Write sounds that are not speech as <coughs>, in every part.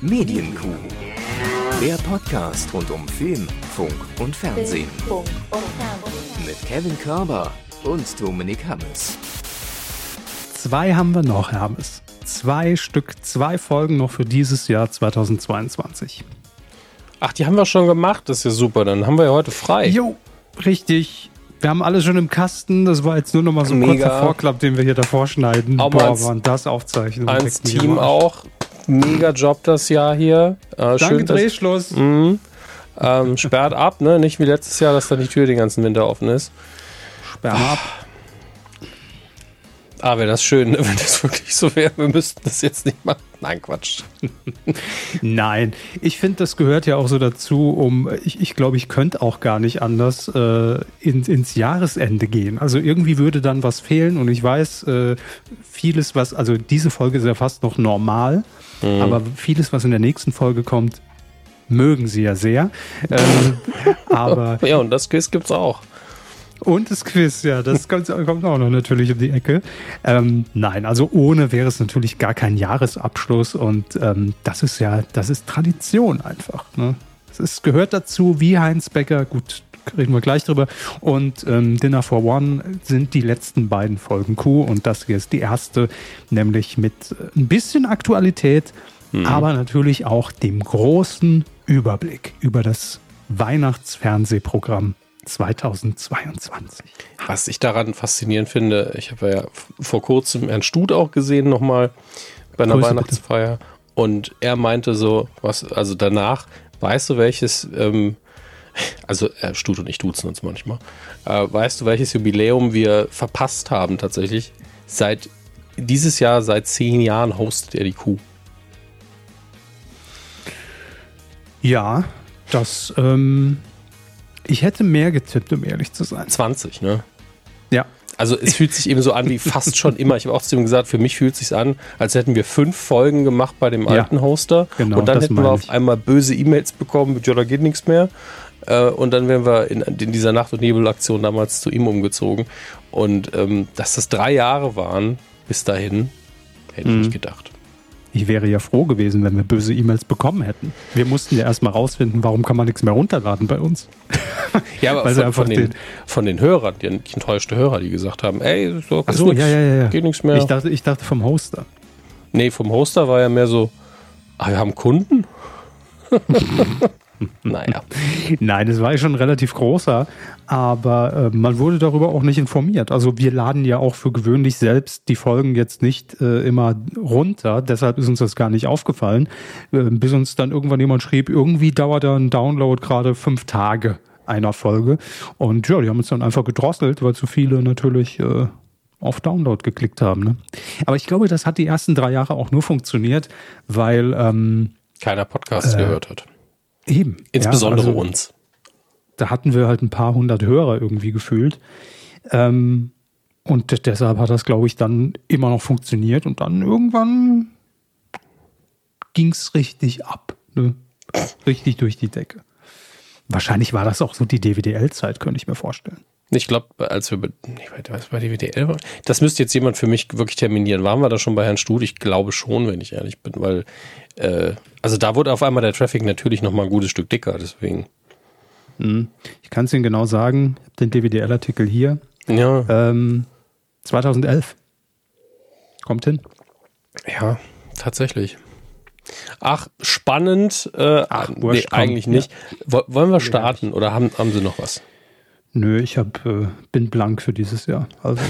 Medienkuh. Der Podcast rund um Film, Funk und Fernsehen. Mit Kevin Körber und Dominik Hammes. Zwei haben wir noch, Hermes. Zwei Stück, zwei Folgen noch für dieses Jahr 2022. Ach, die haben wir schon gemacht. Das ist ja super. Dann haben wir ja heute frei. Jo, richtig. Wir haben alles schon im Kasten. Das war jetzt nur noch mal so ein Mega. kurzer Vorklapp, den wir hier davor schneiden. Aber Boah, waren das Aufzeichnungen. Ans Team auch. Mega Job das Jahr hier. Äh, Danke, schön, dass, Drehschluss. Mhm. ähm, sperrt ab, ne? Nicht wie letztes Jahr, dass dann die Tür den ganzen Winter offen ist. Sperr ab. Ah, wäre das schön, <laughs> wenn das wirklich so wäre. Wir müssten das jetzt nicht machen. Nein, Quatsch. <laughs> Nein, ich finde, das gehört ja auch so dazu, um, ich, ich glaube, ich könnte auch gar nicht anders äh, in, ins Jahresende gehen. Also irgendwie würde dann was fehlen und ich weiß, äh, vieles, was, also diese Folge ist ja fast noch normal, aber vieles, was in der nächsten Folge kommt, mögen sie ja sehr. Ähm, <laughs> aber Ja, und das Quiz gibt's auch. Und das Quiz, ja, das kommt, kommt auch noch natürlich um die Ecke. Ähm, nein, also ohne wäre es natürlich gar kein Jahresabschluss und ähm, das ist ja, das ist Tradition einfach. Ne? Es gehört dazu, wie Heinz Becker, gut, reden wir gleich drüber. Und ähm, Dinner for One sind die letzten beiden Folgen Q und das hier ist die erste, nämlich mit äh, ein bisschen Aktualität, aber natürlich auch dem großen Überblick über das Weihnachtsfernsehprogramm 2022. Was ich daran faszinierend finde, ich habe ja vor kurzem Herrn Stut auch gesehen, nochmal bei einer Grüße Weihnachtsfeier. Und er meinte so, was, also danach, weißt du, welches, ähm, also Herr Stut und ich duzen uns manchmal, äh, weißt du, welches Jubiläum wir verpasst haben tatsächlich? Seit dieses Jahr, seit zehn Jahren hostet er die Kuh. Ja, das, ähm, ich hätte mehr getippt, um ehrlich zu sein. 20, ne? Ja. Also es fühlt sich eben so an wie <laughs> fast schon immer. Ich habe auch zu ihm gesagt, für mich fühlt es sich an, als hätten wir fünf Folgen gemacht bei dem Ja. alten Hoster. Genau, und dann hätten wir auf ich. einmal böse E-Mails bekommen mit, ja, da geht nichts mehr. Äh, Und dann wären wir in, in dieser Nacht- und Nebelaktion damals zu ihm umgezogen. Und ähm, dass das drei Jahre waren bis dahin, hätte ich Mhm. nicht gedacht. Ich wäre ja froh gewesen, wenn wir böse E-Mails bekommen hätten. Wir mussten ja erstmal rausfinden, warum kann man nichts mehr runterladen bei uns. <laughs> Ja, aber von, einfach von, den, den- von den Hörern, die enttäuschte Hörer, die gesagt haben, ey, so, Ach so, nix, ja, ja, ja, ja. geht nichts mehr. Ich dachte, ich dachte vom Hoster. Nee, vom Hoster war ja mehr so, ah, wir haben Kunden? <laughs> <laughs> naja. Nein, es war ja schon relativ großer, aber äh, man wurde darüber auch nicht informiert. Also wir laden ja auch für gewöhnlich selbst die Folgen jetzt nicht äh, immer runter, deshalb ist uns das gar nicht aufgefallen, äh, bis uns dann irgendwann jemand schrieb, irgendwie dauert da ein Download gerade fünf Tage einer Folge. Und ja, die haben uns dann einfach gedrosselt, weil zu viele natürlich äh, auf Download geklickt haben. Ne? Aber ich glaube, das hat die ersten drei Jahre auch nur funktioniert, weil ähm, Keiner Podcasts gehört hat. Eben. Insbesondere ja, also, uns. da hatten wir halt ein paar hundert Hörer irgendwie gefühlt. Ähm, und de- deshalb hat das, glaube ich, dann immer noch funktioniert. Und dann irgendwann ging es richtig ab. Ne? Richtig durch die Decke. Wahrscheinlich war das auch so die DWDL-Zeit, könnte ich mir vorstellen. Ich glaube, als wir bei, nee, bei- was bei DWDL waren, das müsste jetzt jemand für mich wirklich terminieren. Waren wir da schon bei Herrn Stud? Ich glaube schon, wenn ich ehrlich bin, weil, äh, also da wurde auf einmal der Traffic natürlich nochmal ein gutes Stück dicker, deswegen. Ich kann es Ihnen genau sagen, ich habe den DWDL-Artikel hier. Ja, Ähm, 2011. Kommt hin. ja, tatsächlich. Ach, spannend. Äh, Ach, nee, eigentlich nicht. Wo- Wollen wir starten oder haben, haben Sie noch was? Nö, ich hab, äh, bin blank für dieses Jahr. Also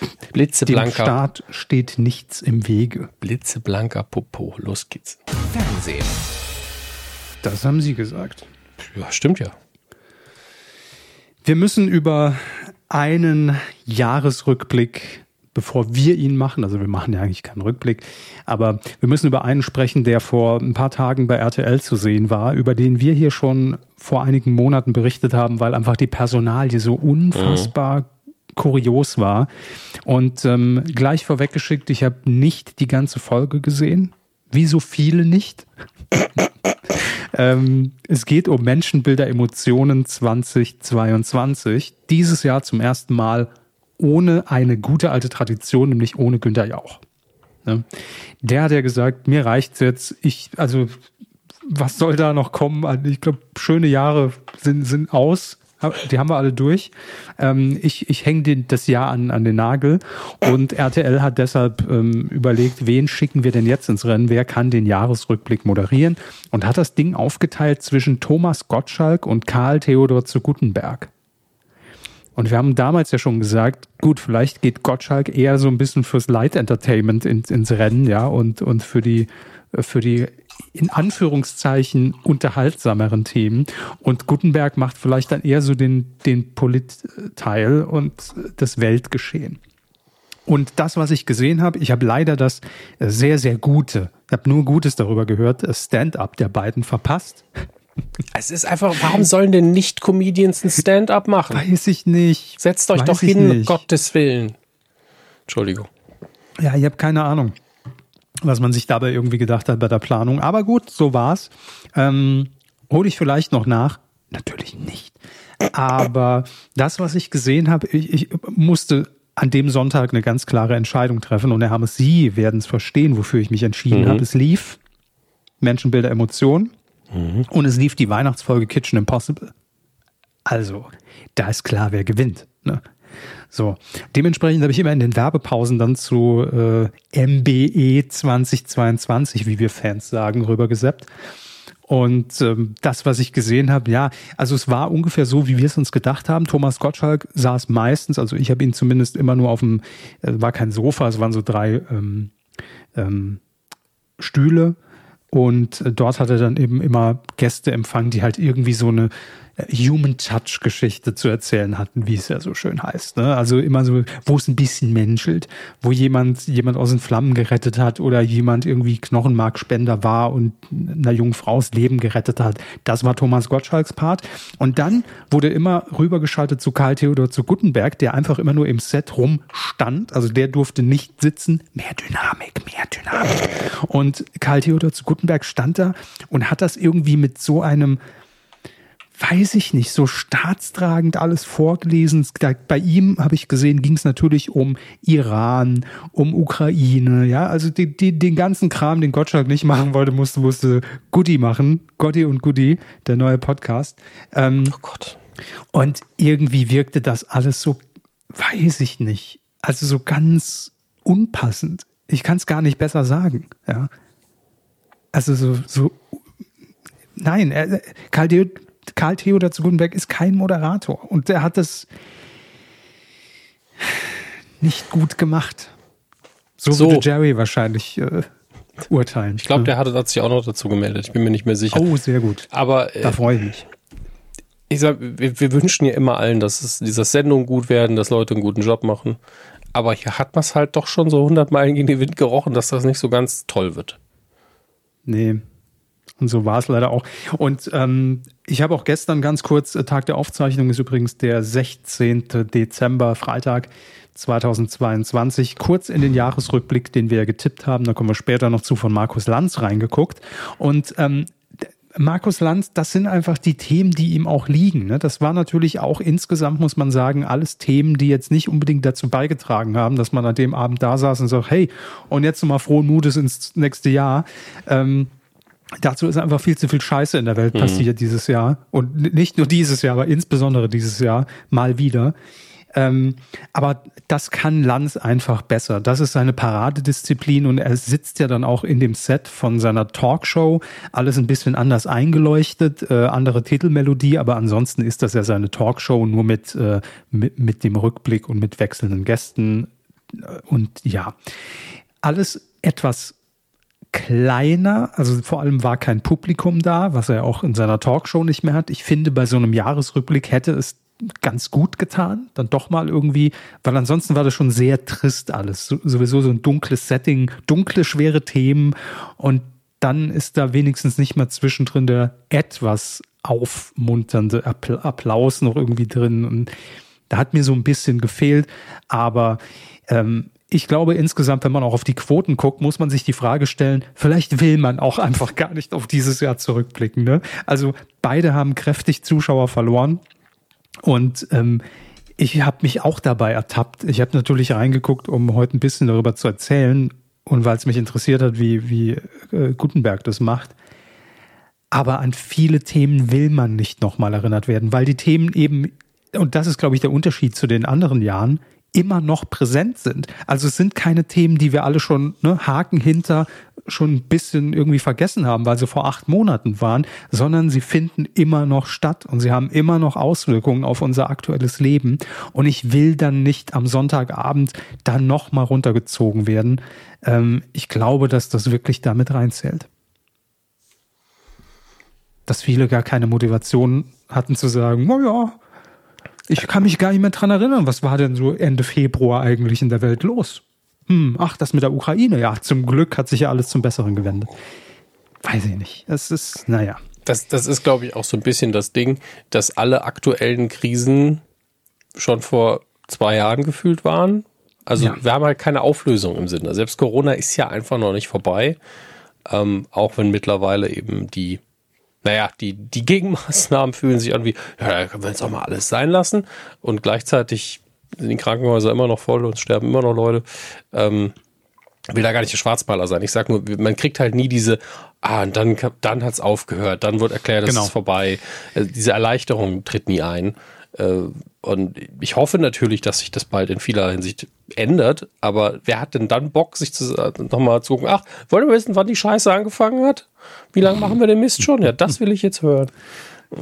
dem Blitzeblanker, Start steht nichts im Wege. blitzeblanker Popo. Los geht's. Fernsehen. Das haben Sie gesagt. Ja, stimmt ja. Wir müssen über einen Jahresrückblick, bevor wir ihn machen, also wir machen ja eigentlich keinen Rückblick, aber wir müssen über einen sprechen, der vor ein paar Tagen bei RTL zu sehen war, über den wir hier schon vor einigen Monaten berichtet haben, weil einfach die Personalie so unfassbar kurios war. Und ähm, gleich vorweggeschickt, ich habe nicht die ganze Folge gesehen, wie so viele nicht. <laughs> Ähm, es geht um Menschenbilder, Emotionen 2022. Dieses Jahr zum ersten Mal ohne eine gute alte Tradition, nämlich ohne Günter Jauch. Ne? der hat ja gesagt, mir reicht's jetzt. Ich, also, was soll da noch kommen? Also, ich glaube, schöne Jahre sind, sind aus. Die haben wir alle durch. Ähm, ich ich hänge das Jahr an, an den Nagel und RTL hat deshalb ähm, überlegt, wen schicken wir denn jetzt ins Rennen? Wer kann den Jahresrückblick moderieren? Und hat das Ding aufgeteilt zwischen Thomas Gottschalk und Karl Theodor zu Gutenberg. Und wir haben damals ja schon gesagt, gut, vielleicht geht Gottschalk eher so ein bisschen fürs Light Entertainment ins, ins Rennen, ja, und, und für die, für die in Anführungszeichen unterhaltsameren Themen. Und Gutenberg macht vielleicht dann eher so den, den Polit-Teil und das Weltgeschehen. Und das, was ich gesehen habe, ich habe leider das sehr, sehr gute, ich habe nur Gutes darüber gehört, Stand-up der beiden verpasst. <laughs> Es ist einfach, warum sollen denn nicht Comedians ein Stand-up machen? Weiß ich nicht. Setzt euch Weiß doch hin. Gottes Willen. Entschuldigung. Ja, ich habe keine Ahnung, was man sich dabei irgendwie gedacht hat bei der Planung. Aber gut, so war's. Ähm, Hole ich vielleicht noch nach? Natürlich nicht. Aber das, was ich gesehen habe, ich, ich musste an dem Sonntag eine ganz klare Entscheidung treffen. Und Herr Hammes, Sie werden es verstehen, wofür ich mich entschieden Mhm. habe. Es lief Menschenbilder, Emotionen. Und es lief die Weihnachtsfolge Kitchen Impossible. Also, da ist klar, wer gewinnt. Ne? So, dementsprechend habe ich immer in den Werbepausen dann zu äh, MBE 2022, wie wir Fans sagen, rübergeseppt. Und ähm, das, was ich gesehen habe, ja, also es war ungefähr so, wie wir es uns gedacht haben. Thomas Gottschalk saß meistens, also ich habe ihn zumindest immer nur auf dem, äh, war kein Sofa, es waren so drei ähm, ähm, Stühle und äh, dort hat er dann eben immer Gäste empfangen, die halt irgendwie so eine Human Touch Geschichte zu erzählen hatten, wie es ja so schön heißt. Ne? Also immer so, wo es ein bisschen menschelt, wo jemand jemand aus den Flammen gerettet hat oder jemand irgendwie Knochenmarkspender war und einer jungen Frau das Leben gerettet hat. Das war Thomas Gottschalks Part. Und dann wurde immer rübergeschaltet zu Karl Theodor zu Guttenberg, der einfach immer nur im Set rumstand. Also der durfte nicht sitzen. Mehr Dynamik, mehr Dynamik. Und Karl Theodor zu Guttenberg stand da und hat das irgendwie mit so einem weiß ich nicht, so staatstragend alles vorgelesen. Bei ihm habe ich gesehen, ging es natürlich um Iran, um Ukraine, ja, also die, die, den ganzen Kram, den Gottschalk nicht machen wollte, musste, musste Goody machen. Gotti und Goody, der neue Podcast. Ähm, Oh Gott. und irgendwie wirkte das alles so, weiß ich nicht, also so ganz unpassend. Ich kann es gar nicht besser sagen, ja. Also so, so, nein, er, Karl, Karl Theodor zu Gutenberg ist kein Moderator und der hat das nicht gut gemacht. So, So. würde Jerry wahrscheinlich äh, urteilen. Ich glaube, der hat, hat sich auch noch dazu gemeldet. Ich bin mir nicht mehr sicher. Oh, sehr gut. Aber äh, Da freue ich mich. ich sag, wir, wir wünschen ja immer allen, dass es dieser Sendung gut werden, dass Leute einen guten Job machen. Aber hier hat man es halt doch schon so 100 Meilen gegen den Wind gerochen, dass das nicht so ganz toll wird. Nee. Und so war es leider auch. Und ähm, ich habe auch gestern ganz kurz, äh, Tag der Aufzeichnung ist übrigens der 16. Dezember, Freitag 2022, kurz in den Jahresrückblick, den wir ja getippt haben, da kommen wir später noch zu, von Markus Lanz reingeguckt. Und ähm, Markus Lanz, das sind einfach die Themen, die ihm auch liegen. Ne? Das war natürlich auch insgesamt, muss man sagen, alles Themen, die jetzt nicht unbedingt dazu beigetragen haben, dass man an dem Abend da saß und sagt, hey, und jetzt nochmal frohen Mutes ins nächste Jahr. Ähm, Dazu ist einfach viel zu viel Scheiße in der Welt passiert dieses Jahr. Und nicht nur dieses Jahr, aber insbesondere dieses Jahr mal wieder. Ähm, aber das kann Lanz einfach besser. Das ist seine Paradedisziplin und er sitzt ja dann auch in dem Set von seiner Talkshow. Alles ein bisschen anders eingeleuchtet, äh, andere Titelmelodie, aber ansonsten ist das ja seine Talkshow nur mit, äh, mit, mit dem Rückblick und mit wechselnden Gästen. Äh, Und ja, alles etwas kleiner, also vor allem war kein Publikum da, was er auch in seiner Talkshow nicht mehr hat. Ich finde, bei so einem Jahresrückblick hätte es ganz gut getan, dann doch mal irgendwie, weil ansonsten war das schon sehr trist alles. So, sowieso so ein dunkles Setting, dunkle, schwere Themen und dann ist da wenigstens nicht mal zwischendrin der etwas aufmunternde Appl- Applaus noch irgendwie drin und da hat mir so ein bisschen gefehlt, aber ähm, ich glaube insgesamt, wenn man auch auf die Quoten guckt, muss man sich die Frage stellen, vielleicht will man auch einfach gar nicht auf dieses Jahr zurückblicken. Ne? Also beide haben kräftig Zuschauer verloren und ähm, ich habe mich auch dabei ertappt. Ich habe natürlich reingeguckt, um heute ein bisschen darüber zu erzählen. und weil es mich interessiert hat, wie, wie äh, Gutenberg das macht. Aber an viele Themen will man nicht nochmal erinnert werden, weil die Themen eben, und das ist, glaube ich, der Unterschied zu den anderen Jahren, immer noch präsent sind. Also es sind keine Themen, die wir alle schon ne, Haken hinter schon ein bisschen irgendwie vergessen haben, weil sie vor acht Monaten waren, sondern sie finden immer noch statt und sie haben immer noch Auswirkungen auf unser aktuelles Leben. Und ich will dann nicht am Sonntagabend dann nochmal runtergezogen werden. Ähm, ich glaube, dass das wirklich damit reinzählt. Dass viele gar keine Motivation hatten zu sagen, na ja, ich kann mich gar nicht mehr dran erinnern, was war denn so Ende Februar eigentlich in der Welt los? Hm, ach, das mit der Ukraine, ja, zum Glück hat sich ja alles zum Besseren gewendet. Weiß ich nicht. Es ist, naja. Das, das ist, glaube ich, auch so ein bisschen das Ding, dass alle aktuellen Krisen schon vor zwei Jahren gefühlt waren. Also ja. wir haben halt keine Auflösung im Sinne. Selbst Corona ist ja einfach noch nicht vorbei. Ähm, auch wenn mittlerweile eben die naja, die, die Gegenmaßnahmen fühlen sich an wie, ja, da können wir jetzt auch mal alles sein lassen. Und gleichzeitig sind die Krankenhäuser immer noch voll und sterben immer noch Leute. Ähm, will da gar nicht der Schwarzballer sein. Ich sag nur, man kriegt halt nie diese, ah, und dann, dann hat's aufgehört, dann wird erklärt, es genau. ist vorbei. Also diese Erleichterung tritt nie ein. Äh, und ich hoffe natürlich, dass sich das bald in vieler Hinsicht ändert. Aber wer hat denn dann Bock, sich nochmal zu gucken, ach, wollen wir wissen, wann die Scheiße angefangen hat? Wie lange machen wir den Mist schon? Ja, das will ich jetzt hören.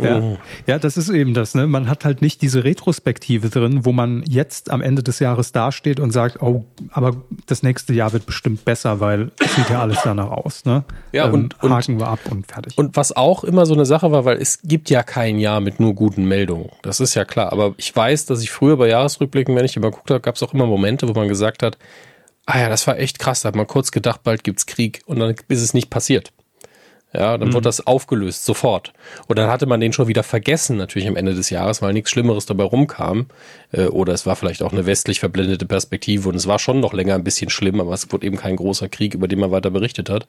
Ja. Mhm. ja, das ist eben das. Ne? Man hat halt nicht diese Retrospektive drin, wo man jetzt am Ende des Jahres dasteht und sagt, oh, aber das nächste Jahr wird bestimmt besser, weil es sieht ja alles danach aus. Ne? Ja, ähm, und, haken wir ab und fertig. Und was auch immer so eine Sache war, weil es gibt ja kein Jahr mit nur guten Meldungen. Das ist ja klar. Aber ich weiß, dass ich früher bei Jahresrückblicken, wenn ich immer geguckt habe, gab es auch immer Momente, wo man gesagt hat, ah ja, das war echt krass. Da hat man kurz gedacht, bald gibt's Krieg und dann ist es nicht passiert. Ja, dann mhm. wird das aufgelöst, sofort. Und dann hatte man den schon wieder vergessen, natürlich am Ende des Jahres, weil nichts Schlimmeres dabei rumkam. Äh, oder es war vielleicht auch eine westlich verblendete Perspektive und es war schon noch länger ein bisschen schlimm, aber es wurde eben kein großer Krieg, über den man weiter berichtet hat.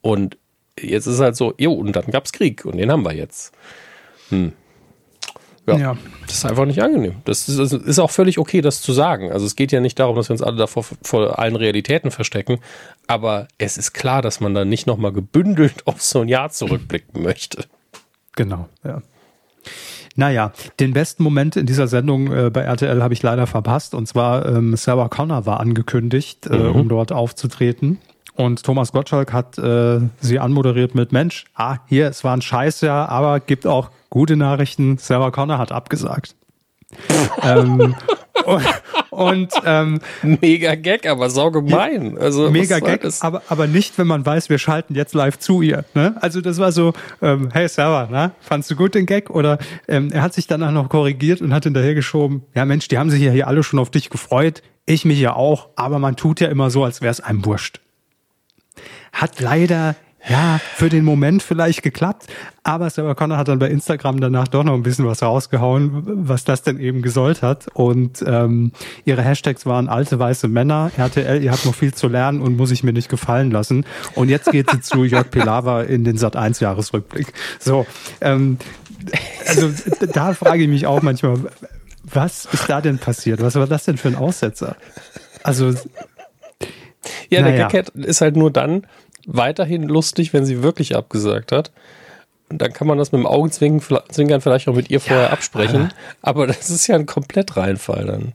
Und jetzt ist es halt so, jo, und dann gab's Krieg und den haben wir jetzt. Hm. Ja, ja, das ist einfach nicht angenehm. Das ist, das ist, auch völlig okay, das zu sagen. Also es geht ja nicht darum, dass wir uns alle davor vor allen Realitäten verstecken, aber es ist klar, dass man dann nicht nochmal gebündelt <laughs> auf so ein Jahr zurückblicken möchte. Genau, ja. Naja, den besten Moment in dieser Sendung äh, bei RTL habe ich leider verpasst. Und zwar ähm, Sarah Connor war angekündigt, äh, mhm. um dort aufzutreten. Und Thomas Gottschalk hat äh, sie anmoderiert mit Mensch, ah, hier, es war ein Scheißjahr, aber gibt auch gute Nachrichten. Sarah Connor hat abgesagt. <laughs> ähm, und, und ähm, mega Gag, aber sau gemein. Also mega Gag, aber aber nicht, wenn man weiß, wir schalten jetzt live zu ihr. Ne? Also das war so, ähm, hey Sarah, ne? fandst du gut den Gag? Oder ähm, er hat sich danach noch korrigiert und hat hinterhergeschoben, ja Mensch, die haben sich ja hier alle schon auf dich gefreut, ich mich ja auch, aber man tut ja immer so, als wäre es einem wurscht hat leider ja, für den Moment vielleicht geklappt, aber Sarah Connor hat dann bei Instagram danach doch noch ein bisschen was rausgehauen, was das denn eben gesollt hat. Und ähm, ihre Hashtags waren alte weiße Männer, RTL, ihr habt noch viel zu lernen und muss ich mir nicht gefallen lassen. Und jetzt geht sie zu Jörg Pilawa in den Sat 1 Jahresrückblick. So, ähm, also da frage ich mich auch manchmal, was ist da denn passiert? Was war das denn für ein Aussetzer? Also ja, naja. der Gag ist halt nur dann weiterhin lustig, wenn sie wirklich abgesagt hat. Und dann kann man das mit dem Augenzwinkern vielleicht auch mit ihr vorher ja, absprechen. Aber das ist ja ein komplett Reinfall dann.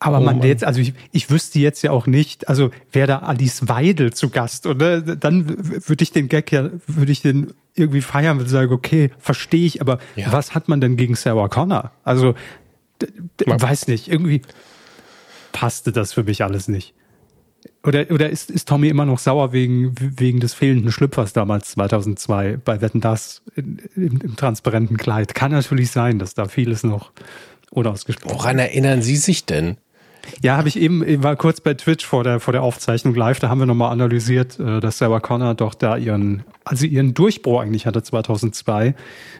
Aber oh man Mann. jetzt, also ich, ich wüsste jetzt ja auch nicht, also wäre da Alice Weidel zu Gast oder dann würde ich den Gag ja, würde ich den irgendwie feiern, würde sagen, okay, verstehe ich, aber ja. was hat man denn gegen Sarah Connor? Also, weiß nicht, irgendwie passte das für mich alles nicht. Oder, oder ist, ist Tommy immer noch sauer wegen, wegen des fehlenden Schlüpfers damals 2002 bei Wetten Das im, im transparenten Kleid? Kann natürlich sein, dass da vieles noch unausgesprochen Woran erinnern Sie sich denn? Ja, habe ich eben, ich war kurz bei Twitch vor der, vor der Aufzeichnung live, da haben wir nochmal analysiert, äh, dass Sarah Connor doch da ihren, also ihren Durchbruch eigentlich hatte 2002,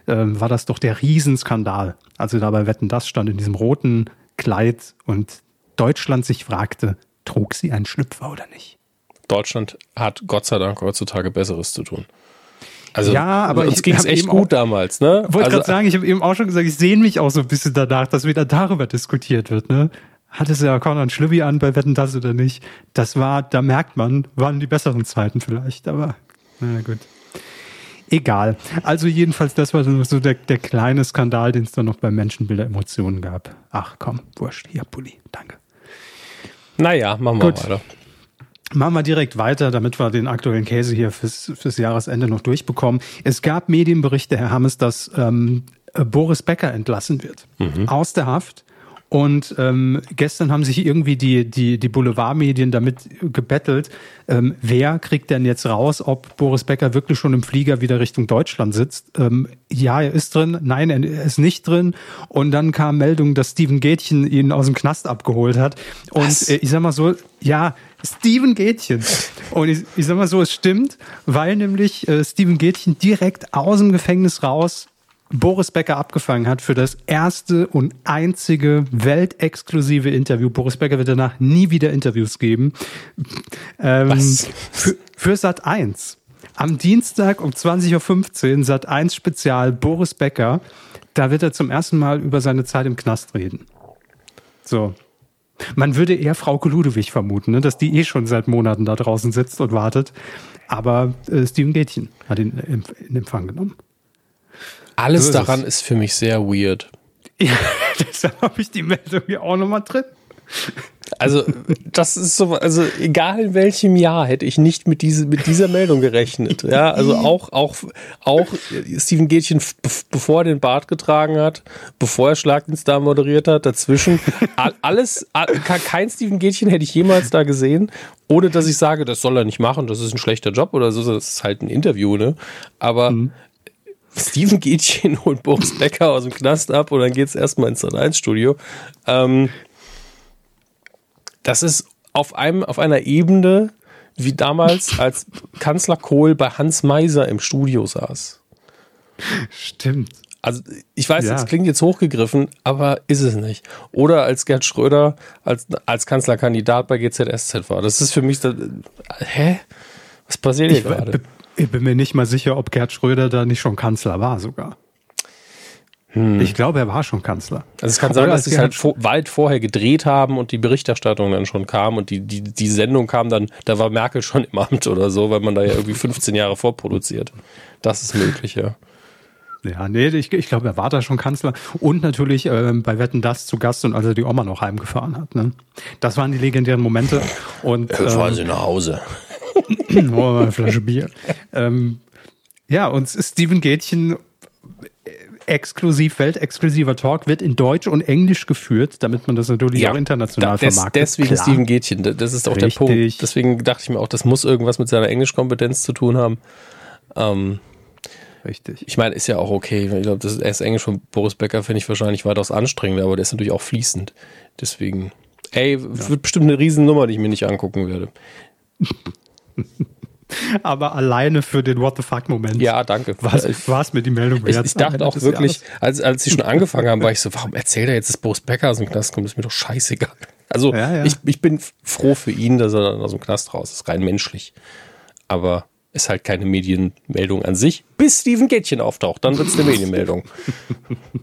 ähm, war das doch der Riesenskandal. Also da bei Wetten Das stand in diesem roten Kleid und Deutschland sich fragte, Trug sie einen Schlüpfer oder nicht? Deutschland hat Gott sei Dank heutzutage Besseres zu tun. Also ja, aber uns ging es echt gut auch, damals, ne? Wollte also, gerade sagen, ich habe eben auch schon gesagt, ich sehne mich auch so ein bisschen danach, dass wieder darüber diskutiert wird, ne? hatte sie ja Conor Schlübbi an bei Wetten das oder nicht. Das war, da merkt man, waren die besseren Zeiten vielleicht, aber na gut. Egal. Also jedenfalls, das war so der, der kleine Skandal, den es dann noch bei Menschenbilder Emotionen gab. Ach komm, wurscht. Hier, Pulli. Danke. Naja, machen wir Gut. weiter. Machen wir direkt weiter, damit wir den aktuellen Käse hier fürs, fürs Jahresende noch durchbekommen. Es gab Medienberichte, Herr Hammes, dass ähm, Boris Becker entlassen wird. Mhm. Aus der Haft. Und ähm, gestern haben sich irgendwie die, die, die Boulevardmedien damit gebettelt, ähm, wer kriegt denn jetzt raus, ob Boris Becker wirklich schon im Flieger wieder Richtung Deutschland sitzt. Ähm, ja, er ist drin, nein, er ist nicht drin. Und dann kam Meldung, dass Steven Gätchen ihn aus dem Knast abgeholt hat. Und äh, ich sag mal so, ja, Steven Gätchen. Und ich, ich sag mal so, es stimmt, weil nämlich äh, Steven Gätchen direkt aus dem Gefängnis raus Boris Becker abgefangen hat für das erste und einzige weltexklusive Interview. Boris Becker wird danach nie wieder Interviews geben. Ähm, Was? Für, für Sat 1. Am Dienstag um 20.15 Uhr Sat 1 Spezial Boris Becker. Da wird er zum ersten Mal über seine Zeit im Knast reden. So. Man würde eher Frau Ludewig vermuten, ne, dass die eh schon seit Monaten da draußen sitzt und wartet. Aber äh, Steven Gätchen hat ihn in Empfang genommen. Alles so daran ist, ist für mich sehr weird. Ja, <laughs> deshalb habe ich die Meldung hier auch nochmal drin. Also, das ist so, also egal in welchem Jahr hätte ich nicht mit, diese, mit dieser Meldung gerechnet. Ja, also auch, auch, auch Steven Gätchen, bevor er den Bart getragen hat, bevor er Schlagdienst da moderiert hat, dazwischen, alles, kein Steven Gätchen hätte ich jemals da gesehen, ohne dass ich sage, das soll er nicht machen, das ist ein schlechter Job oder so, das ist halt ein Interview, ne? Aber mhm. Steven Gätchen <laughs> holt Boris Becker aus dem Knast ab und dann geht es erstmal ins Sat1-Studio. Ähm, das ist auf, einem, auf einer Ebene wie damals, als Kanzler Kohl bei Hans Meiser im Studio saß. Stimmt. Also ich weiß, ja. das klingt jetzt hochgegriffen, aber ist es nicht. Oder als Gerd Schröder als, als Kanzlerkandidat bei GZSZ war. Das ist für mich, das, hä? Was passiert hier gerade? Ich bin mir nicht mal sicher, ob Gerd Schröder da nicht schon Kanzler war sogar. Hm. Ich glaube, er war schon Kanzler. Also es kann sein, dass sie es halt vor, weit vorher gedreht haben und die Berichterstattung dann schon kam und die, die, die Sendung kam dann, da war Merkel schon im Amt oder so, weil man da ja irgendwie 15 Jahre vorproduziert. Das ist möglich, ja. Ja, nee, ich, ich glaube, er war da schon Kanzler und natürlich äh, bei Wetten das zu Gast und als er die Oma noch heimgefahren hat. Ne? Das waren die legendären Momente. Und, äh, fahren Sie nach Hause. <laughs> oh, eine Flasche Bier. ähm, ja, und Steven Gätchen exklusiv, weltexklusiver Talk wird in Deutsch und Englisch geführt, damit man das natürlich ja, auch international da, des, vermarktet. Deswegen Klar. Steven Gätchen, das ist auch Richtig. der Punkt. Deswegen dachte ich mir auch, das muss irgendwas mit seiner Englischkompetenz zu tun haben. Ähm, Richtig. Ich meine, ist ja auch okay. Ich glaube, das ist Englisch von Boris Becker finde ich wahrscheinlich weitaus anstrengender, aber der ist natürlich auch fließend. Deswegen, ey, ja. wird bestimmt eine Riesennummer, die ich mir nicht angucken werde. <laughs> <laughs> Aber alleine für den What the fuck-Moment. Ja, danke. War es mir die Meldung wert? Ich, ich dachte auch wirklich, als, als sie schon <laughs> angefangen haben, war ich so, warum erzählt er jetzt, dass Boris Becker aus dem Knast kommt? Das ist mir doch scheißegal. Also ja, ja. Ich, ich bin froh für ihn, dass er dann aus dem Knast raus ist, rein menschlich. Aber ist halt keine Medienmeldung an sich, bis Steven Gätchen auftaucht. Dann wird es eine Medienmeldung.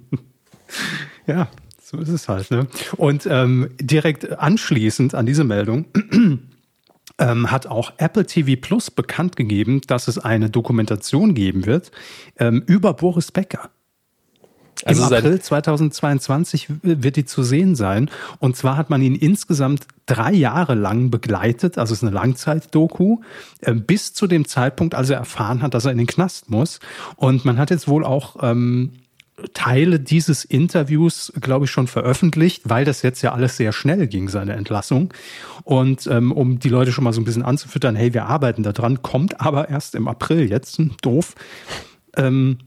<laughs> ja, so ist es halt. Ne? Und ähm, direkt anschließend an diese Meldung ähm, hat auch Apple TV Plus bekannt gegeben, dass es eine Dokumentation geben wird ähm, über Boris Becker. Also Im April 2022 wird die zu sehen sein. Und zwar hat man ihn insgesamt drei Jahre lang begleitet, also es ist eine Langzeit-Doku, äh, bis zu dem Zeitpunkt, als er erfahren hat, dass er in den Knast muss. Und man hat jetzt wohl auch ähm, Teile dieses Interviews, glaube ich, schon veröffentlicht, weil das jetzt ja alles sehr schnell ging, seine Entlassung. Und ähm, um die Leute schon mal so ein bisschen anzufüttern, hey, wir arbeiten da dran, kommt aber erst im April jetzt, hm, doof. Ähm,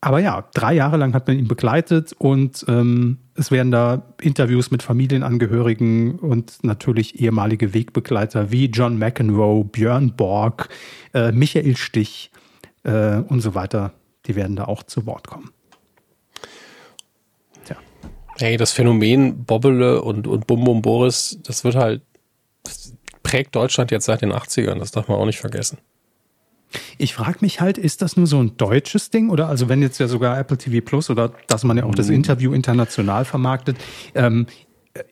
aber ja, drei Jahre lang hat man ihn begleitet und ähm, es werden da Interviews mit Familienangehörigen und natürlich ehemalige Wegbegleiter wie John McEnroe, Björn Borg, äh, Michael Stich äh, und so weiter, die werden da auch zu Wort kommen. Hey, das Phänomen Bobbele und, und Bum Bum Boris, das wird halt, das prägt Deutschland jetzt seit den 80ern, das darf man auch nicht vergessen. Ich frage mich halt, ist das nur so ein deutsches Ding oder also wenn jetzt ja sogar Apple TV Plus oder dass man ja auch das mhm. Interview international vermarktet, ähm,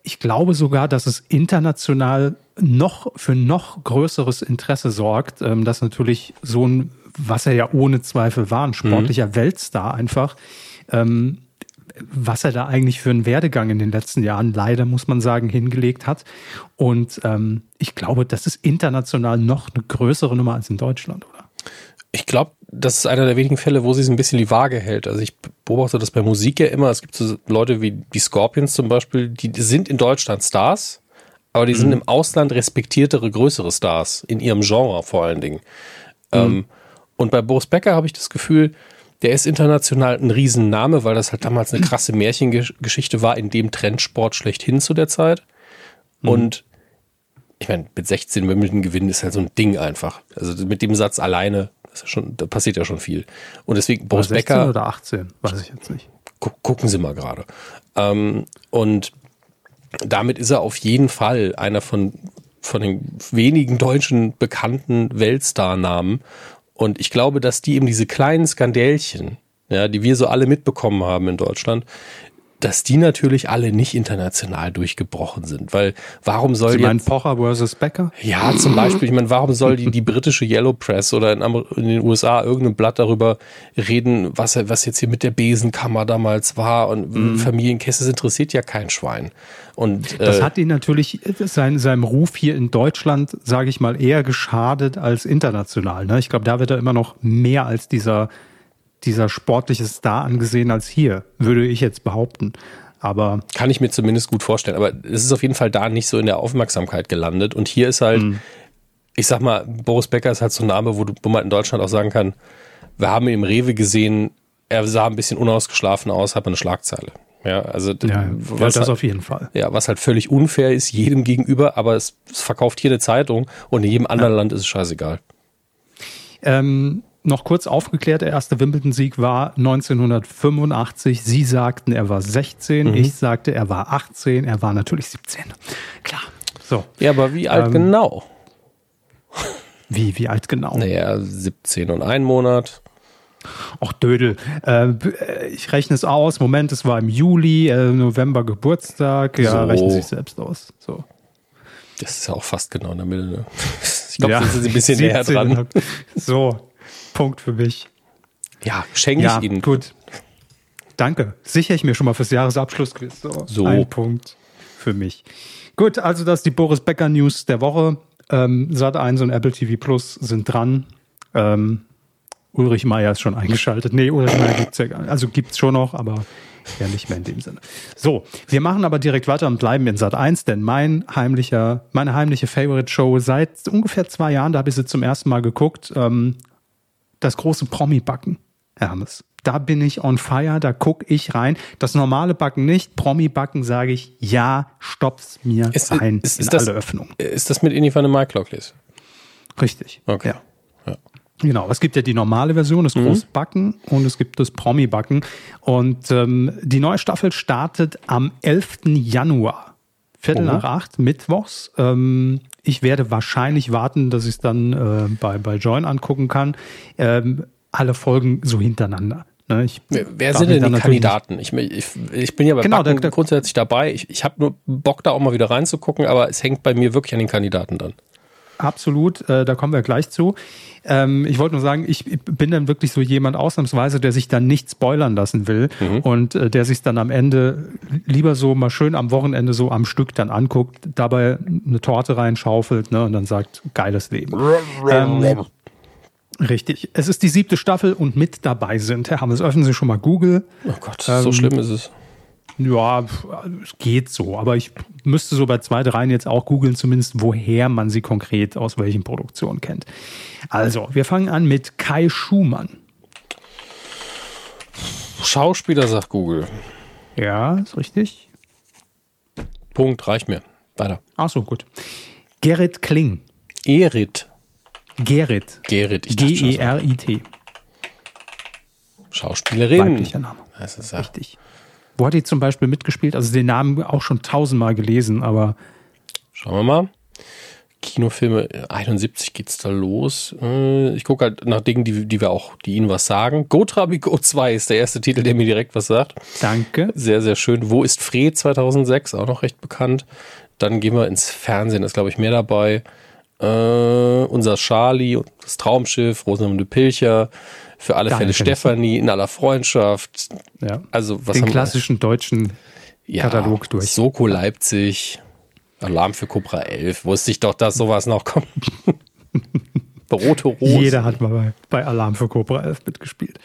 ich glaube sogar, dass es international noch für noch größeres Interesse sorgt, ähm, dass natürlich so ein, was er ja ohne Zweifel war, ein sportlicher mhm. Weltstar einfach, ähm, was er da eigentlich für einen Werdegang in den letzten Jahren leider, muss man sagen, hingelegt hat. Und ähm, ich glaube, das ist international noch eine größere Nummer als in Deutschland, oder? Ich glaube, das ist einer der wenigen Fälle, wo sie es ein bisschen die Waage hält. Also ich beobachte das bei Musik ja immer. Es gibt so Leute wie die Scorpions zum Beispiel, die sind in Deutschland Stars, aber die mhm. sind im Ausland respektiertere, größere Stars, in ihrem Genre vor allen Dingen. Mhm. Ähm, und bei Boris Becker habe ich das Gefühl, der ist international ein Riesenname, weil das halt damals eine krasse Märchengeschichte war, in dem Trendsport schlechthin zu der Zeit. Mhm. Und ich meine, mit 16 Wimbledon gewinnen ist halt so ein Ding einfach. Also mit dem Satz alleine, das ist schon, da passiert ja schon viel. Und deswegen Boris 16 Becker. oder 18, weiß ich jetzt nicht. Gu gucken Sie mal gerade. Ähm, und damit ist er auf jeden Fall einer von, von den wenigen deutschen bekannten Weltstar-Namen. Und ich glaube, dass die eben diese kleinen Skandälchen, ja, die wir so alle mitbekommen haben in Deutschland, dass die natürlich alle nicht international durchgebrochen sind, weil warum soll Sie jetzt Pocher versus Becker? Ja, zum Beispiel. Ich meine, warum soll die die britische Yellow Press oder in, in, den USA irgendein Blatt darüber reden, was was jetzt hier mit der Besenkammer damals war und mhm. Familienkäse interessiert ja kein Schwein. Und äh, das hat ihn natürlich sein, seinem Ruf hier in Deutschland, sage ich mal, eher geschadet als international. Ne? Ich glaube, da wird er immer noch mehr als dieser dieser sportliche Star angesehen als hier, würde ich jetzt behaupten. Aber kann ich mir zumindest gut vorstellen. Aber es ist auf jeden Fall da nicht so in der Aufmerksamkeit gelandet. Und hier ist halt, mhm. ich sag mal, Boris Becker ist halt so ein Name, wo, du, wo man in Deutschland auch sagen kann, wir haben ihn im Rewe gesehen, er sah ein bisschen unausgeschlafen aus, hat eine Schlagzeile. Ja, also ja, was das halt, auf jeden Fall. Ja, was halt völlig unfair ist jedem gegenüber, aber es, es verkauft hier eine Zeitung und in jedem anderen ja. Land ist es scheißegal. Ähm, noch kurz aufgeklärt, der erste Wimbledon-Sieg war 1985. Sie sagten, er war 16. Mhm. Ich sagte, er war 18. Er war natürlich 17. Klar. So. Ja, aber wie alt ähm, genau? Wie, wie alt genau? Naja, 17 und ein Monat. Ach, Dödel. Äh, ich rechne es aus. Moment, es war im Juli, äh, November Geburtstag. Ja, so. rechnen Sie sich selbst aus. So. Das ist ja auch fast genau in der Mitte. Ne? <laughs> Ich glaube, ja, sind Sie ein bisschen näher <laughs> dran. So, Punkt für mich. Ja, schenke ja, ich Ihnen. Gut. Danke. Sichere ich mir schon mal fürs Jahresabschlussquiz. So. so. Ein Punkt für mich. Gut, also das ist die Boris Becker News der Woche. Ähm, Sat 1 und Apple TV Plus sind dran. Ähm, Ulrich Meier ist schon eingeschaltet. Nee, Ulrich Meier gibt's ja gar nicht. Also gibt's schon noch, aber ja nicht mehr in dem Sinne. So, wir machen aber direkt weiter und bleiben in Sat 1, denn mein heimlicher, meine heimliche Favorite Show seit ungefähr zwei Jahren, da habe ich sie zum ersten Mal geguckt, ähm, das große Promi-Backen, Hermes. Da bin ich on fire, da gucke ich rein. Das normale Backen nicht, Promi-Backen sage ich, ja, stopp's mir ist, rein ist, ist in das, alle Öffnungen. Ist das mit Inifane Marklocklis? Richtig. Okay. Ja. ja. Genau, es gibt ja die normale Version, das mhm. Großbacken und es gibt das Promi-Backen. Und ähm, die neue Staffel startet am 11. Januar. Viertel oh. nach acht, mittwochs. Ähm, ich werde wahrscheinlich warten, dass ich es dann äh, bei, bei Join angucken kann. Ähm, alle Folgen so hintereinander. Ne? Ich Wer sind denn die Kandidaten? Ich, ich, ich, bin ja bei genau, Backen da, da, grundsätzlich dabei. Ich, ich habe nur Bock, da auch mal wieder reinzugucken, aber es hängt bei mir wirklich an den Kandidaten dann. Absolut, äh, da kommen wir gleich zu. Ähm, ich wollte nur sagen, ich bin dann wirklich so jemand ausnahmsweise, der sich dann nicht spoilern lassen will mhm. und äh, der sich dann am Ende lieber so mal schön am Wochenende so am Stück dann anguckt, dabei eine Torte reinschaufelt ne, und dann sagt, geiles Leben. ähm, richtig. Es ist die siebte Staffel und mit dabei sind, Herr Hammes, öffnen Sie schon mal Google. Oh Gott, ähm, so schlimm ist es. Ja, es geht so, aber ich müsste so bei zwei, dreien jetzt auch googeln, zumindest woher man sie konkret aus welchen Produktionen kennt. Also, wir fangen an mit Kai Schumann. Schauspieler, sagt Google. Ja, ist richtig. Punkt, reicht mir. Weiter. Ach so, gut. Gerrit Kling. Erit. Gerrit. Gerrit. G-E-R-I-T. Schauspielerin. Weiblicher Name. Das ist ja. Richtig. Wo hat die zum Beispiel mitgespielt? Also den Namen auch schon tausendmal gelesen, aber. Schauen wir mal. Kinofilme, 71 geht's da los. Äh, ich gucke halt nach Dingen, die, die wir auch, die Ihnen was sagen. Go Trabico 2 ist der erste Titel, der mir direkt was sagt. Danke. Sehr, sehr schön. Wo ist Fred 2006? Auch noch recht bekannt. Dann gehen wir ins Fernsehen, ist glaube ich mehr dabei. Äh, unser Charlie, das Traumschiff, Rosamunde Pilcher, für alle Fälle Stefanie, in aller Freundschaft. Ja. Also was Den klassischen deutschen ja, Katalog durch. Soko Leipzig, Alarm für Cobra 11. Wusste ich doch, dass sowas noch kommt. <laughs> Rote Rose. Jeder hat mal bei, bei Alarm für Cobra 11 mitgespielt.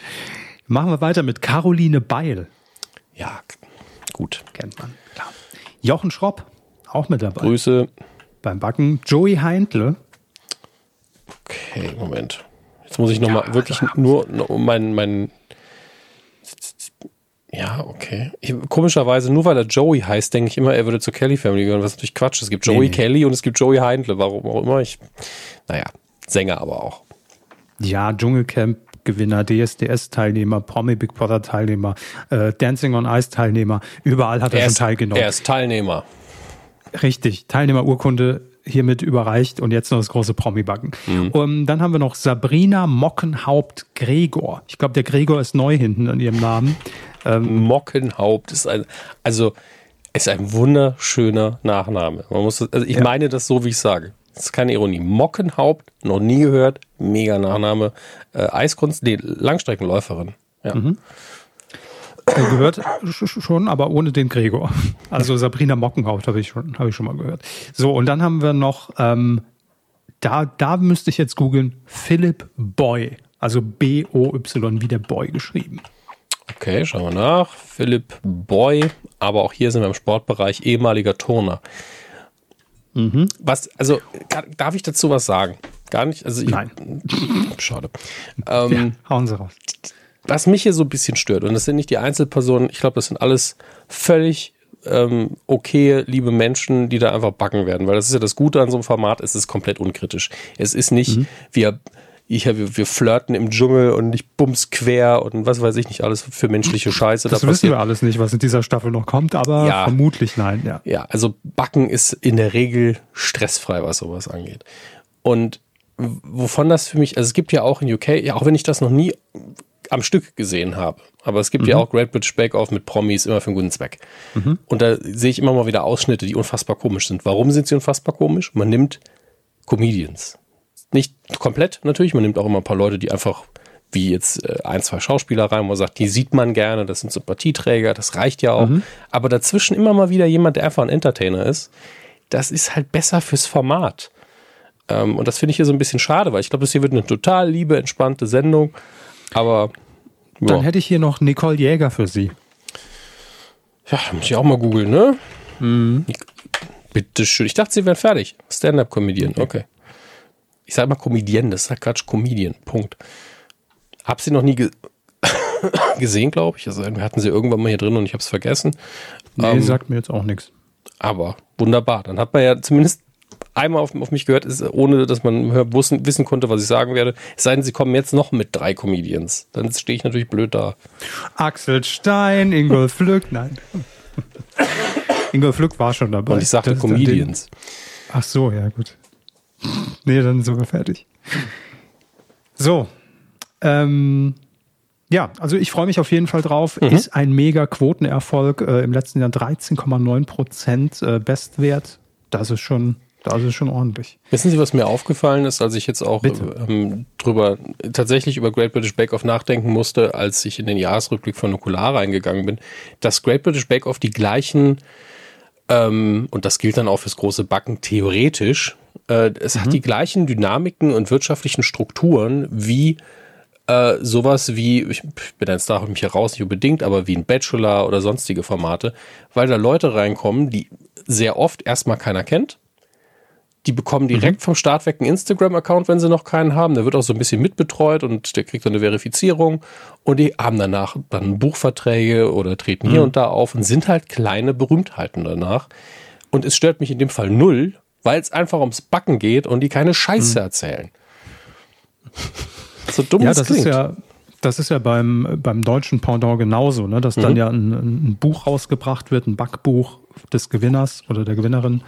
Machen wir weiter mit Caroline Beil. Ja, gut. Kennt man, klar. Jochen Schropp, auch mit dabei. Grüße. Beim Backen. Joey Heintle. Okay, Moment. Jetzt muss ich nochmal ja, wirklich also, nur um meinen, meinen. Ja, okay. Ich, komischerweise, nur weil er Joey heißt, denke ich immer, er würde zur Kelly Family gehören, was natürlich Quatsch ist. Es gibt Joey nee, nee. Kelly und es gibt Joey Heindle, warum auch immer. Ich, naja, Sänger aber auch. Ja, Dschungelcamp Gewinner, DSDS-Teilnehmer, Promi Big Brother-Teilnehmer, äh, Dancing on Ice-Teilnehmer. Überall hat er, er schon ist, teilgenommen. Er ist Teilnehmer. Richtig, Teilnehmerurkunde hiermit überreicht und jetzt noch das große Promi-Backen. Mhm. Um, dann haben wir noch Sabrina Mockenhaupt-Gregor. Ich glaube, der Gregor ist neu hinten an ihrem Namen. Ähm, Mockenhaupt ist ein, also ist ein wunderschöner Nachname. Man muss, also ich ja. meine das so, wie ich sage. Das ist keine Ironie. Mockenhaupt, noch nie gehört, mega Nachname. Äh, Eiskunst, nee, Langstreckenläuferin. Ja. Mhm. Gehört schon, aber ohne den Gregor. Also Sabrina Mockenhaupt habe ich schon, habe ich schon mal gehört. So und dann haben wir noch, ähm, da, da müsste ich jetzt googeln, Philip Boy, also B O Y wie der Boy geschrieben. Okay, schauen wir nach. Philipp Boy, aber auch hier sind wir im Sportbereich ehemaliger Turner. Mhm. Was, also, darf ich dazu was sagen? Gar nicht? Also ich, Nein. <laughs> Schade. Ähm, ja, hauen Sie raus. Was mich hier so ein bisschen stört, und das sind nicht die Einzelpersonen, ich glaube, das sind alles völlig ähm, okay, liebe Menschen, die da einfach backen werden, weil das ist ja das Gute an so einem Format, es ist komplett unkritisch. Es ist nicht, mhm. wir ich, wir, wir flirten im Dschungel und ich bums quer und was weiß ich nicht alles für menschliche Scheiße. Das da wissen wir alles nicht, was in dieser Staffel noch kommt, aber ja, vermutlich nein. Ja. ja, also Backen ist in der Regel stressfrei, was sowas angeht. Und wovon das für mich, also es gibt ja auch in UK, ja auch wenn ich das noch nie am Stück gesehen habe, aber es gibt mhm. ja auch Great British Bake Off mit Promis immer für einen guten Zweck. Mhm. Und da sehe ich immer mal wieder Ausschnitte, die unfassbar komisch sind. Warum sind sie unfassbar komisch? Man nimmt Comedians nicht komplett natürlich, man nimmt auch immer ein paar Leute, die einfach wie jetzt äh, ein, zwei Schauspieler rein, wo man sagt, die sieht man gerne, das sind Sympathieträger, das reicht ja auch. Mhm. Aber dazwischen immer mal wieder jemand, der einfach ein Entertainer ist, das ist halt besser fürs Format. Ähm, und das finde ich hier so ein bisschen schade, weil ich glaube, das hier wird eine total liebe, entspannte Sendung. Aber. Ja. Dann hätte ich hier noch Nicole Jäger für Sie. Ja, muss ich auch mal googeln, ne? Mhm. Bitte schön. Ich dachte, Sie wären fertig. Stand-up-Comedian, okay. okay ich sage mal Comedian, das ist ja Quatsch, Comedian, Punkt. Hab sie noch nie ge <coughs> gesehen, glaube ich. Also wir hatten sie irgendwann mal hier drin und ich habe es vergessen. Nee, ähm, sagt mir jetzt auch nichts. Aber wunderbar. Dann hat man ja zumindest einmal auf, auf mich gehört, ist, ohne dass man wissen, wissen konnte, was ich sagen werde. Es sei denn, sie kommen jetzt noch mit drei Comedians. Dann stehe ich natürlich blöd da. Axel Stein, Ingolf <laughs> Flück, nein. <laughs> Ingolf Flück war schon dabei. Und ich sagte Comedians. Ach so, ja, gut. Nee, dann sind wir fertig. So. Ähm, ja, also ich freue mich auf jeden Fall drauf. Mhm. Ist ein mega Quotenerfolg. Äh, Im letzten Jahr 13,9 Prozent äh, Bestwert. Das ist schon, das ist schon ordentlich. Wissen Sie, was mir aufgefallen ist, als ich jetzt auch ähm, drüber tatsächlich über Great British Bake Off nachdenken musste, als ich in den Jahresrückblick von Nukular reingegangen bin, dass Great British Bake Off die gleichen ähm, und das gilt dann auch fürs große Backen theoretisch äh, es mhm. hat die gleichen Dynamiken und wirtschaftlichen Strukturen wie äh, sowas wie, ich bin jetzt da mich hier raus, nicht unbedingt, aber wie ein Bachelor oder sonstige Formate, weil da Leute reinkommen, die sehr oft erstmal keiner kennt. Die bekommen direkt mhm. vom Start weg einen Instagram-Account, wenn sie noch keinen haben. Der wird auch so ein bisschen mitbetreut und der kriegt dann eine Verifizierung. Und die haben danach dann Buchverträge oder treten mhm. hier und da auf und sind halt kleine Berühmtheiten danach. Und es stört mich in dem Fall null, weil es einfach ums Backen geht und die keine Scheiße mhm. erzählen. so dumm ja, das klingt. ist ja das ist ja beim, beim deutschen Pendant genauso, ne? dass mhm. dann ja ein, ein, Buch rausgebracht wird, ein Backbuch des Gewinners oder der Gewinnerin.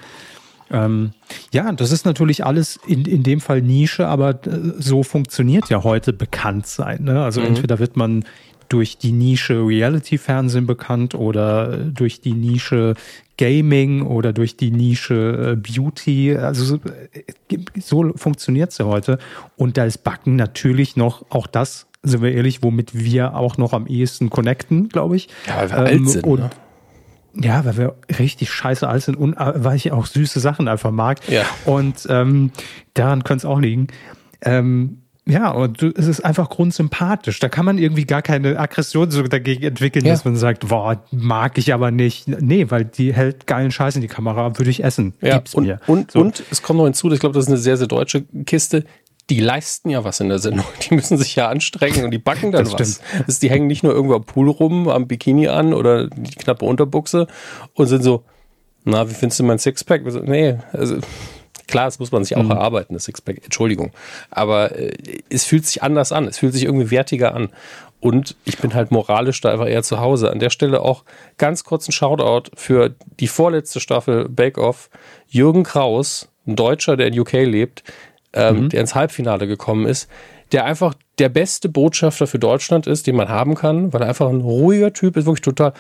Ähm, ja, das ist natürlich alles in, in dem Fall Nische, aber äh, so funktioniert ja heute bekannt sein. Ne? Also mhm. entweder wird man durch die Nische Reality-Fernsehen bekannt oder durch die Nische Gaming oder durch die Nische äh, Beauty. Also äh, so funktioniert es ja heute. Und da ist Backen natürlich noch auch das, sind wir ehrlich, womit wir auch noch am ehesten connecten, glaube ich. Ja, weil wir ähm, alt sind. Und, ne? Ja, weil wir richtig scheiße alt sind und äh, weil ich auch süße Sachen einfach mag. Ja. Und ähm, daran könnte es auch liegen. Ähm, ja, und es ist einfach grundsympathisch. Da kann man irgendwie gar keine Aggression so dagegen entwickeln, ja. dass man sagt, boah, mag ich aber nicht. Nee, weil die hält geilen Scheiß in die Kamera, würde ich essen. Ja, Gib's und, mir. Und, so. und es kommt noch hinzu, ich glaube, das ist eine sehr, sehr deutsche Kiste die leisten ja was in der Sendung. Die müssen sich ja anstrengen und die backen dann das was. Das, die hängen nicht nur irgendwo am Pool rum, am Bikini an oder die knappe Unterbuchse und sind so, na, wie findest du mein Sixpack? Nee, also klar, das muss man sich auch mhm. erarbeiten, das Sixpack, Entschuldigung. Aber äh, es fühlt sich anders an, es fühlt sich irgendwie wertiger an. Und ich bin halt moralisch da einfach eher zu Hause. An der Stelle auch ganz kurz ein Shoutout für die vorletzte Staffel Bake Off. Jürgen Kraus, ein Deutscher, der in UK lebt, ähm, mhm. der ins Halbfinale gekommen ist, der einfach der beste Botschafter für Deutschland ist, den man haben kann, weil er einfach ein ruhiger Typ ist, wirklich total,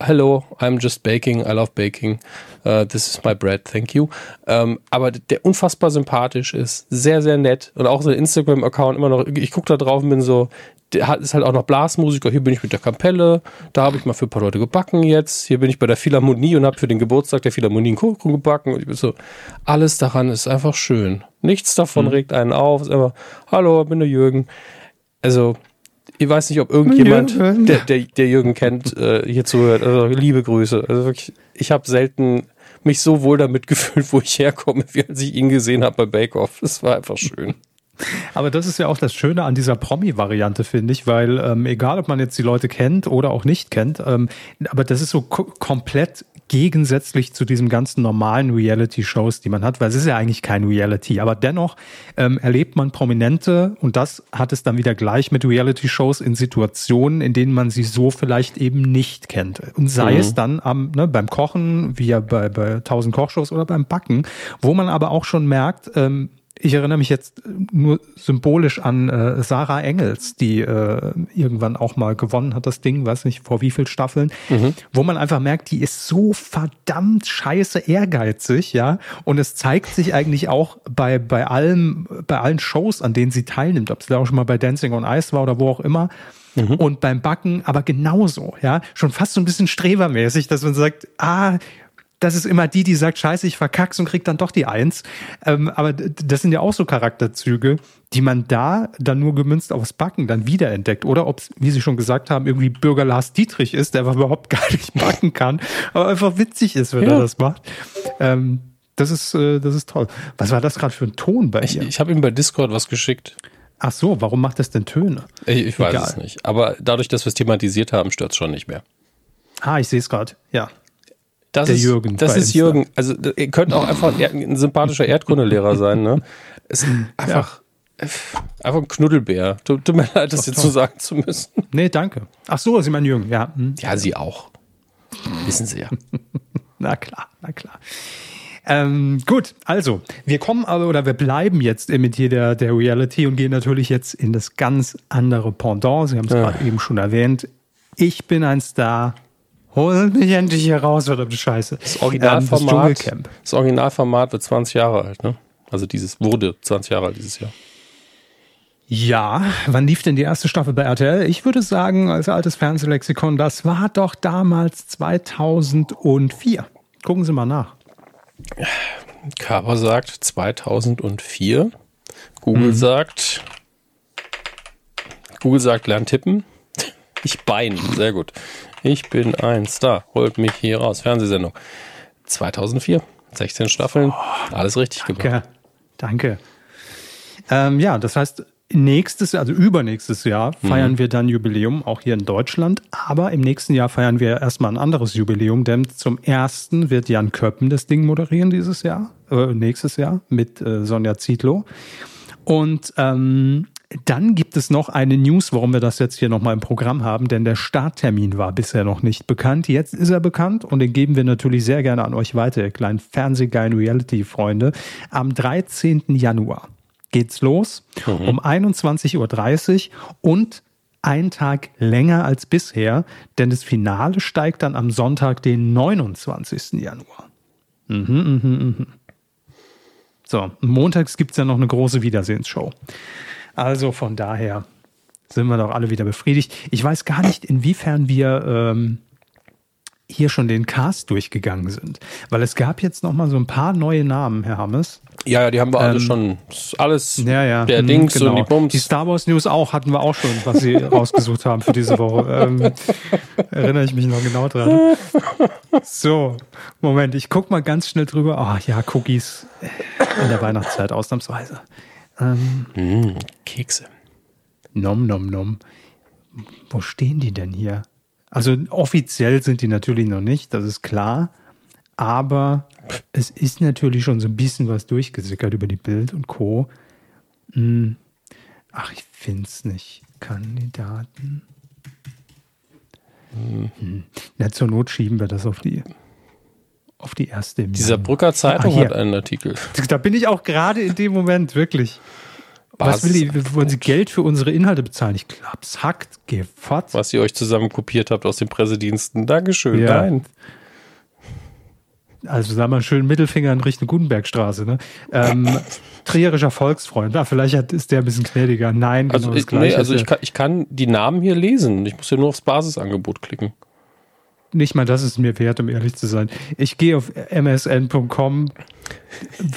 hello, I'm just baking, I love baking, uh, this is my bread, thank you. Ähm, aber der unfassbar sympathisch ist, sehr, sehr nett und auch sein Instagram-Account immer noch, ich gucke da drauf und bin so, der ist halt auch noch Blasmusiker. Hier bin ich mit der Kapelle, da habe ich mal für ein paar Leute gebacken jetzt. Hier bin ich bei der Philharmonie und habe für den Geburtstag der Philharmonie einen Kuchen gebacken. Und ich bin so, alles daran ist einfach schön. Nichts davon mhm. regt einen auf. Es ist einfach, hallo, ich bin der Jürgen. Also, ich weiß nicht, ob irgendjemand, der, der, der Jürgen kennt, <laughs> äh, hier zuhört. Also, liebe Grüße. Also wirklich, ich habe selten mich so wohl damit <laughs> gefühlt, wo ich herkomme, wie als ich ihn gesehen habe bei Bake Off. Das war einfach schön. Aber das ist ja auch das Schöne an dieser Promi-Variante, finde ich, weil ähm, egal, ob man jetzt die Leute kennt oder auch nicht kennt, ähm, aber das ist so komplett gegensätzlich zu diesem ganzen normalen Reality-Shows, die man hat, weil es ist ja eigentlich kein Reality, aber dennoch ähm, erlebt man Prominente und das hat es dann wieder gleich mit Reality-Shows in Situationen, in denen man sie so vielleicht eben nicht kennt. Und sei mhm. es dann am, ne, beim Kochen, wie ja bei, bei 1000 Kochshows oder beim Backen, wo man aber auch schon merkt, ähm, ich erinnere mich jetzt nur symbolisch an äh, Sarah Engels, die äh, irgendwann auch mal gewonnen hat, das Ding, weiß nicht vor wie viel Staffeln, mhm. wo man einfach merkt, die ist so verdammt scheiße ehrgeizig, ja. Und es zeigt sich eigentlich auch bei, bei allem, bei allen Shows, an denen sie teilnimmt, ob es da auch schon mal bei Dancing on Ice war oder wo auch immer. Mhm. Und beim Backen aber genauso, ja. Schon fast so ein bisschen strebermäßig, dass man sagt, ah, das ist immer die, die sagt, scheiße, ich verkack's und krieg dann doch die Eins. Ähm, aber das sind ja auch so Charakterzüge, die man da dann nur gemünzt aufs Backen dann wiederentdeckt. Oder ob es, wie Sie schon gesagt haben, irgendwie Bürger Lars Dietrich ist, der aber <laughs> überhaupt gar nicht backen kann, aber einfach witzig ist, wenn ja. er das macht. Ähm, das ist, äh, das ist toll. Was war das gerade für ein Ton bei Ich, ich habe ihm bei Discord was geschickt. Ach so, warum macht das denn Töne? Ich, ich weiß es nicht. Aber dadurch, dass wir es thematisiert haben, stört es schon nicht mehr. Ah, ich sehe es gerade. Ja. Das der ist, Jürgen. Das ist Insta. Jürgen. Also ihr könnt auch einfach ein, sympathischer Erdkundelehrer sein, ne? Ist einfach, ja. einfach ein Knuddelbär. Tut, tut mir leid, das jetzt so sagen zu müssen. Nee, danke. Ach so, Sie meinen Jürgen, ja. Hm. Ja, Sie auch. Wissen Sie ja. <laughs> na klar, na klar. Ähm, gut, also wir kommen aber oder wir bleiben jetzt im Metier der, der Reality und gehen natürlich jetzt in das ganz andere Pendant. Sie haben es ja. gerade eben schon erwähnt. Ich bin ein Star Holt mich endlich hier raus, verdammte Scheiße. Das Originalformat, ähm, das, das, Originalformat wird 20 Jahre alt, ne? Also dieses wurde 20 Jahre alt dieses Jahr. Ja, wann lief denn die erste Staffel bei RTL? Ich würde sagen, als altes Fernsehlexikon, das war doch damals 2004. Gucken Sie mal nach. Carver sagt 2004. Google mhm. sagt, Google sagt, lern tippen. Ich bein, sehr gut. Ich bin ein Star. Holt mich hier raus. Fernsehsendung. 2004. 16 Staffeln. Oh, Alles richtig danke, gemacht. Danke. Ähm, ja, das heißt, nächstes, also übernächstes Jahr feiern mhm. wir dann Jubiläum, auch hier in Deutschland. Aber im nächsten Jahr feiern wir erstmal ein anderes Jubiläum, denn zum ersten wird Jan Köppen das Ding moderieren dieses Jahr, äh, nächstes Jahr mit äh, Sonja Zietlow. Und ähm, dann gibt es noch eine News, warum wir das jetzt hier nochmal im Programm haben, denn der Starttermin war bisher noch nicht bekannt. Jetzt ist er bekannt und den geben wir natürlich sehr gerne an euch weiter, ihr kleinen Fernsehgeilen Reality-Freunde. Am 13. Januar geht's los mhm. um 21.30 Uhr und ein Tag länger als bisher, denn das Finale steigt dann am Sonntag, den 29. Januar. Mhm, mhm, mhm. So, montags gibt es ja noch eine große Wiedersehensshow. Also von daher sind wir doch alle wieder befriedigt. Ich weiß gar nicht, inwiefern wir ähm, hier schon den Cast durchgegangen sind, weil es gab jetzt noch mal so ein paar neue Namen, Herr Hammes. Ja, ja, die haben wir alle ähm, schon. Alles ja, ja. der mhm, Dings genau. und die Bums. Die Star Wars News auch hatten wir auch schon, was sie <laughs> rausgesucht haben für diese Woche. Ähm, erinnere ich mich noch genau dran. So, Moment, ich guck mal ganz schnell drüber. Ach ja, Cookies in der Weihnachtszeit ausnahmsweise. Ähm, mm, Kekse. Nom, nom, nom. Wo stehen die denn hier? Also offiziell sind die natürlich noch nicht, das ist klar. Aber es ist natürlich schon so ein bisschen was durchgesickert über die Bild und Co. Hm. Ach, ich finde es nicht. Kandidaten. Hm. Na, zur Not schieben wir das auf die, auf die erste. Dieser Brücker Zeitung ah, hat einen Artikel. Da bin ich auch gerade in dem Moment, wirklich. Was, Was will die, wollen Sie Geld für unsere Inhalte bezahlen? Ich glaube, es hackt, gefotzt. Was ihr euch zusammen kopiert habt aus den Pressediensten. Dankeschön. Ja. Nein. Also sag mal schön Mittelfinger in Richtung Gutenbergstraße. Ne? Ähm, <laughs> trierischer Volksfreund. Ah, vielleicht hat, ist der ein bisschen gnädiger. Nein, genau also, das Gleiche. Nee, also ich kann, ich kann die Namen hier lesen. Ich muss ja nur aufs Basisangebot klicken. Nicht mal das ist mir wert, um ehrlich zu sein. Ich gehe auf msn.com.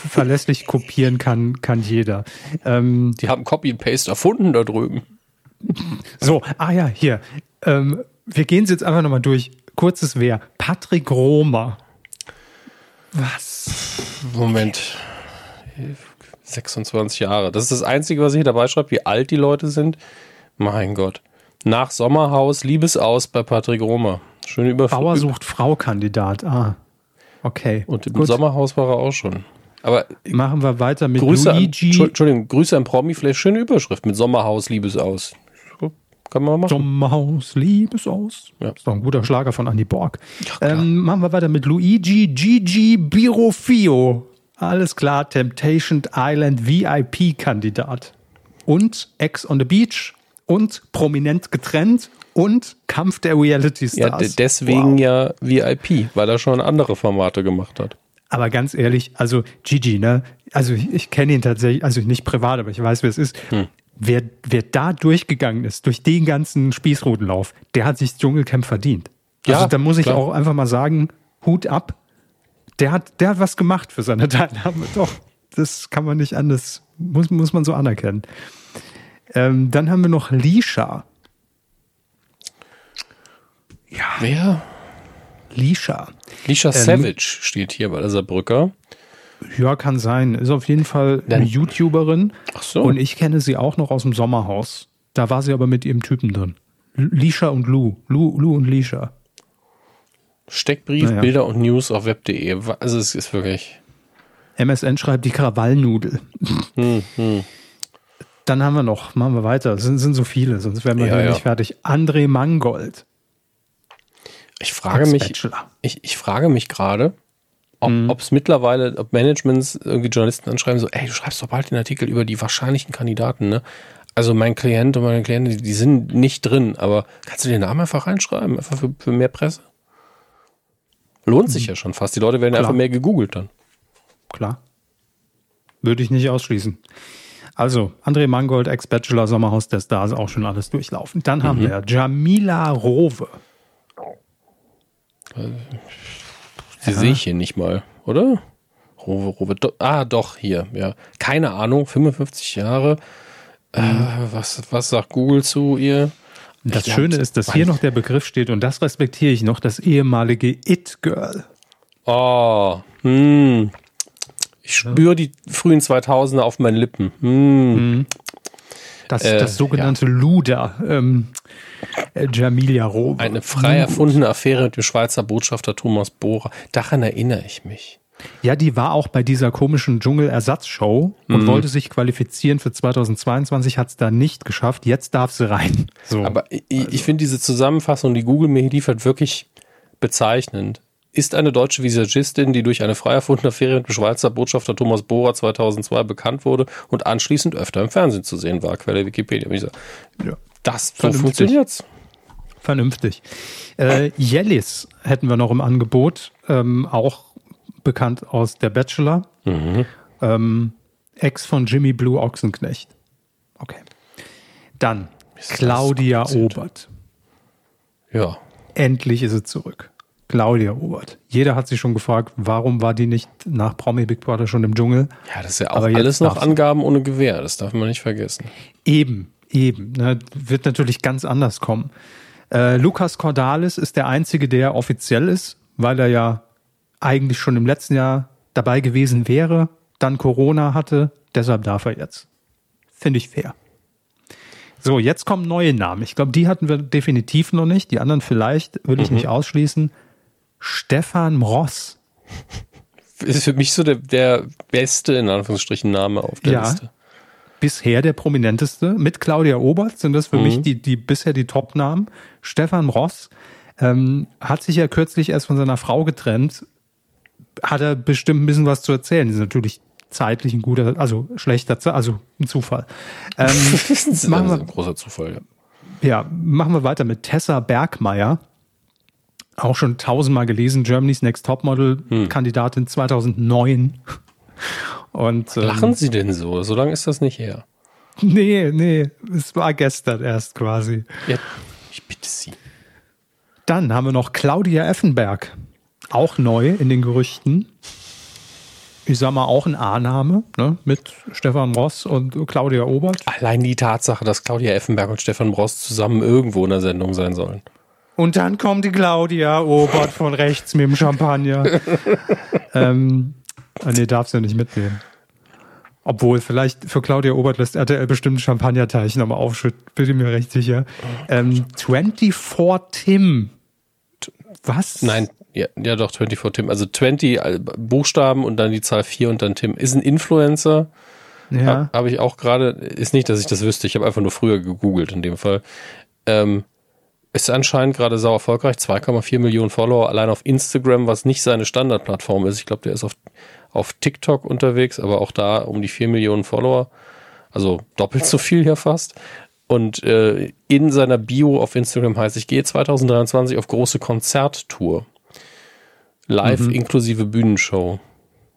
Verlässlich kopieren kann, kann jeder. Ähm, die haben Copy and Paste erfunden da drüben. So, ah ja, hier. Ähm, wir gehen es jetzt einfach nochmal durch. Kurzes Wer. Patrick Romer. Was? Moment. 26 Jahre. Das ist das Einzige, was ich hier dabei schreibe, wie alt die Leute sind. Mein Gott. Nach Sommerhaus, Liebesaus bei Patrick Romer. Schöne Überfrage. Bauer sucht Frau-Kandidat. Ah, okay. Und im Gut. Sommerhaus war er auch schon. Aber machen wir weiter mit Grüße Luigi. An, Entschuldigung, Grüße an Promi, vielleicht schöne Überschrift mit Sommerhaus, Liebesaus. Kann man machen. Sommerhaus, Liebesaus. Ja. Ist doch ein guter Schlager von Andy Borg. Ja, ähm, machen wir weiter mit Luigi Gigi Birofio. Alles klar, Temptation Island VIP-Kandidat. Und Ex on the Beach und prominent getrennt und Kampf der Reality Stars. Ja, deswegen wow. ja VIP, weil er schon andere Formate gemacht hat. Aber ganz ehrlich, also Gigi, ne? Also ich, ich kenne ihn tatsächlich, also nicht privat, aber ich weiß, wer es ist. Hm. Wer, wer da durchgegangen ist, durch den ganzen Spießrutenlauf, der hat sich das Dschungelcamp verdient. Also ja, da muss ich klar. auch einfach mal sagen, Hut ab. Der hat, der hat was gemacht für seine <laughs> Teilnahme. Doch, das kann man nicht anders, muss, muss man so anerkennen. Ähm, dann haben wir noch Lisha. Ja. Wer? Lisha. Lisha ähm, Savage steht hier bei der Saarbrücker. Ja, kann sein. Ist auf jeden Fall eine YouTuberin. Ach so. Und ich kenne sie auch noch aus dem Sommerhaus. Da war sie aber mit ihrem Typen drin. Lisha und Lou. Lou, Lou und Lisha. Steckbrief, naja. Bilder und News auf web.de. Also es ist wirklich. MSN schreibt die Krawallnudel. Hm, hm. Dann haben wir noch, machen wir weiter. Es sind, sind so viele, sonst wären wir ja, hier ja. nicht fertig. André Mangold. Ich frage mich, ich, ich frage mich gerade, ob mhm. es mittlerweile, ob Managements irgendwie Journalisten anschreiben, so, ey, du schreibst doch bald den Artikel über die wahrscheinlichen Kandidaten, ne? Also mein Klient und meine Klienten, die, die sind nicht drin, aber kannst du den Namen einfach reinschreiben, einfach für, für mehr Presse? Lohnt sich mhm. ja schon fast. Die Leute werden Klar. einfach mehr gegoogelt dann. Klar. Würde ich nicht ausschließen. Also, André Mangold, Ex-Bachelor, Sommerhaus der Stars, auch schon alles durchlaufen. Dann mhm. haben wir Jamila Rowe. Sie ja. sehe ich hier nicht mal, oder? Rowe. Do ah, doch, hier, ja. Keine Ahnung, 55 Jahre. Äh, mhm. was, was sagt Google zu ihr? Das glaub, Schöne ist, dass hier noch der Begriff steht und das respektiere ich noch, das ehemalige It-Girl. Oh, hm. Ich spüre die frühen 2000er auf meinen Lippen. Hm. Mhm. Das, äh, das sogenannte ja. Luda. Ähm, äh, Jamilia Rowe. Eine frei erfundene Affäre mit dem Schweizer Botschafter Thomas Bohrer. Daran erinnere ich mich. Ja, die war auch bei dieser komischen Dschungel-Ersatzshow und Mhm. wollte sich qualifizieren für 2022, hat es da nicht geschafft. Jetzt darf sie rein. So. Aber ich, ich finde diese Zusammenfassung, die Google mir liefert, wirklich bezeichnend. Ist eine deutsche Visagistin, die durch eine frei erfundene Affäre mit dem Schweizer Botschafter Thomas Bohrer 2002 bekannt wurde und anschließend öfter im Fernsehen zu sehen war. Quelle Wikipedia. Ja. Das so Vernünftig. funktioniert's. Vernünftig. Äh, Jellis hätten wir noch im Angebot, ähm, auch bekannt aus Der Bachelor. Ähm, Ex von Jimmy Blue Ochsenknecht. Okay. Dann Claudia. Obert. Ja. Endlich ist sie zurück. Claudia Obert. Jeder hat sich schon gefragt, warum war die nicht nach Promi Big Brother schon im Dschungel? Ja, das ist ja auch Aber alles noch. Angaben ohne Gewähr. Das darf man nicht vergessen. Eben, eben. Ne, wird natürlich ganz anders kommen. Äh, Lukas Cordalis ist der Einzige, der offiziell ist, weil er ja eigentlich schon im letzten Jahr dabei gewesen wäre, dann Corona hatte. Deshalb darf er jetzt. Finde ich fair. So, jetzt kommen neue Namen. Ich glaube, die hatten wir definitiv noch nicht. Die anderen vielleicht, will ich nicht ausschließen. Stefan Ross. <laughs> Ist für mich so der, der beste, in Anführungsstrichen, Name auf der Ja. Liste. Bisher der prominenteste. Mit Claudia Obert sind das für Mhm. mich die, die bisher die Top-Namen. Stefan Ross ähm, hat sich ja kürzlich erst von seiner Frau getrennt. Hat er bestimmt ein bisschen was zu erzählen. Das ist natürlich zeitlich ein guter, also schlechter, also ein Zufall. Ähm, <laughs> Das ist machen ein wir, großer Zufall. Ja. ja, machen wir weiter mit Tessa Bergmeier. Auch schon tausendmal gelesen, Germany's Next Topmodel, Hm. Kandidatin 2009. Und, ähm, Lachen Sie denn so? So lange ist das nicht her. <laughs> Nee, nee, es war gestern erst quasi. Ja, ich bitte Sie. Dann haben wir noch Claudia Effenberg. Auch neu in den Gerüchten. Ich sag mal auch ein A-Name, ne? Mit Stefan Ross und Claudia Obert. Allein die Tatsache, dass Claudia Effenberg und Stefan Bross zusammen irgendwo in der Sendung sein sollen. Und dann kommt die Claudia Obert von rechts mit dem Champagner. <laughs> ähm, nee, darfst du nicht mitnehmen. Obwohl, vielleicht für Claudia Obert lässt RTL bestimmt Champagnerteich nochmal aufschütten. Bin ich mir recht sicher. Ähm, 24 Tim. Was? Nein, ja, ja doch, 24 Tim. Also 20 äh, Buchstaben und dann die Zahl 4 und dann Tim. Ist ein Influencer. Ja. Habe hab ich auch gerade, ist nicht, dass ich das wüsste, ich habe einfach nur früher gegoogelt in dem Fall. Ähm, ist anscheinend gerade sau erfolgreich, 2,4 Millionen Follower allein auf Instagram, was nicht seine Standardplattform ist. Ich glaube, der ist auf, auf TikTok unterwegs, aber auch da um die 4 Millionen Follower. Also doppelt so viel hier fast. Und äh, in seiner Bio auf Instagram heißt, ich gehe 2023 auf große Konzerttour. Live inklusive Bühnenshow.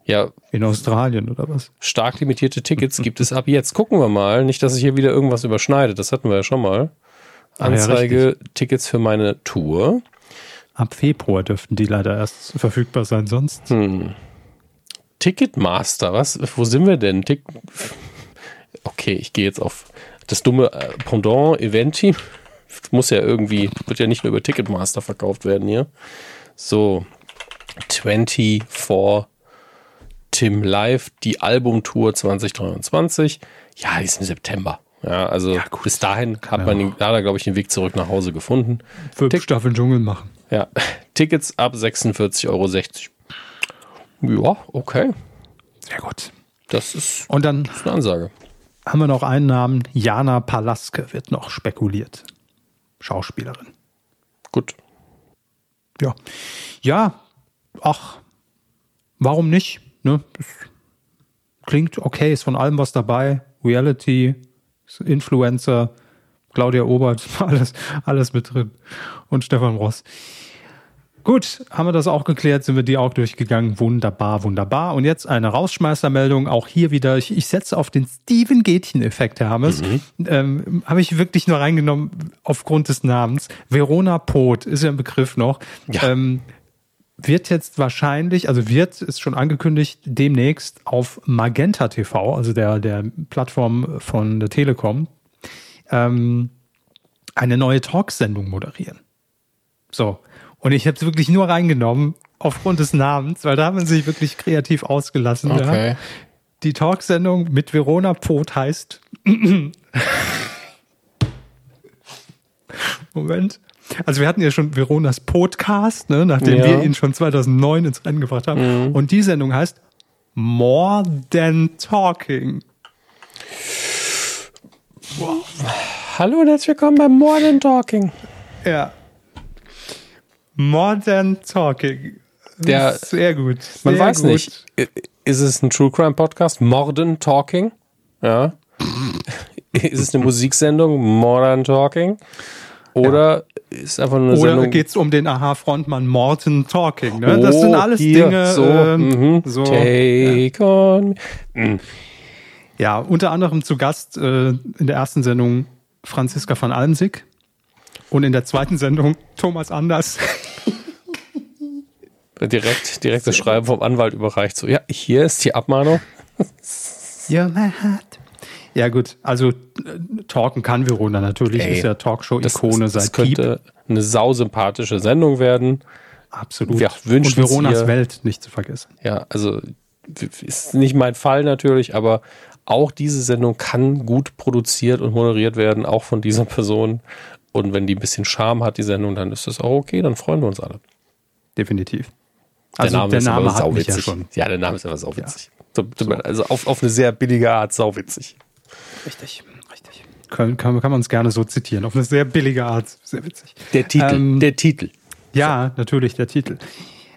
Ja, In Australien oder was? stark limitierte Tickets <laughs> gibt es ab jetzt. Gucken wir mal. Nicht, dass sich hier wieder irgendwas überschneidet. Das hatten wir ja schon mal. Ah, ja, Anzeige, Tickets für meine Tour. Ab Februar dürften die leider erst verfügbar sein, sonst. Hm. Ticketmaster, was? Wo sind wir denn? Tick okay, ich gehe jetzt auf das dumme äh, Pendant Eventi. Muss ja irgendwie, wird ja nicht nur über Ticketmaster verkauft werden hier. So, 24 Tim Live, die Albumtour 2023. Ja, die ist im September. Ja, also bis dahin hat man, den, er, glaube ich, den Weg zurück nach Hause gefunden. Fünf Staffeln Dschungel machen. Ja, <laughs> Tickets ab 46,60 Euro. Ja, okay. Sehr gut. Das ist Und dann eine Ansage. haben wir noch einen Namen. Jana Palaske wird noch spekuliert. Schauspielerin. Gut. Ja. Ja, ach, warum nicht? Ne? Das klingt okay, ist von allem was dabei. Reality, ist Influencer, Claudia Obert, <laughs> alles, alles mit drin. Und Stefan Ross. Gut, haben wir das auch geklärt, sind wir die auch durchgegangen. Wunderbar, wunderbar. Und jetzt eine Rausschmeißermeldung, auch hier wieder. Ich, ich setze auf den Steven Gätchen-Effekt, Herr Hammes. Ähm, Habe ich wirklich nur reingenommen aufgrund des Namens. Verona Poth ist ja ein Begriff noch. Ja. Ähm, wird jetzt wahrscheinlich, also wird, ist schon angekündigt, demnächst auf Magenta TV, also der, der Plattform von der Telekom, ähm, eine neue Talksendung moderieren. So. Und ich habe es wirklich nur reingenommen aufgrund des Namens, weil da haben sie sich wirklich kreativ ausgelassen. Ja. Okay. Die Talksendung mit Verona Poth heißt. <laughs> Moment. Also wir hatten ja schon Veronas Podcast, ne, nachdem Ja. wir ihn schon 2009 ins Rennen gebracht haben. Und die Sendung heißt More Than Talking. Hallo und herzlich willkommen beim Modern Talking. Ja. More Than Talking. Der- Sehr gut. Man sehr weiß gut. nicht, ist es ein True Crime Podcast? Modern Talking? Ja. <laughs> ist es eine Musiksendung? Modern Talking? Oder ist einfach eine Oder Sendung? geht es um den Aha-Frontmann Morton Talking? Ne? Das sind Oh, alles hier, Dinge. So, ähm, mhm. so, Take on. me. Ja, unter anderem zu Gast äh, in der ersten Sendung Franziska van Almsick und in der zweiten Sendung Thomas Anders. Direkt, direkt das Schreiben vom Anwalt überreicht. So, ja, hier ist die Abmahnung. You're my heart. Ja gut, also äh, talken kann Verona natürlich, Ey, ist ja Talkshow-Ikone das, das seit Piep. könnte eine sausympathische Sendung werden. Absolut. wir und Veronas ihr. Welt nicht zu vergessen. Ja, also ist nicht mein Fall natürlich, aber auch diese Sendung kann gut produziert und moderiert werden, auch von dieser Person. Und wenn die ein bisschen Charme hat, die Sendung, dann ist das auch okay, dann freuen wir uns alle. Definitiv. Also der ist Name, aber hat mich ja sauwitzig. schon. Ja, der Name ist aber sauwitzig. So. Also auf, auf eine sehr billige Art sauwitzig. Richtig, richtig. Kann, kann, kann man uns gerne so zitieren. Auf eine sehr billige Art. Sehr witzig. Der Titel, Ähm, der Titel. Ja, natürlich, der Titel.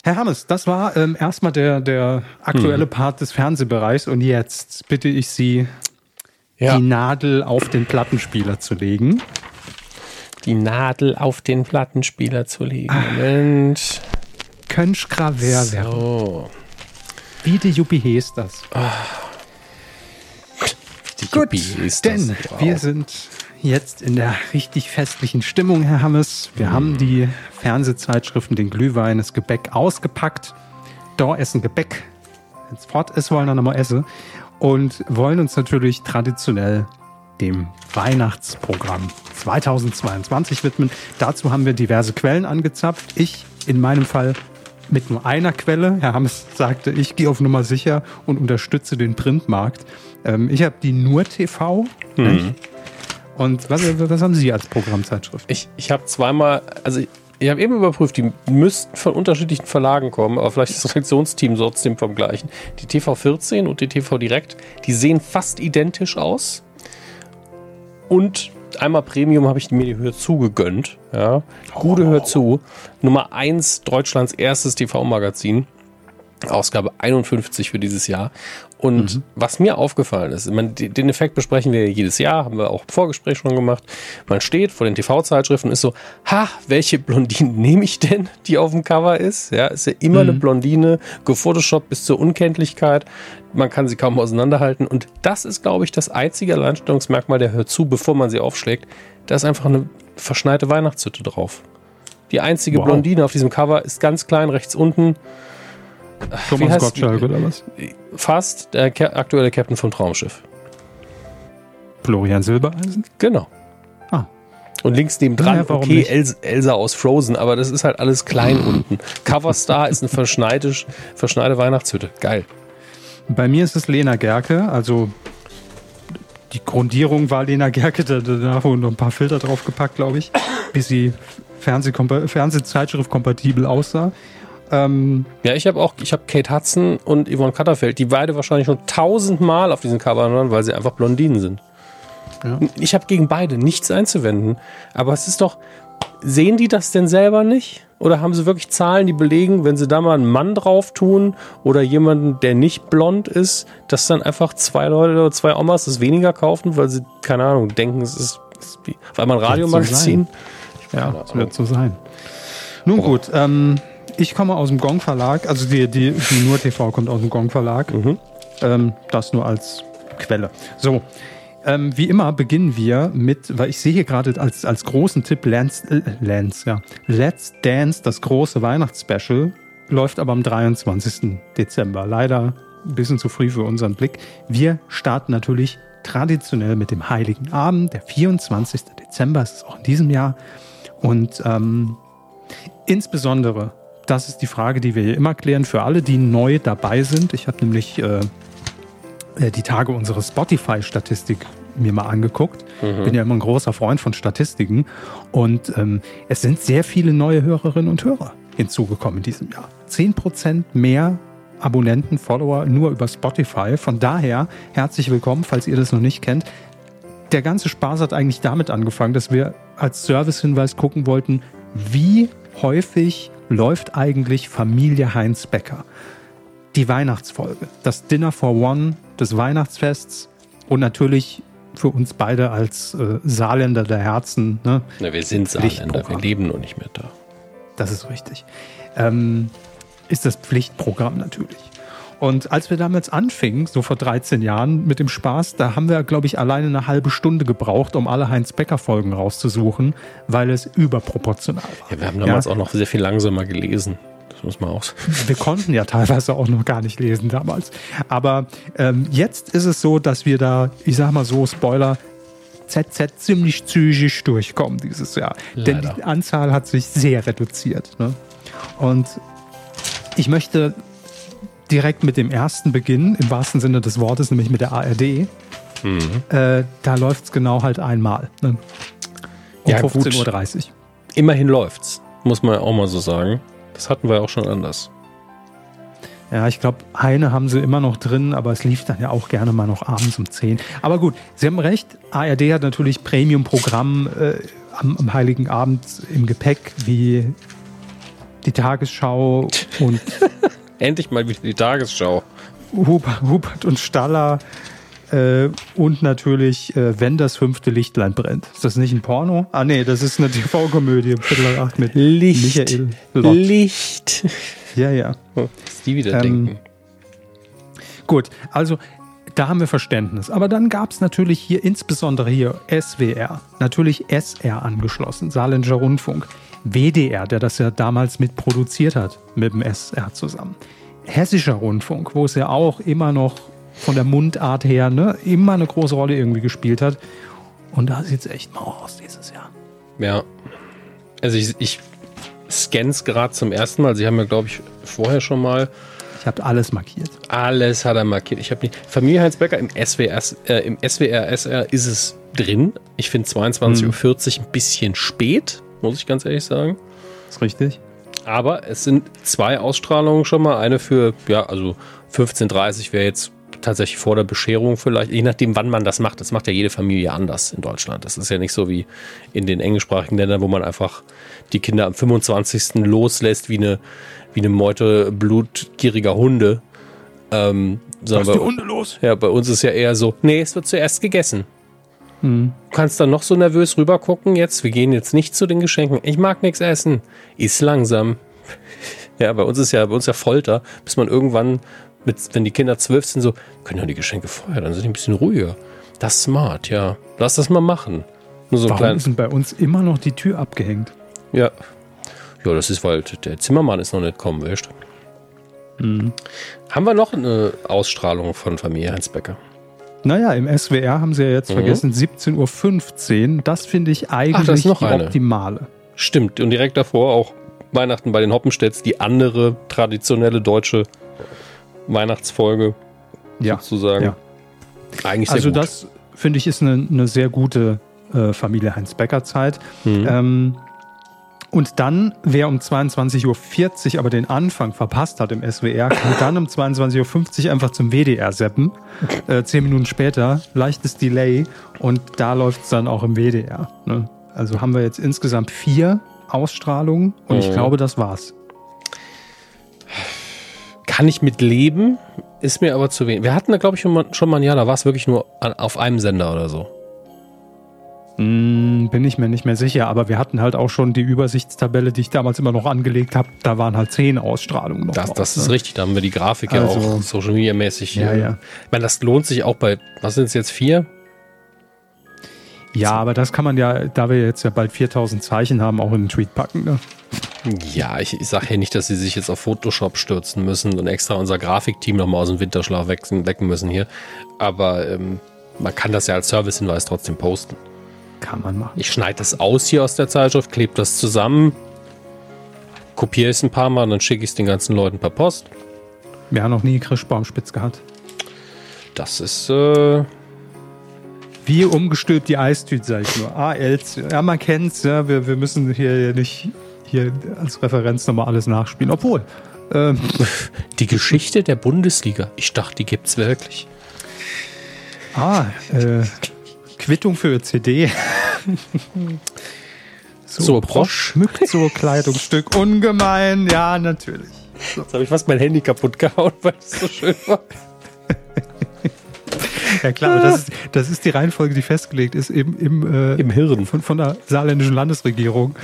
Herr Hammes, das war ähm, erstmal der, der aktuelle Hm. Part des Fernsehbereichs und jetzt bitte ich Sie, Ja, die Nadel auf den Plattenspieler zu legen. Die Nadel auf den Plattenspieler zu legen. Moment. Könsch Gravär werden. So. Wie die Juppie ist das. Die Gut, ist denn das. Wow. wir sind jetzt in der richtig festlichen Stimmung, Herr Hammes. Wir haben die Fernsehzeitschriften, den Glühwein, das Gebäck ausgepackt. Da essen Gebäck. Jetzt fort ist wollen wir nochmal essen. Und wollen uns natürlich traditionell dem Weihnachtsprogramm 2022 widmen. Dazu haben wir diverse Quellen angezapft. Ich in meinem Fall mit nur einer Quelle. Herr Hammes sagte, ich gehe auf Nummer sicher und unterstütze den Printmarkt. Ähm, ich habe die Nur TV. nicht? Und was, was haben Sie als Programmzeitschrift? Ich, ich habe zweimal, also ich, ich habe eben überprüft, die müssten von unterschiedlichen Verlagen kommen, aber vielleicht ist das Redaktionsteam trotzdem vom gleichen. Die TV14 und die TV Direkt, die sehen fast identisch aus. Und einmal Premium habe ich mir die Hör zu gegönnt. Ja. Gute Hör zu. Nummer 1 Deutschlands erstes TV-Magazin. Ausgabe 51 für dieses Jahr. Und was mir aufgefallen ist, die- den Effekt besprechen wir jedes Jahr, haben wir auch im Vorgespräch schon gemacht. Man steht vor den TV-Zeitschriften und ist so, ha, welche Blondine <laughs> nehme ich denn, die auf dem Cover ist? Ja, ist ja immer eine Blondine, gefotoshoppt bis zur Unkenntlichkeit. Man kann sie kaum auseinanderhalten. Und das ist, glaube ich, das einzige Alleinstellungsmerkmal, der hört zu, bevor man sie aufschlägt. Da ist einfach eine verschneite Weihnachtshütte drauf. Die einzige Wow. Blondine auf diesem Cover ist ganz klein rechts unten. Thomas heißt- Gottschalk oder was? Fast der aktuelle Captain vom Traumschiff. Florian Silbereisen? Genau. Ah. Und links nebendran, Naja, warum okay, nicht? Els Elsa aus Frozen, aber das ist halt alles klein unten. Coverstar ist eine verschneite, verschneite Weihnachtshütte. Geil. Bei mir ist es Lena Gerke, also die Grundierung war Lena Gerke, da, da wurden noch ein paar Filter draufgepackt, glaube ich, bis sie Fernsehzeitschrift kompatibel aussah. Ähm, Ja, ich habe auch, ich habe Kate Hudson und Yvonne Katterfeld, die beide wahrscheinlich schon tausendmal auf diesen Covern waren, weil sie einfach Blondinen sind. Ja. Ich habe gegen beide nichts einzuwenden. Aber es ist doch, sehen die das denn selber nicht? Oder haben sie wirklich Zahlen, die belegen, wenn sie da mal einen Mann drauf tun oder jemanden, der nicht blond ist, dass dann einfach zwei Leute oder zwei Omas das weniger kaufen, weil sie, keine Ahnung, denken, es ist, es ist wie auf einmal ein Radiomagazin? ja, das wird so sein. Nun gut, ähm, ich komme aus dem Gong Verlag, also die, die, die Nur TV kommt aus dem Gong Verlag. Ähm, das nur als Quelle. So. Ähm, wie immer beginnen wir mit, weil ich sehe hier gerade als, als großen Tipp Lance, äh, Lance, ja. Let's Dance, das große Weihnachtsspecial, läuft aber am 23. Dezember. Leider ein bisschen zu früh für unseren Blick. Wir starten natürlich traditionell mit dem Heiligen Abend, der 24. Dezember, ist auch in diesem Jahr. Und ähm, insbesondere, das ist die Frage, die wir hier immer klären, für alle, die neu dabei sind. Ich habe nämlich äh, äh, die Tage unsere Spotify-Statistik mir mal angeguckt. Mhm. Bin ja immer ein großer Freund von Statistiken. Und ähm, es sind sehr viele neue Hörerinnen und Hörer hinzugekommen in diesem Jahr. Zehn Prozent mehr Abonnenten, Follower nur über Spotify. Von daher herzlich willkommen, falls ihr das noch nicht kennt. Der ganze Spaß hat eigentlich damit angefangen, dass wir als Servicehinweis gucken wollten, wie häufig läuft eigentlich Familie Heinz Becker. Die Weihnachtsfolge, das Dinner for One des Weihnachtsfests und natürlich für uns beide als äh, Saarländer der Herzen. Ne? Na, wir sind Saarländer, wir leben nur nicht mehr da. Das ist richtig. Ähm, ist das Pflichtprogramm natürlich. Und als wir damals anfingen, so vor 13 Jahren mit dem Spaß, da haben wir, glaube ich, alleine eine halbe Stunde gebraucht, um alle Heinz-Becker-Folgen rauszusuchen, weil es überproportional war. Ja, wir haben damals ja. auch noch sehr viel langsamer gelesen. Das muss man auch sagen. <laughs> Wir konnten ja teilweise auch noch gar nicht lesen damals. Aber ähm, jetzt ist es so, dass wir da, ich sag mal so, Spoiler, ZZ ziemlich zügig durchkommen dieses Jahr. Leider. Denn die Anzahl hat sich sehr reduziert. Ne? Und ich möchte direkt mit dem ersten beginnen, im wahrsten Sinne des Wortes, nämlich mit der ARD. Mhm. Äh, da läuft es genau halt einmal. Ne? Um ja, 15.30 Uhr. Immerhin läuft's, muss man auch mal so sagen. Das hatten wir auch schon anders. Ja, ich glaube, eine haben sie immer noch drin, aber es lief dann ja auch gerne mal noch abends um 10. Aber gut, Sie haben recht, ARD hat natürlich Premium-Programm äh, am, am Heiligen Abend im Gepäck, wie die Tagesschau und. <laughs> Endlich mal wieder die Tagesschau. Hubert, Hubert und Staller äh, und natürlich, äh, wenn das fünfte Lichtlein brennt. Ist das nicht ein Porno? Ah, nee, das ist eine TV-Komödie Viertel acht mit Licht. Michael Lott. Licht. Ja, ja. Oh, die wieder ähm, denken. Gut, also da haben wir Verständnis. Aber dann gab es natürlich hier, insbesondere hier SWR, natürlich SR angeschlossen, Saarländischer Rundfunk. WDR, der das ja damals mitproduziert hat, mit dem SR zusammen. Hessischer Rundfunk, wo es ja auch immer noch von der Mundart her ne, immer eine große Rolle irgendwie gespielt hat. Und da sieht es echt mau aus dieses Jahr. Ja. Also ich, ich scanne es gerade zum ersten Mal. Sie haben ja, glaube ich, vorher schon mal. Ich habe alles markiert. Alles hat er markiert. Ich habe nicht. Familie Heinz Becker im SWR, äh, im SWR SR ist es drin. Ich finde 22.40 Uhr ein bisschen spät muss ich ganz ehrlich sagen. ist richtig. Aber es sind zwei Ausstrahlungen schon mal. Eine für, ja, also 15.30 wäre jetzt tatsächlich vor der Bescherung vielleicht, je nachdem, wann man das macht. Das macht ja jede Familie anders in Deutschland. Das ist ja nicht so wie in den englischsprachigen Ländern, wo man einfach die Kinder am 25. loslässt wie eine, wie eine Meute blutgieriger Hunde. Ähm, Lass die Hunde los. Ja, bei uns ist ja eher so, nee, es wird zuerst gegessen. Hm. Du kannst dann noch so nervös rüber gucken jetzt. Wir gehen jetzt nicht zu den Geschenken. Ich mag nichts essen. Ist langsam. <laughs> Ja, bei uns ist ja, bei uns ja Folter, bis man irgendwann, mit, wenn die Kinder zwölf sind, so, können ja die Geschenke vorher, dann sind die ein bisschen ruhiger. Das ist smart, ja. Lass das mal machen. Nur so Warum klein... ist bei uns immer noch die Tür abgehängt? Ja. Ja, das ist, weil der Zimmermann ist noch nicht kommen, weißt mhm. Haben wir noch eine Ausstrahlung von Familie Heinz Becker? Naja, im SWR haben sie ja jetzt mhm. vergessen, 17.15 Uhr. Das finde ich eigentlich Ach, die eine. optimale. Stimmt. Und direkt davor auch Weihnachten bei den Hoppenstedts, die andere traditionelle deutsche Weihnachtsfolge ja. sozusagen. Ja. Eigentlich Also gut. das finde ich ist eine, eine sehr gute äh, Familie Heinz Becker Zeit. Mhm. Ähm, und dann, wer um 22.40 Uhr aber den Anfang verpasst hat im SWR, kann dann um 22.50 Uhr einfach zum WDR seppen. Äh, zehn Minuten später, leichtes Delay und da läuft es dann auch im WDR. Ne? Also haben wir jetzt insgesamt vier Ausstrahlungen und mhm. ich glaube, das war's. Kann ich mit leben, ist mir aber zu wenig. Wir hatten da, glaube ich, schon mal, schon mal ein Jahr, da war es wirklich nur auf einem Sender oder so. Hm, bin ich mir nicht mehr sicher, aber wir hatten halt auch schon die Übersichtstabelle, die ich damals immer noch angelegt habe. Da waren halt zehn Ausstrahlungen noch. Das, das ist ne? richtig, da haben wir die Grafik ja also, auch Social Media mäßig. Ja, ja. Ich meine, das lohnt sich auch bei, was sind es jetzt, vier? Ja, aber das kann man ja, da wir jetzt ja bald 4000 Zeichen haben, auch in den Tweet packen. Ne? Ja, ich, ich sage ja nicht, dass sie sich jetzt auf Photoshop stürzen müssen und extra unser Grafikteam nochmal aus dem Winterschlaf wecken, wecken müssen hier. Aber ähm, man kann das ja als Servicehinweis trotzdem posten. Kann man machen. Ich schneide das aus hier aus der Zeitschrift, klebe das zusammen, kopiere es ein paar Mal und dann schicke ich es den ganzen Leuten per Post. Wir haben noch nie Krischbaumspitz gehabt. Das ist, äh, Wie umgestülpt die Eistüte, sag ich nur. AL. Ja, man kennt's, ja. Wir, wir müssen hier nicht hier als Referenz nochmal alles nachspielen. Obwohl. Ähm, <laughs> die Geschichte der Bundesliga. Ich dachte, die gibt's wirklich. Ah, äh, Quittung für CD. <laughs> so, so Brosch schmückt so Kleidungsstück. <laughs> Ungemein, ja, natürlich. So. Jetzt habe ich fast mein Handy kaputt gehauen, weil es so schön war. <laughs> Ja klar, das ist, das ist die Reihenfolge, die festgelegt ist im, im, äh, im Hirn von, von der saarländischen Landesregierung.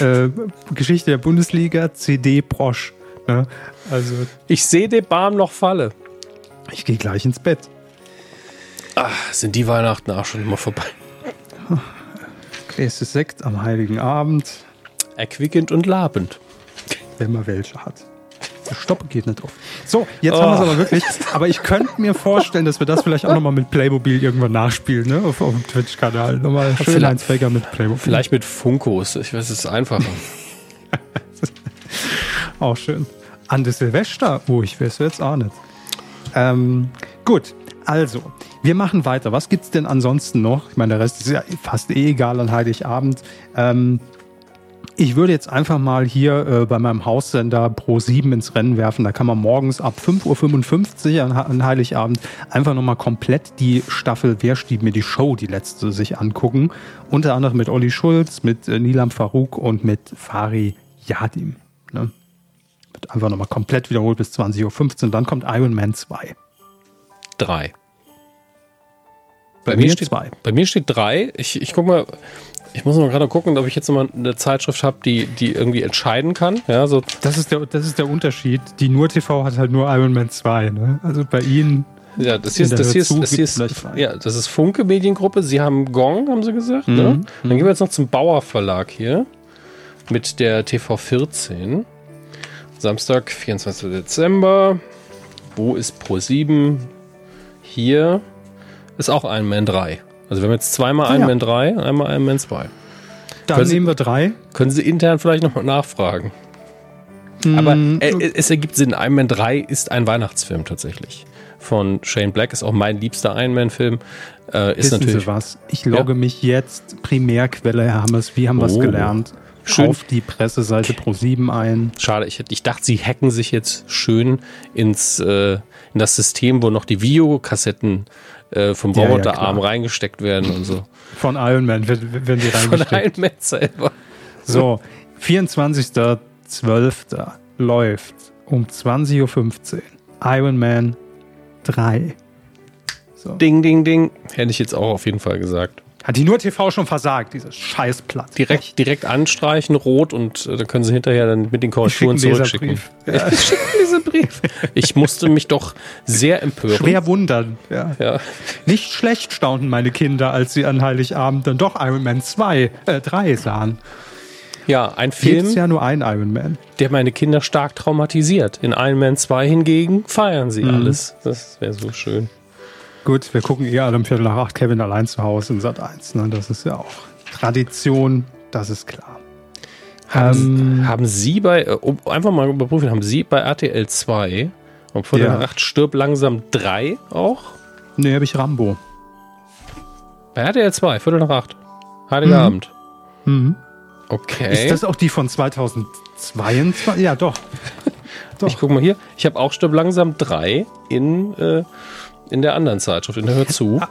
äh, Geschichte der Bundesliga, CD Prosch. Ne? Also ich sehe den Baum noch falle. Ich gehe gleich ins Bett. Ach, sind die Weihnachten auch schon immer vorbei. Gläser Sekt am Heiligen Abend. Erquickend und labend. Wenn man welche hat. Stopp geht nicht auf. So, jetzt oh. haben wir es aber wirklich. Aber ich könnte mir vorstellen, dass wir das vielleicht auch nochmal mit Playmobil irgendwann nachspielen, ne? Auf, auf dem Twitch-Kanal. Nochmal schön Heinz Becker mit Playmobil. Vielleicht mit Funkos. Ich weiß, es ist einfacher. <laughs> auch schön. An das Silvester. Oh, ich weiß jetzt auch nicht. Ähm, gut, also, wir machen weiter. Was gibt's denn ansonsten noch? Ich meine, der Rest ist ja fast eh egal an Heiligabend. Ähm, ich würde jetzt einfach mal hier äh, bei meinem Haussender Pro 7 ins Rennen werfen. Da kann man morgens ab 5.55 Uhr an, an Heiligabend einfach nochmal komplett die Staffel Wer stieb mir die Show, die letzte, sich angucken. Unter anderem mit Olli Schulz, mit äh, Nilam Farouk und mit Fari Yadim. Ne? Wird einfach nochmal komplett wiederholt bis 20.15 Uhr. Dann kommt Iron Man 2. 3. Bei, bei mir, steht, zwei. bei mir steht drei. Ich, ich guck mal, ich muss mal gerade gucken, ob ich jetzt mal eine Zeitschrift habe, die, die irgendwie entscheiden kann. Ja, so. Das, ist der, das ist der Unterschied. Die Nur TV hat halt nur Iron Man 2. Ne? Also bei Ihnen. Ja, das hier ist, das hier ist, das hier ist, ja, das ist Funke Mediengruppe. Sie haben Gong, haben sie gesagt. Ne? Mhm. Ne? Dann gehen wir jetzt noch zum Bauer Verlag hier mit der TV 14. Samstag, 24. Dezember. Wo ist Pro 7? Hier ist auch Iron Man 3. Also wir haben jetzt zweimal ah, Iron ja. Man 3 und einmal Iron Man 2. Dann können nehmen Sie, wir drei. Können Sie intern vielleicht nochmal nachfragen. Mm, Aber äh, es ergibt Sinn. Iron Man 3 ist ein Weihnachtsfilm tatsächlich. Von Shane Black ist auch mein liebster Iron Man-Film. Äh, ist Wissen natürlich, Sie was? Ich logge ja. mich jetzt Primärquelle, Herr Hammers. Haben wir es oh. gelernt? Schön. auf die Presseseite Pro 7 ein. Schade, ich, ich dachte, sie hacken sich jetzt schön ins äh, in das System, wo noch die Videokassetten äh, vom Roboterarm ja, ja, reingesteckt werden und so. Von Iron Man werden die reingesteckt. Von Iron Man selber. So, 24.12. läuft um 20.15 Uhr Iron Man 3. So. Ding, ding, ding. Hätte ich jetzt auch auf jeden Fall gesagt. Hat die nur TV schon versagt, dieses Scheißblatt. Direkt, direkt anstreichen, rot und äh, dann können sie hinterher dann mit den Korrekturen zurückschicken. Ja. <laughs> Ich schicke diesen Brief. Ich musste mich doch sehr empören. Schwer wundern. Ja. ja. Nicht schlecht staunten meine Kinder, als sie an Heiligabend dann doch Iron Man 2, äh, 3 sahen. Ja, ein Film. ist ja nur ein Iron Man. Der meine Kinder stark traumatisiert. In Iron Man 2 hingegen feiern sie mhm. alles. Das wäre so schön. Gut, wir gucken eher alle um Viertel nach acht Kevin allein zu Hause in Sat 1. Ne? Das ist ja auch Tradition, das ist klar. Haben, ähm, haben Sie bei, äh, einfach mal überprüfen, haben Sie bei RTL 2 um Viertel ja. nach acht stirb langsam 3 auch? Nee, habe ich Rambo. Bei RTL 2, Viertel nach acht. Heiliger mhm. Abend. Mhm. Okay. Ist das auch die von 2022? Ja, doch. doch. <laughs> Ich gucke mal hier. Ich habe auch Stirb langsam 3 in äh, in der anderen Zeitschrift, in der Hör zu. Ah,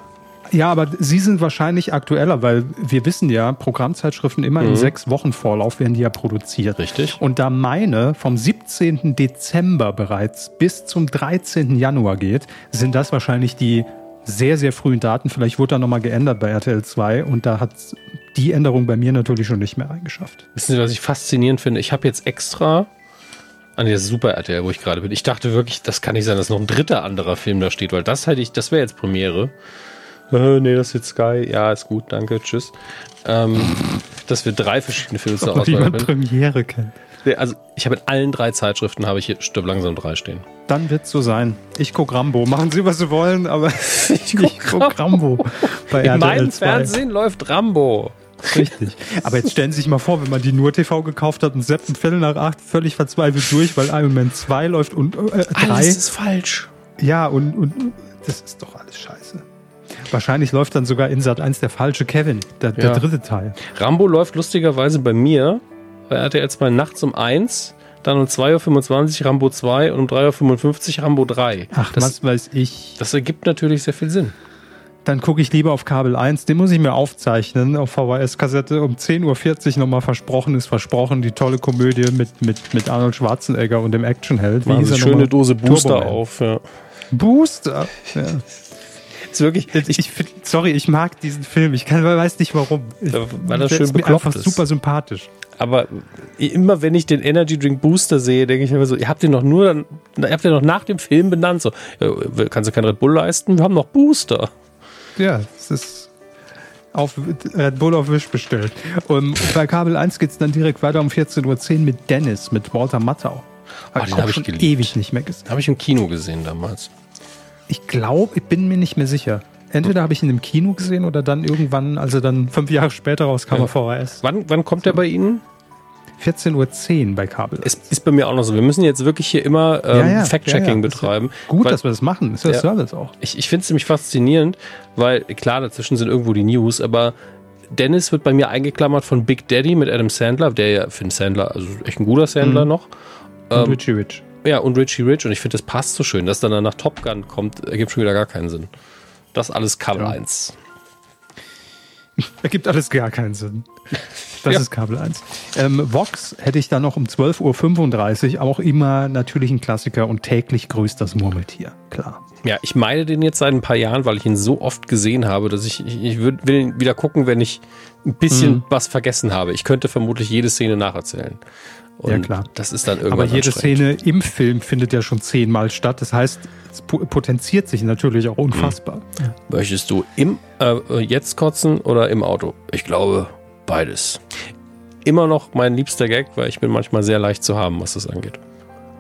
ja, aber Sie sind wahrscheinlich aktueller, weil wir wissen ja, Programmzeitschriften immer mhm. in sechs Wochen Vorlauf werden die ja produziert. Richtig. Und da meine vom 17. Dezember bereits bis zum 13. Januar geht, sind das wahrscheinlich die sehr, sehr frühen Daten. Vielleicht wurde da nochmal geändert bei RTL 2 und da hat die Änderung bei mir natürlich schon nicht mehr eingeschafft. Wissen Sie, was ich faszinierend finde? Ich habe jetzt extra an der Super RTL, wo ich gerade bin. Ich dachte wirklich, das kann nicht sein, dass noch ein dritter anderer Film da steht, weil das hätte ich, das wäre jetzt Premiere. Äh, nee, das ist jetzt Sky. Ja, ist gut, danke, tschüss. Ähm, dass wir drei verschiedene Filme zur <laughs> Auswahl haben. Premiere kennt. Also ich habe in allen drei Zeitschriften habe ich hier Stirb langsam drei stehen. Dann wird es so sein. Ich gucke Rambo. Machen Sie, was Sie wollen, aber <laughs> <laughs> ich gucke guck Rambo. Bei in meinem 2. Fernsehen läuft Rambo. Richtig. Aber jetzt stellen Sie sich mal vor, wenn man die nur TV gekauft hat und seppt ein Viertel nach acht völlig verzweifelt durch, weil Iron Man 2 läuft und äh, 3. Alles ist falsch. Ja, und, und das ist doch alles scheiße. Wahrscheinlich läuft dann sogar in Sat 1 der falsche Kevin, der, der Ja. dritte Teil. Rambo läuft lustigerweise bei mir, bei RTL 2 nachts um 1, dann um 2.25 Uhr Rambo 2 und um 3.55 Uhr Rambo 3. Ach, das, was weiß ich. das ergibt natürlich sehr viel Sinn. Dann gucke ich lieber auf Kabel 1. Den muss ich mir aufzeichnen auf VHS-Kassette. Um 10.40 Uhr nochmal versprochen ist versprochen. Die tolle Komödie mit, mit, mit Arnold Schwarzenegger und dem Actionheld. Wie hieß er schöne? Dose Booster Turboman. auf. Ja. Booster. Ja. Ist wirklich, Ich, ich find, sorry, ich mag diesen Film. Ich kann, weiß nicht warum. Ich, weil der schön ist mir einfach ist. super sympathisch. aber immer wenn ich den Energy Drink Booster sehe, denke ich mir so, ihr habt den noch nur, ihr habt den noch nach dem Film benannt. So, ja, kannst du kein Red Bull leisten? Wir haben noch Booster. Ja, es ist auf Red Bull auf Wish bestellt. Und bei Kabel 1 geht es dann direkt weiter um 14.10 Uhr mit Dennis, mit Walter Matthau. Ah, Hab den auch hab ich schon geliebt. ewig nicht mehr gesehen. Habe ich im Kino gesehen damals. Ich glaube, ich bin mir nicht mehr sicher. Entweder habe ich ihn im Kino gesehen oder dann irgendwann, als er dann fünf Jahre später rauskam Ja. VHS. Wann, wann kommt der bei Ihnen? 14.10 Uhr bei Kabel. Es ist bei mir auch noch so. Wir müssen jetzt wirklich hier immer ähm, Ja, ja, Fact-Checking ja, betreiben. Gut, weil dass wir das machen. Ist ja. Service auch. ich ich finde es ziemlich faszinierend, weil klar, dazwischen sind irgendwo die News, aber Dennis wird bei mir eingeklammert von Big Daddy mit Adam Sandler, der ja, finde Sandler, also echt ein guter Sandler Mhm. noch. Und Ähm, Richie Rich. Ja, und Richie Rich. Und ich finde, das passt so schön. Dass dann nach Top Gun kommt, ergibt schon wieder gar keinen Sinn. Das alles Kabel Ja. 1. <laughs> Ergibt alles gar keinen Sinn. <laughs> Das Ja. ist Kabel 1. Ähm, Vox hätte ich dann noch um 12.35 Uhr, auch immer natürlich ein Klassiker und täglich grüßt das Murmeltier. Klar. Ja, ich meine den jetzt seit ein paar Jahren, weil ich ihn so oft gesehen habe, dass ich, ich, ich würd, will ihn wieder gucken, wenn ich ein bisschen Mhm. was vergessen habe. Ich könnte vermutlich jede Szene nacherzählen. Und Ja, klar. Das ist dann irgendwann Aber jede. Szene im Film findet ja schon zehnmal statt. Das heißt, es po- potenziert sich natürlich auch unfassbar. Möchtest du im äh, jetzt kotzen oder im Auto? Ich glaube, beides. Immer noch mein liebster Gag, weil ich bin manchmal sehr leicht zu haben, was das angeht.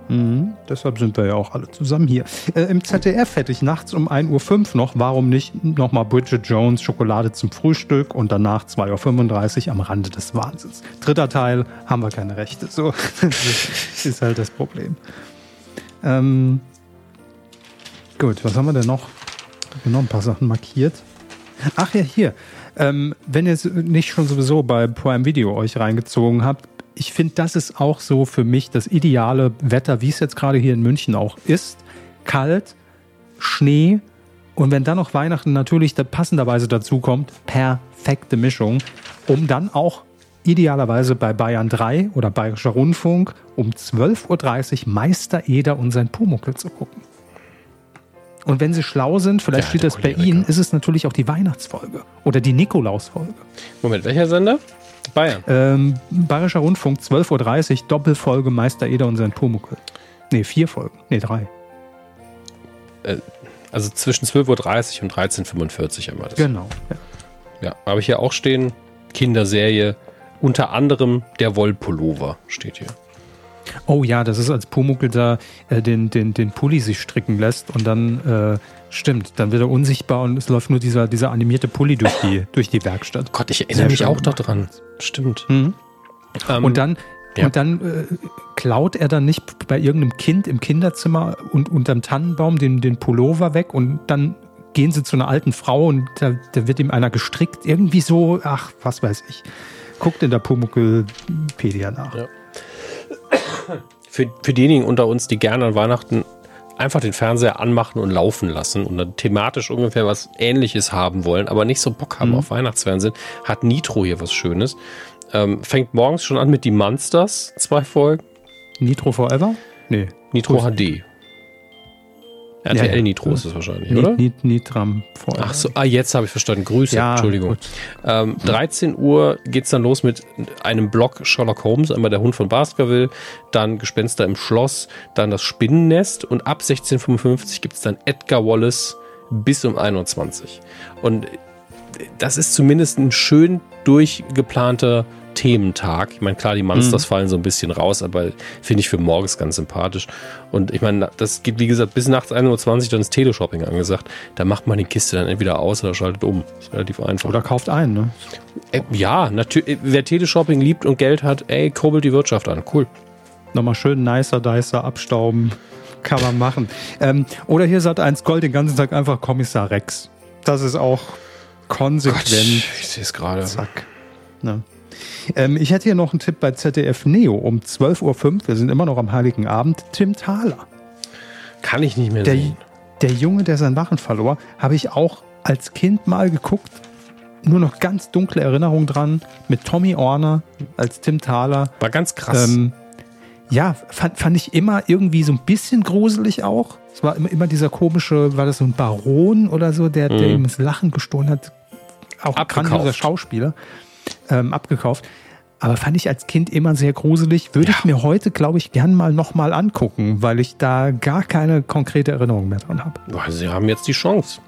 Mhm. Deshalb sind wir ja auch alle zusammen hier. Äh, Im ZDF hätte ich nachts um 1.05 Uhr noch, warum nicht, nochmal Bridget Jones Schokolade zum Frühstück und danach 2.35 Uhr am Rande des Wahnsinns. Dritter Teil, haben wir keine Rechte. So, <laughs> ist halt das Problem. Ähm, gut, was haben wir denn noch? Ich noch ein paar Sachen markiert. Ach ja, hier. Ähm, wenn ihr es nicht schon sowieso bei Prime Video euch reingezogen habt, ich finde, das ist auch so für mich das ideale Wetter, wie es jetzt gerade hier in München auch ist. Kalt, Schnee und wenn dann noch Weihnachten natürlich passenderweise dazu kommt, perfekte Mischung, um dann auch idealerweise bei Bayern 3 oder Bayerischer Rundfunk um 12.30 Uhr Meister Eder und sein Pumuckel zu gucken. Und wenn sie schlau sind, vielleicht Ja, steht das bei. Ihnen, ist es natürlich auch die Weihnachtsfolge oder die Nikolausfolge. Moment, welcher Sender? Bayern. Ähm, Bayerischer Rundfunk, 12.30 Uhr, Doppelfolge Meister Eder und sein Pumuckel. Nee, vier Folgen. Nee, drei. Also zwischen 12.30 Uhr und 13.45 Uhr immer das. Genau. Ja. Ja, habe ich hier auch stehen. Kinderserie. Unter anderem der Wollpullover steht hier. Oh ja, das ist als Pumuckel da äh, den, den, den Pulli sich stricken lässt und dann, äh, stimmt, dann wird er unsichtbar und es läuft nur dieser, dieser animierte Pulli durch die, durch die Werkstatt. Gott, ich Sehr erinnere mich schön auch daran. Stimmt. Mhm. Ähm, Und dann, ja. und dann äh, klaut er dann nicht bei irgendeinem Kind im Kinderzimmer und unterm Tannenbaum den, den Pullover weg und dann gehen sie zu einer alten Frau und da, da wird ihm einer gestrickt. Irgendwie so, ach, was weiß ich. Guckt in der Pumuckelpedia nach. Ja. Für, für diejenigen unter uns, die gerne an Weihnachten einfach den Fernseher anmachen und laufen lassen und dann thematisch ungefähr was ähnliches haben wollen, aber nicht so Bock haben Mhm. auf Weihnachtsfernsehen, hat Nitro hier was Schönes. Ähm, fängt morgens schon an mit die Monsters, zwei Folgen. Nitro Forever? Nee. Nitro HD. RTL Ja, ja. Nitro ist es wahrscheinlich, Nit, oder? Nit, Nitram Forever. Ach so, ah, jetzt habe ich verstanden. Grüße, Ja, Entschuldigung. Ähm, 13 Uhr geht's dann los mit einem Blog Sherlock Holmes, einmal der Hund von Baskerville, dann Gespenster im Schloss, dann das Spinnennest und ab 16.55 gibt's dann Edgar Wallace bis um 21. Und das ist zumindest ein schön durchgeplanter Thementag. Ich meine, klar, die Monsters fallen so ein bisschen raus, aber finde ich für morgens ganz sympathisch. Und ich meine, das geht, wie gesagt, bis nachts 1.20 Uhr, dann ist Teleshopping angesagt. Da macht man die Kiste dann entweder aus oder schaltet um. Ist relativ einfach. Oder kauft ein, ne? Äh, ja, natürlich. Wer Teleshopping liebt und Geld hat, ey, kurbelt die Wirtschaft an. Cool. Nochmal schön nicer, dicer abstauben. Kann man machen. Ähm, oder hier sagt eins Gold den ganzen Tag einfach Kommissar Rex. Das ist auch konsequent. Gott, ich sehe es gerade. Zack. Ne? Ähm, ich hätte hier noch einen Tipp bei ZDF Neo um 12.05 Uhr. Wir sind immer noch am Heiligen Abend. Tim Thaler. Kann ich nicht mehr der, sehen. Der Junge, der sein Wachen verlor, habe ich auch als Kind mal geguckt. Nur noch ganz dunkle Erinnerungen dran. Mit Tommy Orner als Tim Thaler. War ganz krass. Ähm, ja, fand, fand ich immer irgendwie so ein bisschen gruselig auch. Es war immer, immer dieser komische, war das so ein Baron oder so, der, mhm. der ihm das Lachen gestohlen hat. Auch ein grandioser Schauspieler. Ähm, abgekauft. Aber fand ich als Kind immer sehr gruselig. Würde ja. ich mir heute, glaube ich, gern mal nochmal angucken, weil ich da gar keine konkrete Erinnerung mehr dran habe. Sie haben jetzt die Chance.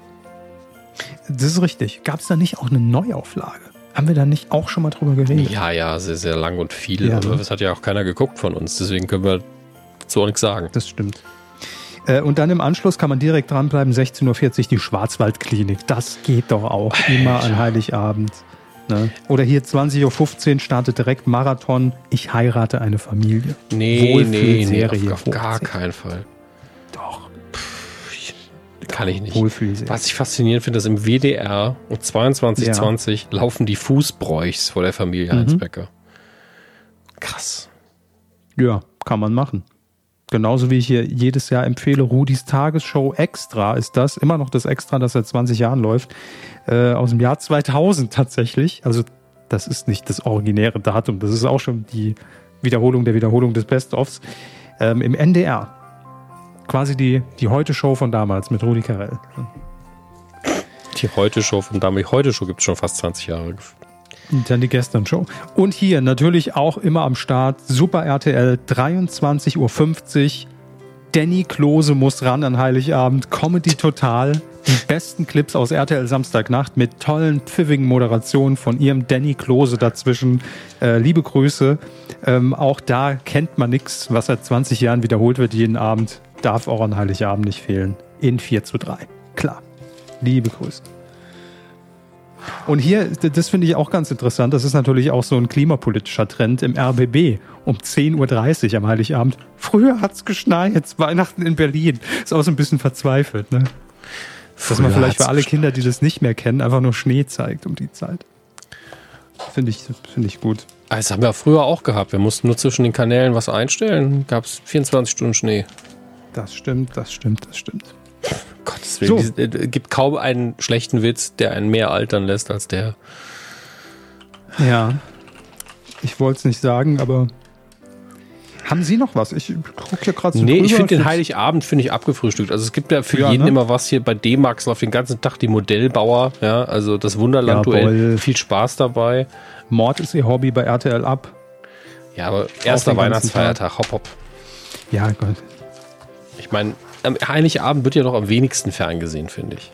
Das ist richtig. Gab es da nicht auch eine Neuauflage? Haben wir da nicht auch schon mal drüber geredet? Ja, ja, sehr, sehr lang und viel. Ja, aber ne? das hat ja auch keiner geguckt von uns. Deswegen können wir so nichts sagen. Das stimmt. Äh, und dann im Anschluss kann man direkt dranbleiben, 16.40 Uhr die Schwarzwaldklinik. Das geht doch auch immer an Heiligabend. Ne? Oder hier 20.15 Uhr startet direkt Marathon. Ich heirate eine Familie. Nee, nee, nee, auf, auf gar keinen Fall. Doch. Pff, kann ich nicht. Was ich faszinierend finde, ist im WDR um 22.20 ja. laufen die Fußbräuchs vor der Familie mhm. Heinz Becker. Krass. Ja, kann man machen. Genauso wie ich hier jedes Jahr empfehle, Rudis Tagesshow Extra ist das, immer noch das Extra, das seit 20 Jahren läuft, äh, aus dem Jahr 2000 tatsächlich. Also das ist nicht das originäre Datum, das ist auch schon die Wiederholung der Wiederholung des Best-ofs. Ähm, Im NDR. Quasi die, die Heute-Show von damals mit Rudi Carell. Die Heute-Show von damals. Heute-Show gibt es schon fast 20 Jahre. Und dann die Gestern-Show. Und hier natürlich auch immer am Start Super RTL 23.50 Uhr. Danny Klose muss ran an Heiligabend. Comedy total. Die besten Clips aus RTL Samstagnacht mit tollen, pfiffigen Moderationen von ihrem Danny Klose dazwischen. Äh, liebe Grüße. Ähm, auch da kennt man nichts, was seit 20 Jahren wiederholt wird jeden Abend. Darf auch an Heiligabend nicht fehlen. In 4 zu 3. Klar. Liebe Grüße. Und hier, das finde ich auch ganz interessant, das ist natürlich auch so ein klimapolitischer Trend im RBB um 10.30 Uhr am Heiligabend. Früher hat es geschneit, Weihnachten in Berlin. Ist auch so ein bisschen verzweifelt, ne? Dass man vielleicht für alle Kinder, die das nicht mehr kennen, einfach nur Schnee zeigt um die Zeit. Finde ich, find ich gut. Ah, das haben wir früher auch gehabt. Wir mussten nur zwischen den Kanälen was einstellen. Gab es 24 Stunden Schnee. Das stimmt, das stimmt, das stimmt. Gottes Willen, so. es äh, gibt kaum einen schlechten Witz, der einen mehr altern lässt als der. Ja. Ich wollte es nicht sagen, aber haben Sie noch was? Ich gucke hier gerade so Nee, ich finde den Heiligabend finde ich abgefrühstückt. Also es gibt ja für ja, jeden ne? immer was hier bei D-Max auf den ganzen Tag die Modellbauer, ja, also das Wunderland-Duell. Ja, viel Spaß dabei. Mord ist Ihr Hobby bei RTL ab. Ja, aber erster Weihnachtsfeiertag, hopp hopp. Ja, Gott. Ich meine, am Heiligabend wird ja noch am wenigsten ferngesehen, finde ich.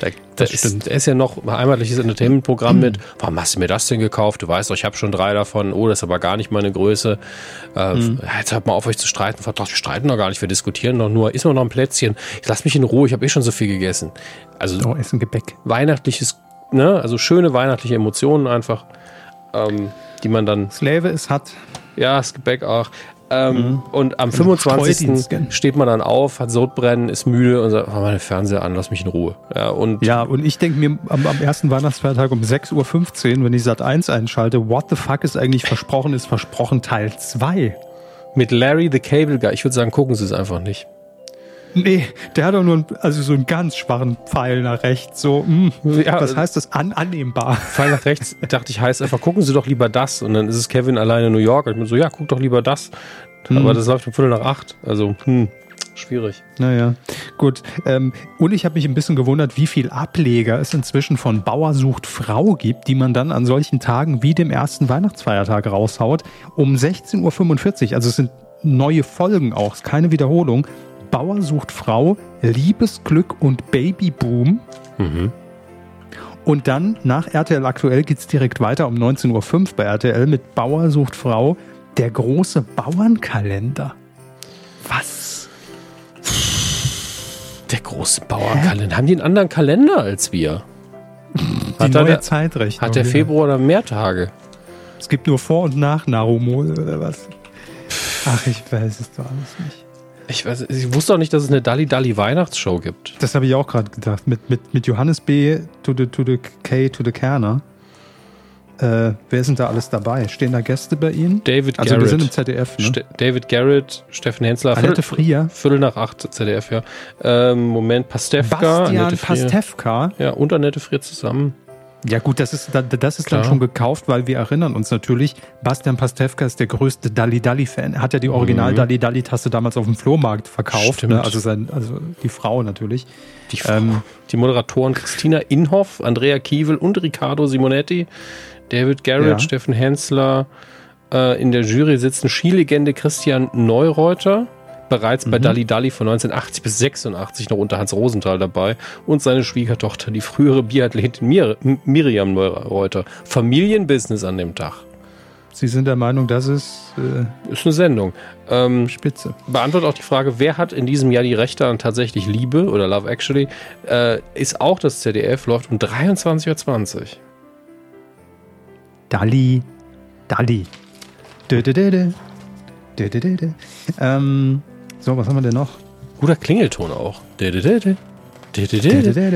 Da, da, ist, da ist ja noch ein heimatliches Entertainment-Programm mit, warum hast du mir das denn gekauft? Du weißt doch, ich habe schon drei davon. Oh, das ist aber gar nicht meine Größe. Äh, mhm. Jetzt hört mal auf, euch zu streiten. Verdammt, wir streiten noch gar nicht, wir diskutieren doch nur. Ist mir noch ein Plätzchen. Ich lass mich in Ruhe, ich habe eh schon so viel gegessen. Also oh, Essen Gebäck. Weihnachtliches, ne? Also schöne weihnachtliche Emotionen einfach, ähm, die man dann. Slave ist hat. Ja, das Gebäck auch. Ähm, mhm. Und am 25. steht man dann auf, hat Sodbrennen, ist müde und sagt, mach mal den Fernseher an, lass mich in Ruhe. Ja, und, ja, und ich denke mir am, am, ersten Weihnachtsfeiertag um 6.15 Uhr, wenn ich Sat 1 einschalte, what the fuck ist eigentlich versprochen, ist versprochen Teil 2. Mit Larry the Cable Guy. Ich würde sagen, gucken Sie es einfach nicht. Nee, der hat doch nur einen, also so einen ganz schwachen Pfeil nach rechts. So, mh, hm, ja, was heißt das? An, annehmbar. Pfeil nach rechts, <laughs> dachte ich, heißt einfach, gucken Sie doch lieber das. Und dann ist es Kevin alleine in New York. Und ich bin so, ja, guck doch lieber das. Hm. Aber das läuft um Viertel nach acht. Also, hm, schwierig. Naja, gut. Ähm, und ich habe mich ein bisschen gewundert, wie viel Ableger es inzwischen von Bauer sucht Frau gibt, die man dann an solchen Tagen wie dem ersten Weihnachtsfeiertag raushaut. Um 16.45 Uhr, also es sind neue Folgen auch, keine Wiederholung. Bauer sucht Frau, Liebesglück und Babyboom. Mhm. Und dann nach RTL aktuell geht es direkt weiter um 19.05 Uhr bei RTL mit Bauer sucht Frau, der große Bauernkalender. Was? Der große Bauernkalender. Haben die einen anderen Kalender als wir? Die hat neue der, Zeitrechnung. Hat der Februar oder mehr Tage? Es gibt nur Vor- und Nach Narumol oder was? Ach, ich weiß es doch alles nicht. Ich, weiß, ich wusste auch nicht, dass es eine Dalli Dalli Weihnachtsshow gibt. Das habe ich auch gerade gedacht. Mit, mit, mit Johannes B. to the, to the K to the Kerner. Äh, wer sind da alles dabei? Stehen da Gäste bei Ihnen? David also Garrett. wir sind im ZDF. Ne? Ste David Garrett, Steffen Hensler. Annette Frier. Viertel nach acht ZDF, ja. Ähm, Moment, Pastewka. Bastian. Pastewka. Ja, und Annette Frier zusammen. Ja gut, das ist, das ist Klar. dann schon gekauft, weil wir erinnern uns natürlich, Bastian Pastewka ist der größte Dalli Dalli-Fan. Er hat ja die Original Dalli Dalli-Tasse damals auf dem Flohmarkt verkauft. Ne? Also, sein, also die Frau natürlich. Die, Frau- Ähm, die Moderatoren Christina Inhoff, Andrea Kiewel und Riccardo Simonetti. David Garrett, Ja. Steffen Hensler. Äh, in der Jury sitzen Skilegende Christian Neureuter. Bereits Mhm. bei Dalli Dalli von 1980 bis 86 noch unter Hans Rosenthal dabei. Und seine Schwiegertochter, die frühere Biathletin Mir Miriam Neureuter. Familienbusiness an dem Tag. Sie sind der Meinung, das ist äh, Ist eine Sendung. Ähm, spitze. beantwortet auch die Frage, wer hat in diesem Jahr die Rechte an tatsächlich Liebe oder Love Actually, äh, ist auch das ZDF, läuft um 23.20 Uhr. Dalli, Dalli. Dö, dö, dö, dö. Dö, dö, dö, dö. Ähm, so, was haben wir denn noch? Guter Klingelton auch.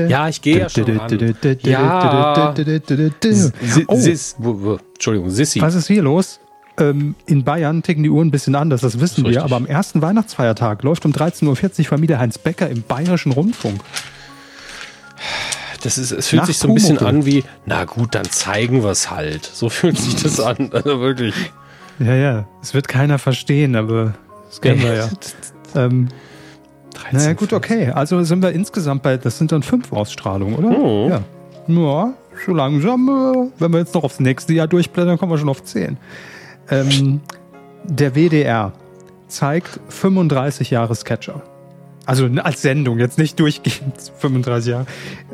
Ja, ich gehe ja schon ran. Ja. Oh, Entschuldigung, Sissi. was ist hier los? Ähm, in Bayern ticken die Uhren ein bisschen anders, das wissen wir. Aber am ersten Weihnachtsfeiertag läuft um 13.40 Uhr Familie Heinz Becker im Bayerischen Rundfunk. Das ist, es fühlt Nach sich so ein bisschen an wie, na gut, dann zeigen wir es halt. So fühlt sich das an. Also wirklich. Ja, ja, es wird keiner verstehen, aber das kennen wir ja. Ähm, naja, gut, okay. Also sind wir insgesamt bei, das sind dann fünf Ausstrahlungen, oder? Mhm. Ja. Ja, so langsam, äh, wenn wir jetzt noch aufs nächste Jahr durchblättern, kommen wir schon auf 10. Ähm, der WDR zeigt 35 Jahre Sketcher. Also als Sendung, jetzt nicht durchgehend <laughs> 35 Jahre.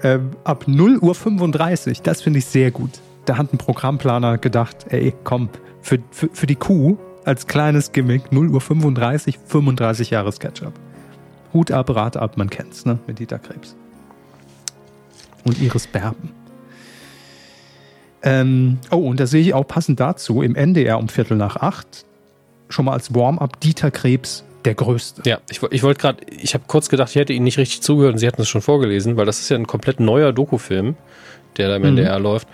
Ähm, ab 0 Uhr 35, das finde ich sehr gut. Da hat ein Programmplaner gedacht, ey, komm, für, für, für die Kuh als kleines Gimmick 0 Uhr 35, 35 Jahre Sketchup. Hut ab, Rat ab, man kennt's, ne? Mit Dieter Krebs. Und Iris Berben. Ähm, oh, und da sehe ich auch passend dazu im NDR um Viertel nach acht schon mal als Warm-up Dieter Krebs der Größte. Ja, ich, ich wollte gerade, ich habe kurz gedacht, ich hätte Ihnen nicht richtig zugehört und Sie hatten es schon vorgelesen, weil das ist ja ein komplett neuer Dokufilm, der da im NDR läuft.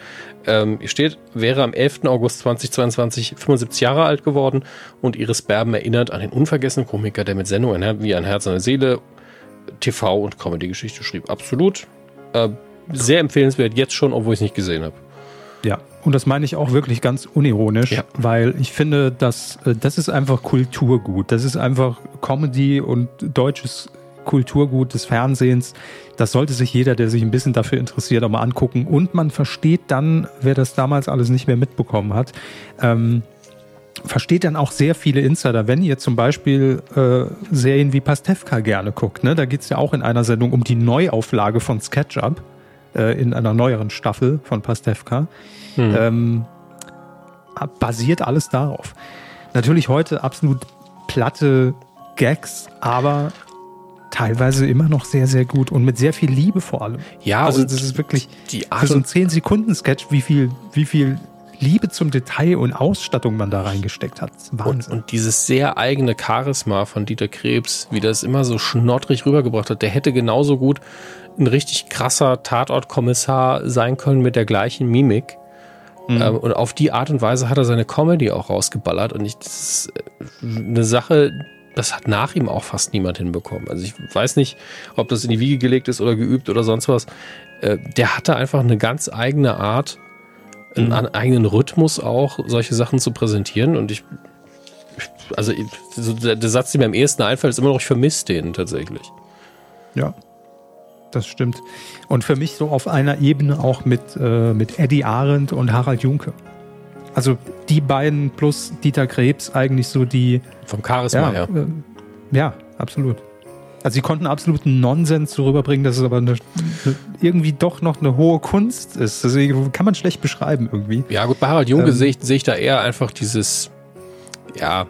Ähm, steht, wäre am 11. August 2022 75 Jahre alt geworden und Iris Berben erinnert an den unvergessenen Komiker, der mit Sendungen Her- wie ein Herz, eine Seele TV- und Comedy-Geschichte schrieb. Absolut. Äh, sehr empfehlenswert, jetzt schon, obwohl ich es nicht gesehen habe. Ja, und das meine ich auch wirklich ganz unironisch, Ja. weil ich finde, dass, äh, das ist einfach Kulturgut. Das ist einfach Comedy und deutsches Kulturgut des Fernsehens. Das sollte sich jeder, der sich ein bisschen dafür interessiert, auch mal angucken. Und man versteht dann, wer das damals alles nicht mehr mitbekommen hat, ähm, versteht dann auch sehr viele Insider. Wenn ihr zum Beispiel äh, Serien wie Pastewka gerne guckt, ne? da geht es ja auch in einer Sendung um die Neuauflage von SketchUp äh, in einer neueren Staffel von Pastewka. Ähm, basiert alles darauf. Natürlich heute absolut platte Gags, aber teilweise immer noch sehr, sehr gut und mit sehr viel Liebe vor allem. Ja, also und das ist wirklich die für Art so einen und 10-Sekunden-Sketch, wie viel, wie viel Liebe zum Detail und Ausstattung man da reingesteckt hat. Und, Wahnsinn. und dieses sehr eigene Charisma von Dieter Krebs, wie das immer so schnottrig rübergebracht hat, der hätte genauso gut ein richtig krasser Tatortkommissar sein können mit der gleichen Mimik. Ähm, und auf die Art und Weise hat er seine Comedy auch rausgeballert. Und ich, das ist äh, eine Sache, das hat nach ihm auch fast niemand hinbekommen. Also ich weiß nicht, ob das in die Wiege gelegt ist oder geübt oder sonst was. Äh, der hatte einfach eine ganz eigene Art, einen an- eigenen Rhythmus auch, solche Sachen zu präsentieren. Und ich, also der Satz, der mir am ehesten einfällt, ist immer noch, ich vermisse den tatsächlich. Ja, das stimmt. Und für mich so auf einer Ebene auch mit, äh, mit Eddie Arendt und Harald Junke. Also die beiden plus Dieter Krebs eigentlich so die, Vom Charisma ja, her. äh, ja, absolut. Also sie konnten absoluten Nonsens so rüberbringen, dass es aber eine, eine, irgendwie doch noch eine hohe Kunst ist. Deswegen kann man schlecht beschreiben irgendwie. Ja, gut, bei Harald Junke Ähm. sehe ich, sehe ich da eher einfach dieses, ja,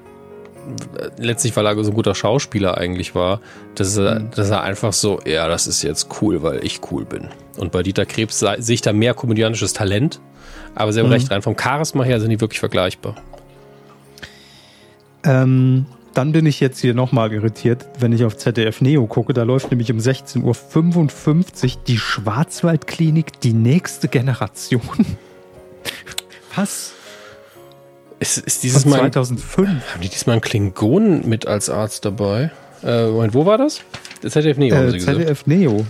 letztlich, weil er so ein guter Schauspieler eigentlich war, dass er, Mhm. dass er einfach so, ja, das ist jetzt cool, weil ich cool bin. Und bei Dieter Krebs sehe ich da mehr komödianisches Talent, aber Sie haben Mhm. recht, rein vom Charisma her sind die wirklich vergleichbar. Ähm, dann bin ich jetzt hier nochmal irritiert, wenn ich auf ZDF Neo gucke. Da läuft nämlich um 16.55 Uhr die Schwarzwaldklinik, die nächste Generation. <laughs> Was? Ist, ist dieses Von Mal. 2005. Haben die diesmal einen Klingonen mit als Arzt dabei? Äh, Moment, wo war das? Das ZDF Neo, haben Äh, sie gesagt. ZDF Neo,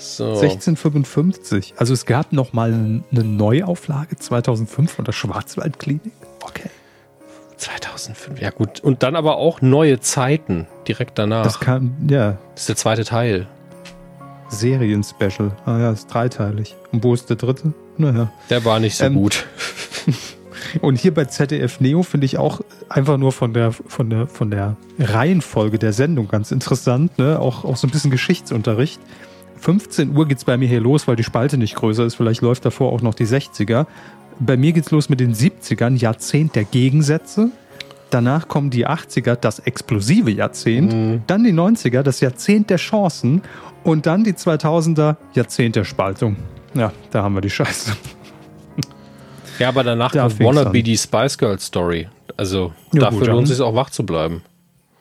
So. 1655. Also es gab nochmal eine Neuauflage 2005 von der Schwarzwaldklinik. Okay. 2005, ja gut. Und dann aber auch neue Zeiten direkt danach. Das Das, kam, ja, ist der zweite Teil. Serien-Special. Ah ja, ist dreiteilig. Und wo ist der dritte? Naja. Der war nicht so Ähm, gut. <laughs> Und hier bei ZDF Neo finde ich auch einfach nur von der, von der, von der Reihenfolge der Sendung ganz interessant, ne? Auch, auch so ein bisschen Geschichtsunterricht. 15 Uhr geht's bei mir hier los, weil die Spalte nicht größer ist. Vielleicht läuft davor auch noch die 60er. Bei mir geht's los mit den 70ern, Jahrzehnt der Gegensätze. Danach kommen die 80er, das explosive Jahrzehnt. Dann die 90er, das Jahrzehnt der Chancen. Und dann die 2000er, Jahrzehnt der Spaltung. Ja, da haben wir die Scheiße. Ja, aber danach Da kommt Wannabe an. die Spice Girl Story. Also Ja, dafür gut, lohnt es sich auch wach zu bleiben.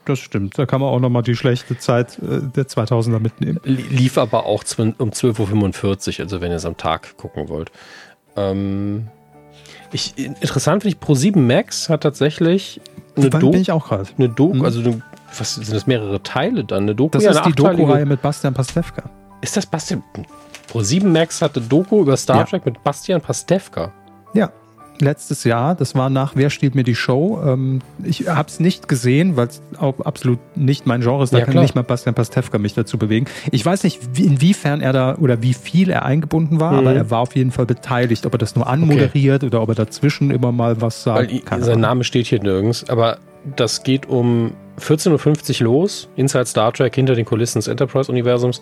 Das stimmt. Da kann man auch nochmal die schlechte Zeit äh, der 2000er mitnehmen. Li- Lief aber auch um 12.45 Uhr, also wenn ihr es am Tag gucken wollt. Ähm, ich, interessant finde ich, Pro7 Max hat tatsächlich eine Doku. bin ich auch gerade. Eine Doku, Hm? also eine, was sind das mehrere Teile dann? Eine Doku, Das ja, ist die Doku-Reihe mit Bastian Pastewka. Ist das Bastian? Pro7 Max hatte Doku über Star Ja. Trek mit Bastian Pastewka. Ja, letztes Jahr. Das war nach Wer stiehlt mir die Show. Ähm, ich habe es nicht gesehen, weil es auch absolut nicht mein Genre ist. Da Ja, kann klar. nicht mal Bastian Pastewka mich dazu bewegen. Ich weiß nicht, wie, inwiefern er da oder wie viel er eingebunden war, Mhm. aber er war auf jeden Fall beteiligt. Ob er das nur anmoderiert oder ob er dazwischen immer mal was sagt. Weil sein. Name steht hier nirgends, aber das geht um 14.50 Uhr los, Inside Star Trek, hinter den Kulissen des Enterprise-Universums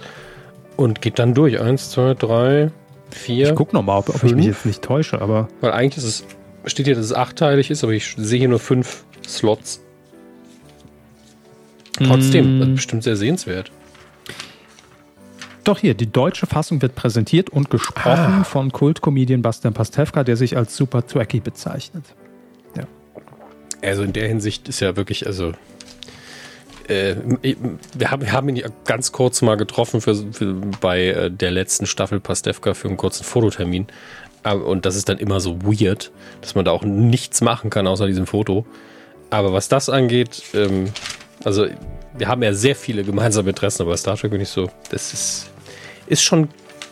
und geht dann durch. Eins, zwei, drei, vier. Ich gucke nochmal, ob, ob ich mich jetzt nicht täusche, aber Weil eigentlich ist es, steht hier, dass es achteilig ist, aber ich sehe hier nur fünf Slots. Trotzdem, Mm. das ist bestimmt sehr sehenswert. Doch hier, die deutsche Fassung wird präsentiert und gesprochen Ah. von Kultcomedian Bastian Pastewka, der sich als super Tracky bezeichnet. Also in der Hinsicht ist ja wirklich, also äh, wir, haben, wir haben ihn ja ganz kurz mal getroffen für, für, bei äh, der letzten Staffel Pastewka für einen kurzen Fototermin. Und das ist dann immer so weird, dass man da auch nichts machen kann außer diesem Foto. Aber was das angeht, ähm, also wir haben ja sehr viele gemeinsame Interessen, aber Star Trek bin ich so, das ist, ist schon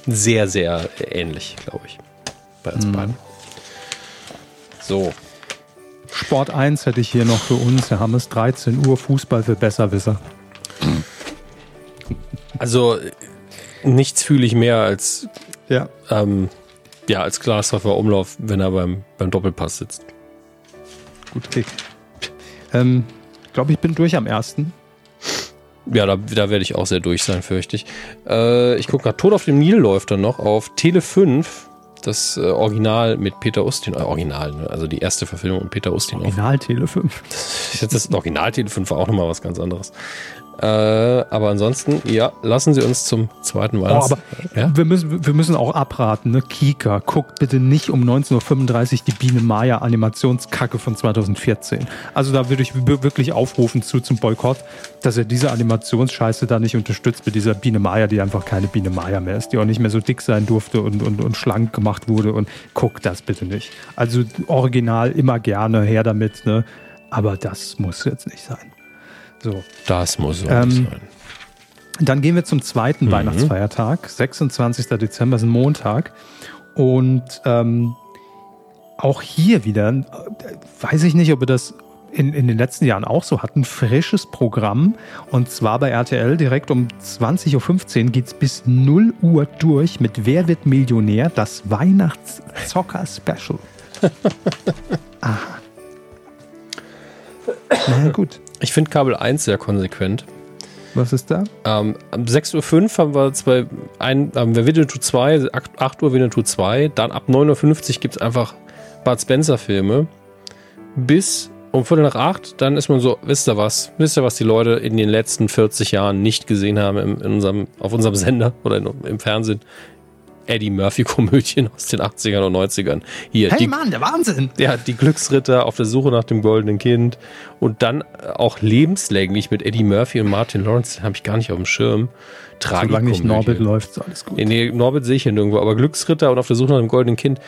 sehr, sehr ähnlich, glaube ich, bei uns beiden. So, Sport 1 hätte ich hier noch für uns. Wir haben es 13 Uhr Fußball für Besserwisser. Also nichts fühle ich mehr als Ja. ähm, ja als Glashoffer Umlauf, wenn er beim, beim Doppelpass sitzt. Gut Kick. Ähm, ich glaube, ich bin durch am ersten. Ja, da, da werde ich auch sehr durch sein, fürchte ich. Äh, ich gucke gerade, Tod auf dem Nil läuft dann noch auf Tele 5. Das äh, Original mit Peter Ustin, äh, Original, ne? also die erste Verfilmung mit Peter Ustin. Auf, Original Tele 5. jetzt das Original Tele 5 war auch nochmal was ganz anderes. Äh, aber ansonsten, ja, lassen Sie uns zum zweiten Mal. Oh, aber ja? wir, müssen, wir müssen auch abraten. Ne? Kika, guckt bitte nicht um 19.35 Uhr die Biene Maya Animationskacke von 2014. Also da würde ich wirklich aufrufen zu zum Boykott, dass er diese Animationsscheiße da nicht unterstützt mit dieser Biene Maya, die einfach keine Biene Maya mehr ist, die auch nicht mehr so dick sein durfte und, und, und schlank gemacht wurde. Und guckt das bitte nicht. Also original immer gerne her damit, ne? aber das muss jetzt nicht sein. So. Das muss so Ähm, sein. Dann gehen wir zum zweiten Mhm. Weihnachtsfeiertag, 26. Dezember ist ein Montag. Und ähm, auch hier wieder, weiß ich nicht, ob wir das in, in den letzten Jahren auch so hatten, frisches Programm. Und zwar bei RTL direkt um 20.15 Uhr geht es bis 0 Uhr durch mit Wer wird Millionär? Das Weihnachtszocker-Special. <laughs> Aha. Na gut, Ich finde Kabel 1 sehr konsequent. was ist da? Ähm, um 6.05 Uhr haben wir zwei, ein, haben wir Winnetou 2, 8, 8 Uhr Winnetou 2, dann ab 9.50 Uhr gibt es einfach Bud Spencer Filme. Bis um Viertel nach acht, dann ist man so, wisst ihr was? Wisst ihr, was die Leute in den letzten 40 Jahren nicht gesehen haben im, in unserem, auf unserem Sender oder in, im Fernsehen? Eddie Murphy-Komödien aus den 80ern und 90ern. Hier, hey die, Mann, der Wahnsinn! Ja, die Glücksritter auf der Suche nach dem goldenen Kind. Und dann auch lebenslänglich mit Eddie Murphy und Martin Lawrence, den habe ich gar nicht auf dem Schirm. Solange nicht Norbit läuft, ist alles gut. Nee, nee, Norbit sehe ich hier nirgendwo, aber Glücksritter und auf der Suche nach dem goldenen Kind.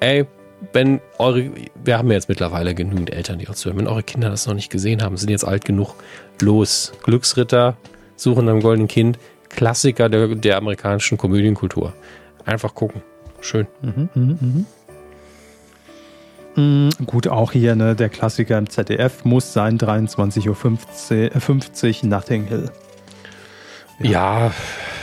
Ey, wenn eure, wir haben ja jetzt mittlerweile genügend Eltern, die uns hören, wenn eure Kinder das noch nicht gesehen haben, sind jetzt alt genug, los. Glücksritter, Suche nach dem goldenen Kind, Klassiker der, der amerikanischen Komödienkultur. Einfach gucken. Schön. Mhm, mh, mh. Mhm, gut, auch hier ne, der Klassiker im ZDF muss sein 23.50 Uhr 50, Nothing Hill. Ja, ja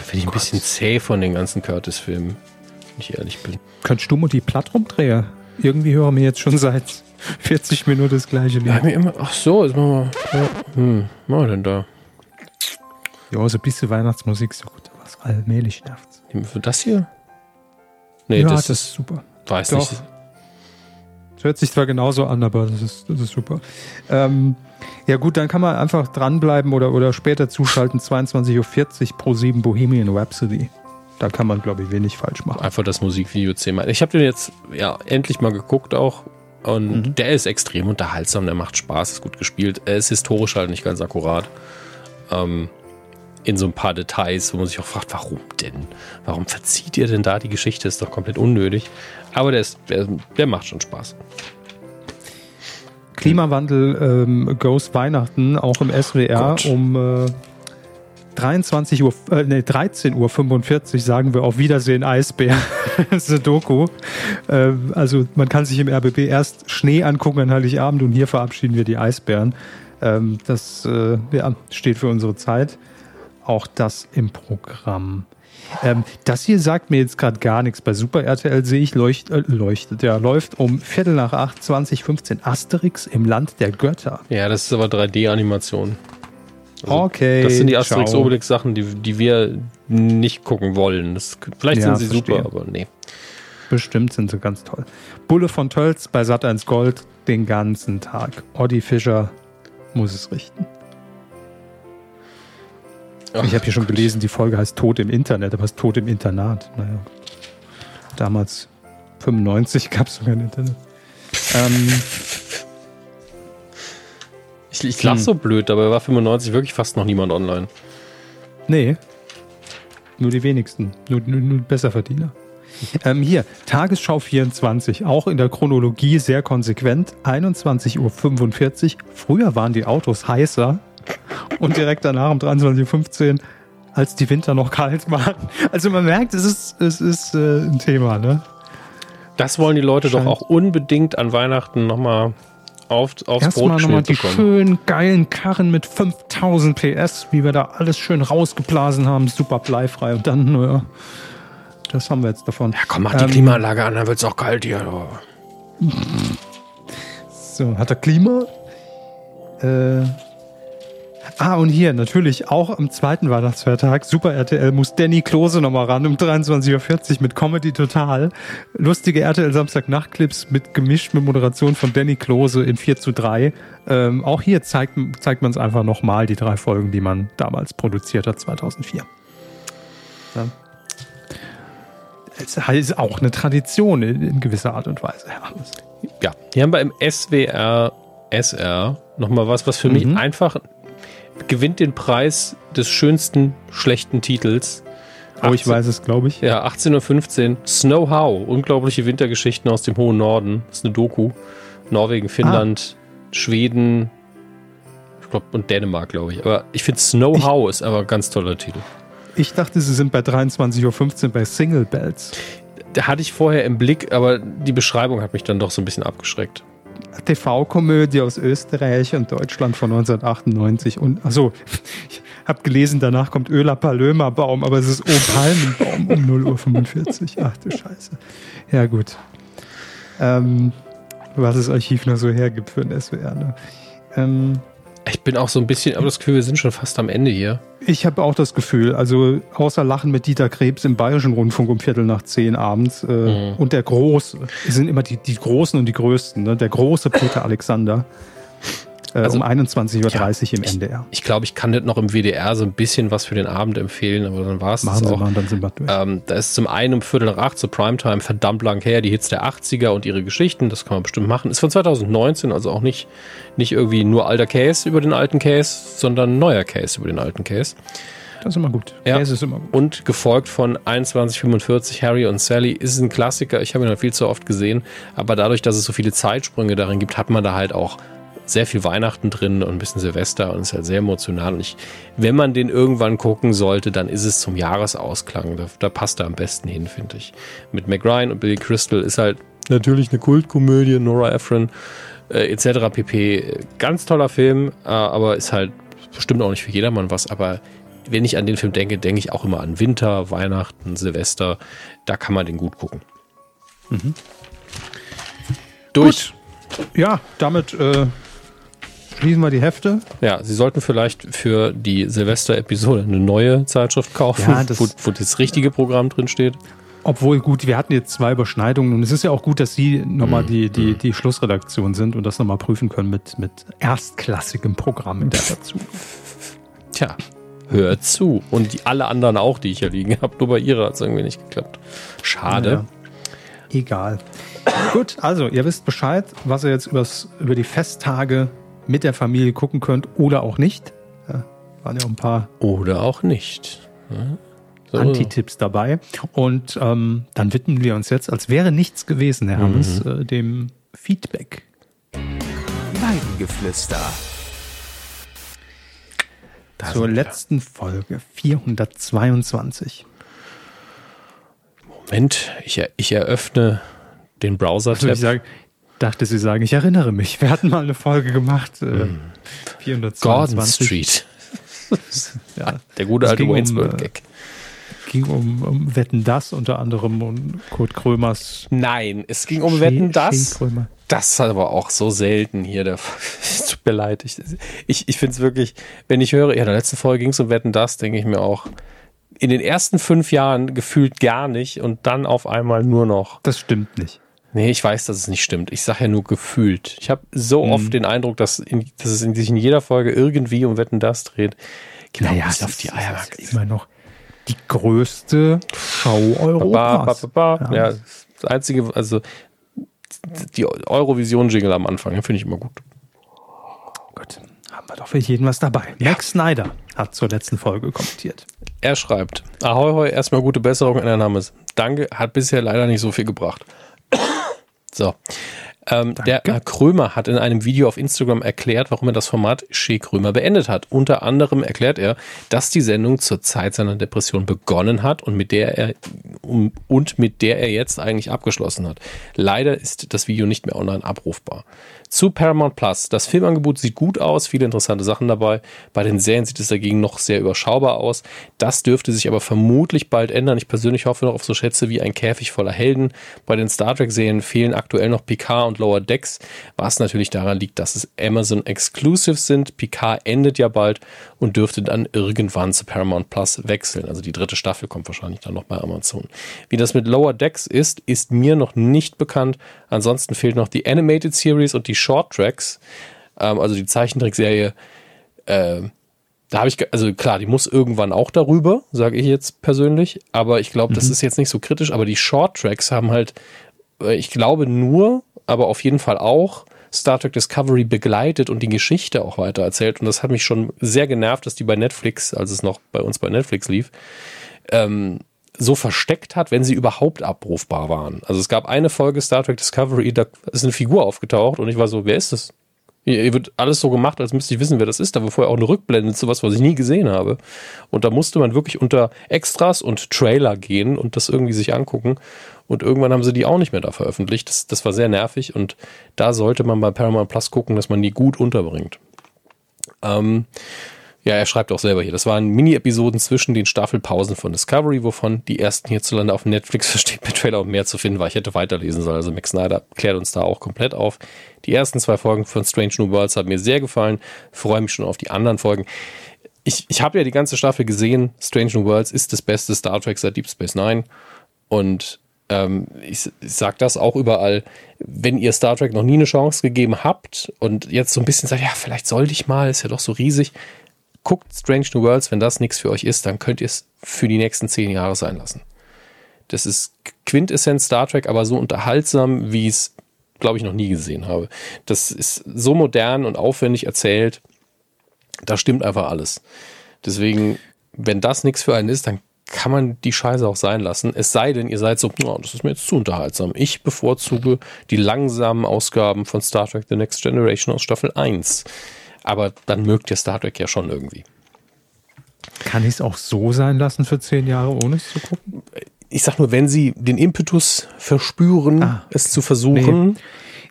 finde ich ein bisschen zäh von den ganzen Curtis-Filmen, wenn ich ehrlich bin. Könntest du mal die Platt rumdrehen? Irgendwie hören wir jetzt schon seit 40 Minuten das gleiche Lied. Ja, mir immer, ach so, ist mal, ja, hm, was denn da? Ja, so ein bisschen Weihnachtsmusik so gut, aber allmählich nervt. Für das hier? Nee, ja, das, das ist super. Weiß Doch. nicht. Das hört sich zwar genauso an, aber das ist, das ist super. Ähm, ja gut, dann kann man einfach dranbleiben oder, oder später zuschalten, 22.40 Uhr pro 7 Bohemian Rhapsody. Da kann man, glaube ich, wenig falsch machen. Einfach das Musikvideo zehnmal. Ich habe den jetzt ja endlich mal geguckt auch. Und mhm. der ist extrem unterhaltsam, der macht Spaß, ist gut gespielt. Er ist historisch halt nicht ganz akkurat. Ähm, in so ein paar Details, wo man sich auch fragt, warum denn? Warum verzieht ihr denn da die Geschichte? Ist doch komplett unnötig. Aber der, ist, der, der macht schon Spaß. Klimawandel ähm, Ghost Weihnachten, auch im SWR Gut. um äh, 23 Uhr, äh, nee, 13 Uhr 45 sagen wir auf Wiedersehen Eisbär. <laughs> das ist eine Doku. Äh, also man kann sich im RBB erst Schnee angucken an Heiligabend und hier verabschieden wir die Eisbären. Ähm, das äh, ja, steht für unsere Zeit. Auch das im Programm. Ähm, das hier sagt mir jetzt gerade gar nichts. Bei Super RTL sehe ich leucht, äh, leuchtet, ja, läuft um Viertel nach acht 2015 Asterix im Land der Götter. Ja, das ist aber 3D-Animation. Also okay. Das sind die Asterix-Obelix-Sachen, die, die wir nicht gucken wollen. Das, vielleicht ja, sind sie verstehe. super, aber nee. Bestimmt sind sie ganz toll. Bulle von Tölz bei Sat1 Gold den ganzen Tag. Oddi Fischer muss es richten. Ich habe hier schon gelesen, die Folge heißt Tod im Internet, aber es ist Tod im Internat. Naja. Damals 95 gab es sogar ein Internet. Ähm, ich, ich lach hm. so blöd, dabei war 95 wirklich fast noch niemand online. Nee. Nur die wenigsten. Nur, nur, nur Besserverdiener. Ähm, hier, Tagesschau 24, auch in der Chronologie sehr konsequent. 21.45 Uhr. Früher waren die Autos heißer. Und direkt danach um 23.15 Uhr, als die Winter noch <laughs> kalt waren. Also man merkt, es ist, es ist äh, ein Thema, ne? Das wollen die Leute Schein. doch auch unbedingt an Weihnachten nochmal auf, aufs Erstmal Brot nochmal die schönen, geilen Karren mit 5000 PS, wie wir da alles schön rausgeblasen haben, super bleifrei. Und dann, naja, das haben wir jetzt davon. Ja, komm, mach die ähm, Klimaanlage an, dann wird es auch kalt hier. Oh. So, hat er Klima? Äh, Ah, und hier natürlich auch am zweiten Weihnachtsfeiertag, Super RTL, muss Danny Klose nochmal ran um 23.40 Uhr mit Comedy Total. Lustige RTL Samstag-Nachtclips mit gemischt mit Moderation von Danny Klose in 4 zu 3. Ähm, auch hier zeigt, zeigt man es einfach nochmal, die drei Folgen, die man damals produziert hat, 2004. Ja. Es ist auch eine Tradition in, in gewisser Art und Weise. Ja, hier haben wir im SWR SR nochmal was, was für mhm. mich einfach gewinnt den Preis des schönsten schlechten Titels. Oh, 18, ich weiß es, glaube ich. Ja, 18.15 Uhr. Snow How. Unglaubliche Wintergeschichten aus dem hohen Norden. Das ist eine Doku. Norwegen, Finnland, ah. Schweden ich glaub, und Dänemark, glaube ich. Aber ich finde Snow ich, How ist aber ein ganz toller Titel. Ich dachte, sie sind bei 23.15 Uhr bei Single Bells. Da hatte ich vorher im Blick, aber die Beschreibung hat mich dann doch so ein bisschen abgeschreckt. TV-Komödie aus Österreich und Deutschland von 1998. Und also, ich habe gelesen, danach kommt Öler Palömer Baum, aber es ist O Palmenbaum um 0.45 Uhr. Ach du Scheiße. Ja, gut. Ähm, was das Archiv noch so hergibt für ein SWR. Ne? Ähm, ich bin auch so ein bisschen, aber das Gefühl, wir sind schon fast am Ende hier. Ich habe auch das Gefühl, also außer Lachen mit Dieter Krebs im Bayerischen Rundfunk um Viertel nach zehn abends äh, mhm. und der Große, sind immer die, die Großen und die Größten, ne? der große Peter Alexander. Äh, also, um 21.30 Uhr im ich, NDR. Ich glaube, ich kann nicht noch im WDR so ein bisschen was für den Abend empfehlen, aber dann war es Machen das auch. mal, dann sind wir durch. Ähm, da ist zum einen um Viertel nach acht zur Primetime verdammt lang her, die Hits der 80er und ihre Geschichten, das kann man bestimmt machen. Ist von 2019, also auch nicht, nicht irgendwie nur alter Case über den alten Case, sondern neuer Case über den alten Case. Das ist immer gut. Ja. Das ist immer gut. Und gefolgt von 2145 Harry und Sally ist ein Klassiker. Ich habe ihn halt viel zu oft gesehen, aber dadurch, dass es so viele Zeitsprünge darin gibt, hat man da halt auch sehr viel Weihnachten drin und ein bisschen Silvester und ist halt sehr emotional. Und ich, wenn man den irgendwann gucken sollte, dann ist es zum Jahresausklang. Da, da passt er am besten hin, finde ich. Mit Meg Ryan und Billy Crystal ist halt natürlich eine Kultkomödie, Nora Ephron äh, etc. pp. Ganz toller Film, äh, aber ist halt bestimmt auch nicht für jedermann was. Aber wenn ich an den Film denke, denke ich auch immer an Winter, Weihnachten, Silvester. Da kann man den gut gucken. Mhm. Durch. Gut. Ja, damit äh, schließen wir die Hefte. Ja, Sie sollten vielleicht für die Silvester-Episode eine neue Zeitschrift kaufen, Ja, das- wo, wo das richtige Programm drin steht. Obwohl, gut, wir hatten jetzt zwei Überschneidungen und es ist ja auch gut, dass Sie Mhm. nochmal die, die, die Schlussredaktion sind und das nochmal prüfen können mit, mit erstklassigem Programm dazu. Tja, hör zu. Und die, alle anderen auch, die ich hier liegen habe. Nur bei ihrer hat es irgendwie nicht geklappt. Schade. Ja. Egal. Gut, also ihr wisst Bescheid, was ihr jetzt übers, über die Festtage mit der Familie gucken könnt oder auch nicht. Ja, waren ja auch ein paar Oder auch nicht. Ja. So. Anti-Tipps dabei. Und ähm, dann widmen wir uns jetzt, als wäre nichts gewesen, Herr Hammes, Mhm. äh, dem Feedback. Weidengeflüster. Da zur letzten Folge 422. Moment, ich, ich eröffne den Also ich Browser-Tab. sag, dachte, Sie sagen, ich erinnere mich. Wir hatten mal eine Folge gemacht. Äh, Mhm. 422. Gordon Street. <laughs> Ja, Der gute alte ging um, Wayne's World äh, ging um, um Wetten das unter anderem und Kurt Krömers. Nein, es ging um Schee- Wetten das. Das ist aber auch so selten hier. Der, <laughs> tut mir leid. Ich, ich, ich finde es wirklich, wenn ich höre, ja, in der letzten Folge ging es um Wetten das, denke ich mir auch, in den ersten fünf Jahren gefühlt gar nicht und dann auf einmal nur noch. Das stimmt nicht. Nee, ich weiß, dass es nicht stimmt. Ich sage ja nur gefühlt. Ich habe so oft den Eindruck, dass, in, dass es in, sich in jeder Folge irgendwie um Wetten das dreht. Genau, Naja, es auf ist, die es Eier. ist immer noch die größte Show Ba, ba, Europas. ba, ba. Ja. Ja, das einzige, also die Eurovision-Jingle am Anfang, finde ich immer gut. Gut, haben wir doch für jeden was dabei. Max Snyder hat zur letzten Folge kommentiert. Er schreibt, Ahoi, hoi, erstmal gute Besserung in der Name. Danke, hat bisher leider nicht so viel gebracht. So. Ähm, der Herr Krömer hat in einem Video auf Instagram erklärt, warum er das Format Shea Krömer beendet hat. Unter anderem erklärt er, dass die Sendung zur Zeit seiner Depression begonnen hat und mit der er um, und mit der er jetzt eigentlich abgeschlossen hat. Leider ist das Video nicht mehr online abrufbar. Zu Paramount Plus. Das Filmangebot sieht gut aus, viele interessante Sachen dabei. Bei den Serien sieht es dagegen noch sehr überschaubar aus. Das dürfte sich aber vermutlich bald ändern. Ich persönlich hoffe noch auf so Schätze wie ein Käfig voller Helden. Bei den Star Trek-Serien fehlen aktuell noch Picard und Lower Decks, was natürlich daran liegt, dass es Amazon Exclusives sind. Picard endet ja bald und dürfte dann irgendwann zu Paramount Plus wechseln. Also die dritte Staffel kommt wahrscheinlich dann noch bei Amazon. Wie das mit Lower Decks ist, ist mir noch nicht bekannt. Ansonsten fehlt noch die Animated Series und die Short Tracks, ähm, also die Zeichentrickserie. Äh, da habe ich, also klar, die muss irgendwann auch darüber, sage ich jetzt persönlich. Aber ich glaube, das ist jetzt nicht so kritisch. Aber die Short Tracks haben halt, äh, ich glaube nur, aber auf jeden Fall auch Star Trek Discovery begleitet und die Geschichte auch weiter erzählt. Und das hat mich schon sehr genervt, dass die bei Netflix, als es noch bei uns bei Netflix lief, ähm, so versteckt hat, wenn sie überhaupt abrufbar waren. Also es gab eine Folge Star Trek Discovery, da ist eine Figur aufgetaucht und ich war so, wer ist das? Hier wird alles so gemacht, als müsste ich wissen, wer das ist. Da war vorher auch eine Rückblende zu was, was ich nie gesehen habe. Und da musste man wirklich unter Extras und Trailer gehen und das irgendwie sich angucken. Und irgendwann haben sie die auch nicht mehr da veröffentlicht. Das, das war sehr nervig und da sollte man bei Paramount Plus gucken, dass man die gut unterbringt. Ähm, ja, er schreibt auch selber hier. Das waren Mini-Episoden zwischen den Staffelpausen von Discovery, wovon die ersten hierzulande auf Netflix <laughs> versteht mit Trailer und mehr zu finden war. Ich hätte weiterlesen sollen. Also Max Snyder klärt uns da auch komplett auf. Die ersten zwei Folgen von Strange New Worlds haben mir sehr gefallen. Freue mich schon auf die anderen Folgen. Ich, ich habe ja die ganze Staffel gesehen. Strange New Worlds ist das beste Star Trek seit Deep Space Nine. Und ähm, ich, ich sage das auch überall, wenn ihr Star Trek noch nie eine Chance gegeben habt und jetzt so ein bisschen sagt, ja, vielleicht sollte ich mal, ist ja doch so riesig, guckt Strange New Worlds, wenn das nichts für euch ist, dann könnt ihr es für die nächsten zehn Jahre sein lassen. Das ist Quintessenz Star Trek, aber so unterhaltsam, wie ich es, glaube ich, noch nie gesehen habe. Das ist so modern und aufwendig erzählt. Da stimmt einfach alles. Deswegen, wenn das nichts für einen ist, dann kann man die Scheiße auch sein lassen. Es sei denn, ihr seid so, oh, das ist mir jetzt zu unterhaltsam. Ich bevorzuge die langsamen Ausgaben von Star Trek The Next Generation aus Staffel 1. Aber dann mögt ihr Star Trek ja schon irgendwie. Kann ich es auch so sein lassen für zehn Jahre, ohne es zu gucken? Ich sag nur, wenn sie den Impetus verspüren, ah, es zu versuchen, nee.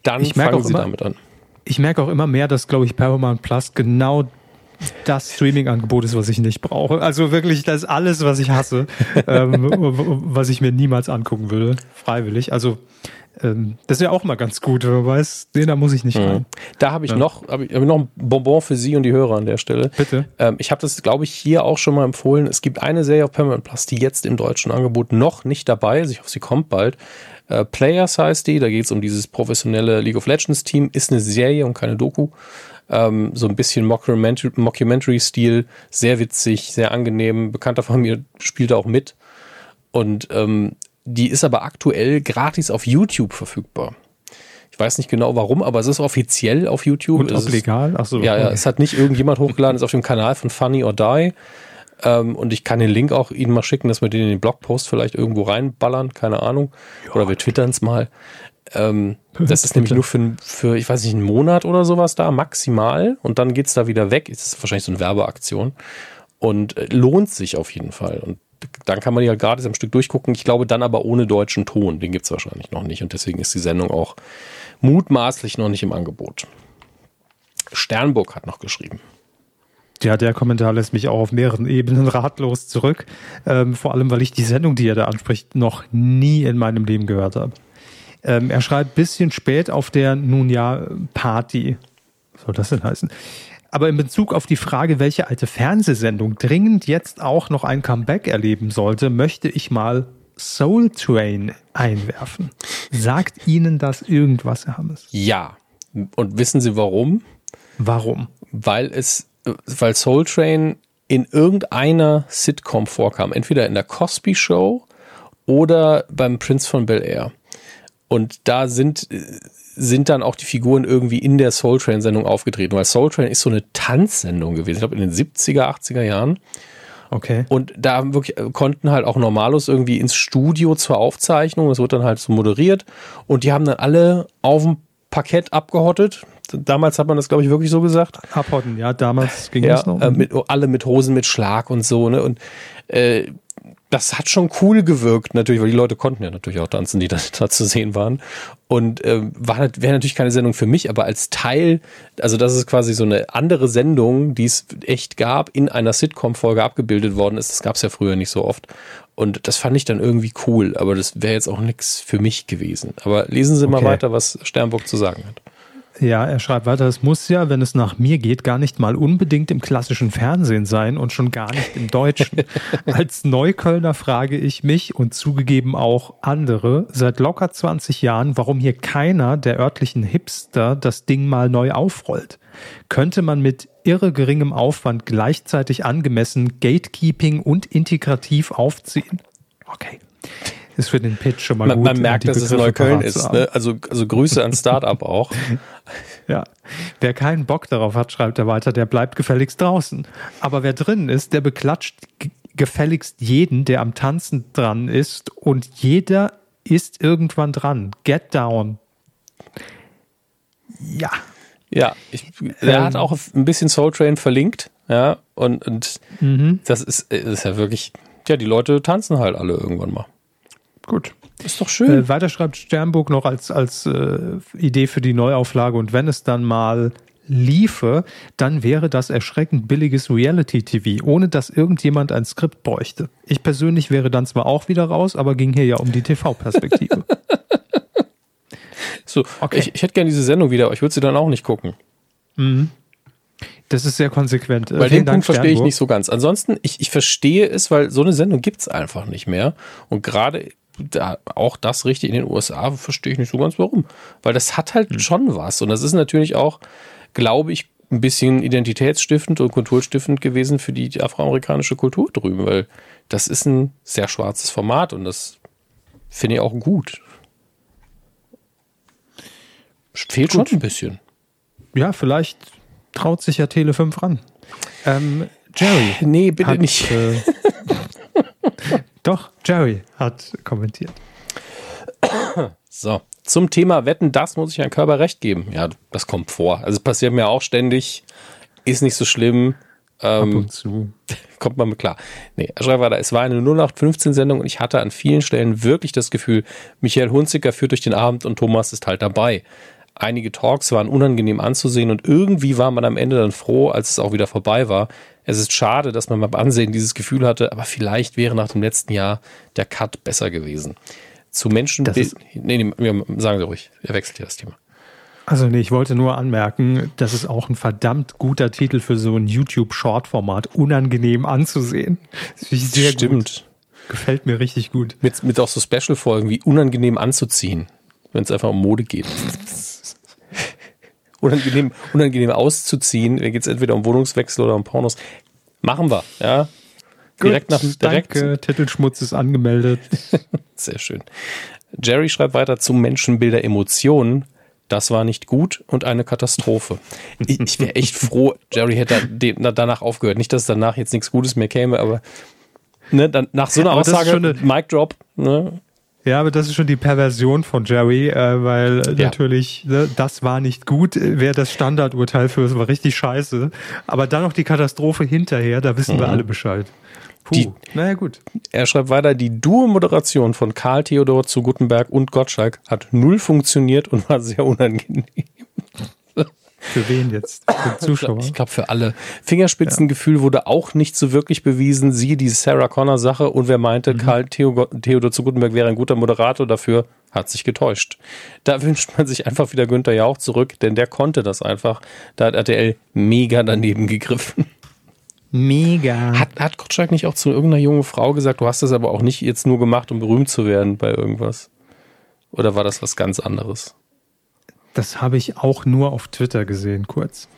dann fangen sie immer, damit an. Ich merke auch immer mehr, dass, glaube ich, Paramount Plus genau das Streaming-Angebot ist, was ich nicht brauche. Also wirklich, das ist alles, was ich hasse, <laughs> ähm, was ich mir niemals angucken würde, freiwillig. Also ähm, das ist ja auch mal ganz gut, wenn man weiß, den da muss ich nicht mhm. rein. Da habe ich ja. noch, hab ich, hab ich noch ein Bonbon für Sie und die Hörer an der Stelle. Bitte. Ähm, ich habe das, glaube ich, hier auch schon mal empfohlen. Es gibt eine Serie auf Permanent Plus, die jetzt im deutschen Angebot noch nicht dabei ist. Ich hoffe, sie kommt bald. Äh, Players heißt die, da geht es um dieses professionelle League of Legends Team. Ist eine Serie und keine Doku. Ähm, so ein bisschen Mockumentary-Stil, sehr witzig, sehr angenehm. Bekannter von mir spielt auch mit. Und ähm, die ist aber aktuell gratis auf YouTube verfügbar. Ich weiß nicht genau warum, aber es ist offiziell auf YouTube. Und ob legal? Ach so, ja, ja, es hat nicht irgendjemand hochgeladen, ist auf dem Kanal von Funny or Die. Ähm, und ich kann den Link auch Ihnen mal schicken, dass wir den in den Blogpost vielleicht irgendwo reinballern, keine Ahnung. Ja. Oder wir twittern es mal. Ähm, das ist nämlich nur für, für, ich weiß nicht, einen Monat oder sowas da, maximal. Und dann geht's da wieder weg. Das ist wahrscheinlich so eine Werbeaktion. Und äh, lohnt sich auf jeden Fall. Und dann kann man die halt gratis am Stück durchgucken. Ich glaube dann aber ohne deutschen Ton. Den gibt's wahrscheinlich noch nicht. Und deswegen ist die Sendung auch mutmaßlich noch nicht im Angebot. Sternburg hat noch geschrieben. Ja, der Kommentar lässt mich auch auf mehreren Ebenen <laughs> ratlos zurück. Ähm, vor allem, weil ich die Sendung, die er da anspricht, noch nie in meinem Leben gehört habe. Ähm, er schreibt bisschen spät auf der nun ja Party. Was soll das denn heißen? Aber in Bezug auf die Frage, welche alte Fernsehsendung dringend jetzt auch noch ein Comeback erleben sollte, möchte ich mal Soul Train einwerfen. Sagt Ihnen das irgendwas, Herr Hammes? Ja. Und wissen Sie warum? Warum? Weil es, weil Soul Train in irgendeiner Sitcom vorkam. Entweder in der Cosby Show oder beim Prince von Bel Air. Und da sind, sind dann auch die Figuren irgendwie in der Soul Train Sendung aufgetreten, weil Soul Train ist so eine Tanzsendung gewesen, ich glaube in den 70er, 80er Jahren. Okay. Und da wirklich konnten halt auch Normalos irgendwie ins Studio zur Aufzeichnung, das wurde dann halt so moderiert und die haben dann alle auf dem Parkett abgehottet. Damals hat man das, glaube ich, wirklich so gesagt. Abhotten, ja, damals ging ja, es noch. Äh, mit, alle mit Hosen mit Schlag und so, ne? Und äh, das hat schon cool gewirkt, natürlich, weil die Leute konnten ja natürlich auch tanzen, die da, <laughs> da zu sehen waren. Und äh, war wäre natürlich keine Sendung für mich, aber als Teil, also das ist quasi so eine andere Sendung, die es echt gab, in einer Sitcom-Folge abgebildet worden ist. Das gab es ja früher nicht so oft. Und das fand ich dann irgendwie cool, aber das wäre jetzt auch nichts für mich gewesen. Aber lesen Sie okay. mal weiter, was Sternburg zu sagen hat. Ja, er schreibt weiter, es muss ja, wenn es nach mir geht, gar nicht mal unbedingt im klassischen Fernsehen sein und schon gar nicht im Deutschen. <laughs> Als Neuköllner frage ich mich und zugegeben auch andere seit locker 20 Jahren, warum hier keiner der örtlichen Hipster das Ding mal neu aufrollt. Könnte man mit irre geringem Aufwand gleichzeitig angemessen Gatekeeping und integrativ aufziehen? Okay ist für den Pitch schon mal man, gut. Man merkt, dass es Neukölln ist. Ne? Also, also Grüße an Startup <laughs> auch. Ja. Wer keinen Bock darauf hat, schreibt er weiter, der bleibt gefälligst draußen. Aber wer drinnen ist, der beklatscht gefälligst jeden, der am Tanzen dran ist. Und jeder ist irgendwann dran. Get down. Ja. Ja, ich, er ähm, hat auch ein bisschen Soul Train verlinkt. Ja, und, und mhm. das ist, ist ja wirklich, ja, die Leute tanzen halt alle irgendwann mal. Gut. Ist doch schön. Äh, weiter schreibt Sternburg noch als, als äh, Idee für die Neuauflage und wenn es dann mal liefe, dann wäre das erschreckend billiges Reality-TV, ohne dass irgendjemand ein Skript bräuchte. Ich persönlich wäre dann zwar auch wieder raus, aber ging hier ja um die TV-Perspektive. <laughs> so, okay. ich, ich hätte gerne diese Sendung wieder, aber ich würde sie dann auch nicht gucken. Mhm. Das ist sehr konsequent. Weil den Punkt verstehe ich nicht so ganz. Ansonsten, ich, ich verstehe es, weil so eine Sendung gibt es einfach nicht mehr. Und gerade da, auch das richtig in den USA, verstehe ich nicht so ganz warum. Weil das hat halt hm. schon was. Und das ist natürlich auch, glaube ich, ein bisschen identitätsstiftend und kulturstiftend gewesen für die, die afroamerikanische Kultur drüben, weil das ist ein sehr schwarzes Format und das finde ich auch gut. Fehlt gut. schon ein bisschen. Ja, vielleicht traut sich ja Tele 5 ran. Ähm, Jerry. Nee, bitte hat, nicht. Äh, <laughs> doch, Jerry hat kommentiert. So, zum Thema Wetten, das muss ich Herrn Körper recht geben. Ja, das kommt vor. Also es passiert mir auch ständig, ist nicht so schlimm. Ähm, Ab und zu. <laughs> Kommt man mit klar. Nee, er schreibt weiter, es war eine 0815-Sendung und ich hatte an vielen Stellen wirklich das Gefühl, Michael Hunziker führt durch den Abend und Thomas ist halt dabei. Einige Talks waren unangenehm anzusehen und irgendwie war man am Ende dann froh, als es auch wieder vorbei war. Es ist schade, dass man beim Ansehen dieses Gefühl hatte, aber vielleicht wäre nach dem letzten Jahr der Cut besser gewesen zu Menschen. Nee, nee, sagen Sie ruhig, er wechselt ja das Thema. Also nee, ich wollte nur anmerken, das ist auch ein verdammt guter Titel für so ein YouTube-Short-Format, unangenehm anzusehen. sehr Stimmt. Gut. Gefällt mir richtig gut. Mit, mit auch so Special-Folgen wie unangenehm anzuziehen, wenn es einfach um Mode geht. <laughs> unangenehm, unangenehm auszuziehen, da geht es entweder um Wohnungswechsel oder um Pornos. Machen wir, ja. Direkt nach direkt. Danke, Titelschmutz ist angemeldet. <laughs> Sehr schön. Jerry schreibt weiter zu Menschenbilder Emotionen. Das war nicht gut und eine Katastrophe. Ich, ich wäre echt froh, Jerry hätte danach aufgehört. Nicht, dass danach jetzt nichts Gutes mehr käme, aber ne, dann, nach so einer aber Aussage, Mic Drop, ne? Ja, aber das ist schon die Perversion von Jerry, äh, weil ja. natürlich, ne, das war nicht gut, wäre das Standardurteil für es war richtig scheiße. Aber dann noch die Katastrophe hinterher, da wissen mhm. wir alle Bescheid. Puh, die, naja gut. Er schreibt weiter, die Duo-Moderation von Karl Theodor zu Gutenberg und Gottschalk hat null funktioniert und war sehr unangenehm. Für wen jetzt? Für Zuschauer? Ich glaube für alle. Fingerspitzengefühl ja. wurde auch nicht so wirklich bewiesen. Siehe die Sarah Connor Sache und wer meinte, mhm. Karl Theodor zu Gutenberg wäre ein guter Moderator dafür, hat sich getäuscht. Da wünscht man sich einfach wieder Günther Jauch zurück, denn der konnte das einfach. Da hat RTL mega daneben gegriffen. Mega. Hat, hat Gottschalk nicht auch zu irgendeiner jungen Frau gesagt, du hast das aber auch nicht jetzt nur gemacht, um berühmt zu werden bei irgendwas? Oder war das was ganz anderes? Das habe ich auch nur auf Twitter gesehen, kurz.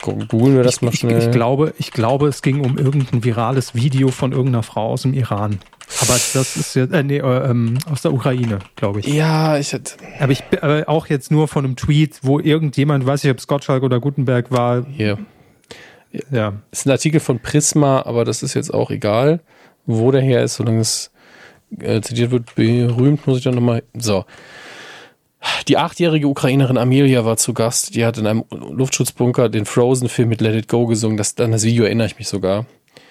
Googeln wir das ich, mal schnell. Ich, ich, glaube, ich glaube, es ging um irgendein virales Video von irgendeiner Frau aus dem Iran. Aber das ist jetzt, äh, nee, äh, ähm, aus der Ukraine, glaube ich. Ja, ich hätte. Aber ich äh, auch jetzt nur von einem Tweet, wo irgendjemand, weiß ich, ob es Gottschalk oder Gutenberg war, Hier. Ja. Ist ein Artikel von Prisma, aber das ist jetzt auch egal, wo der her ist, solange es äh, zitiert wird, berühmt, muss ich dann nochmal. So. Die achtjährige Ukrainerin Amelia war zu Gast. Die hat in einem Luftschutzbunker den Frozen-Film mit Let It Go gesungen. Das, an das Video erinnere ich mich sogar.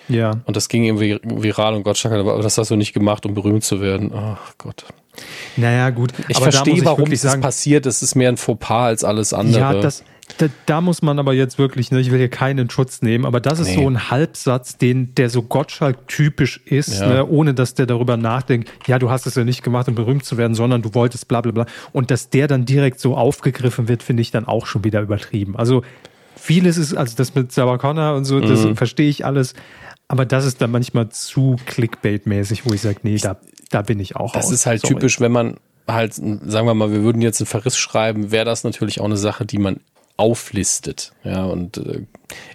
Ja. Und das ging irgendwie viral und Gott aber das hast du nicht gemacht, um berühmt zu werden. Ach Gott. Naja, gut. Ich aber verstehe, warum das passiert. Das ist mehr ein Fauxpas als alles andere. Ja, das, da, da, muss man aber jetzt wirklich, ne, ich will hier keinen Schutz nehmen, aber das ist nee. so ein Halbsatz, den, der so Gottschalk-typisch ist, ja. ne, ohne dass der darüber nachdenkt, ja, du hast es ja nicht gemacht, um berühmt zu werden, sondern du wolltest bla bla bla. Und dass der dann direkt so aufgegriffen wird, finde ich dann auch schon wieder übertrieben. Also vieles ist, also das mit Sarah Connor und so, das mhm. verstehe ich alles. Aber das ist dann manchmal zu Clickbait-mäßig, wo ich sage, nee, da, da bin ich auch Das aus. ist halt Sorry. typisch, wenn man halt, sagen wir mal, wir würden jetzt einen Verriss schreiben, wäre das natürlich auch eine Sache, die man auflistet. Ja, und äh,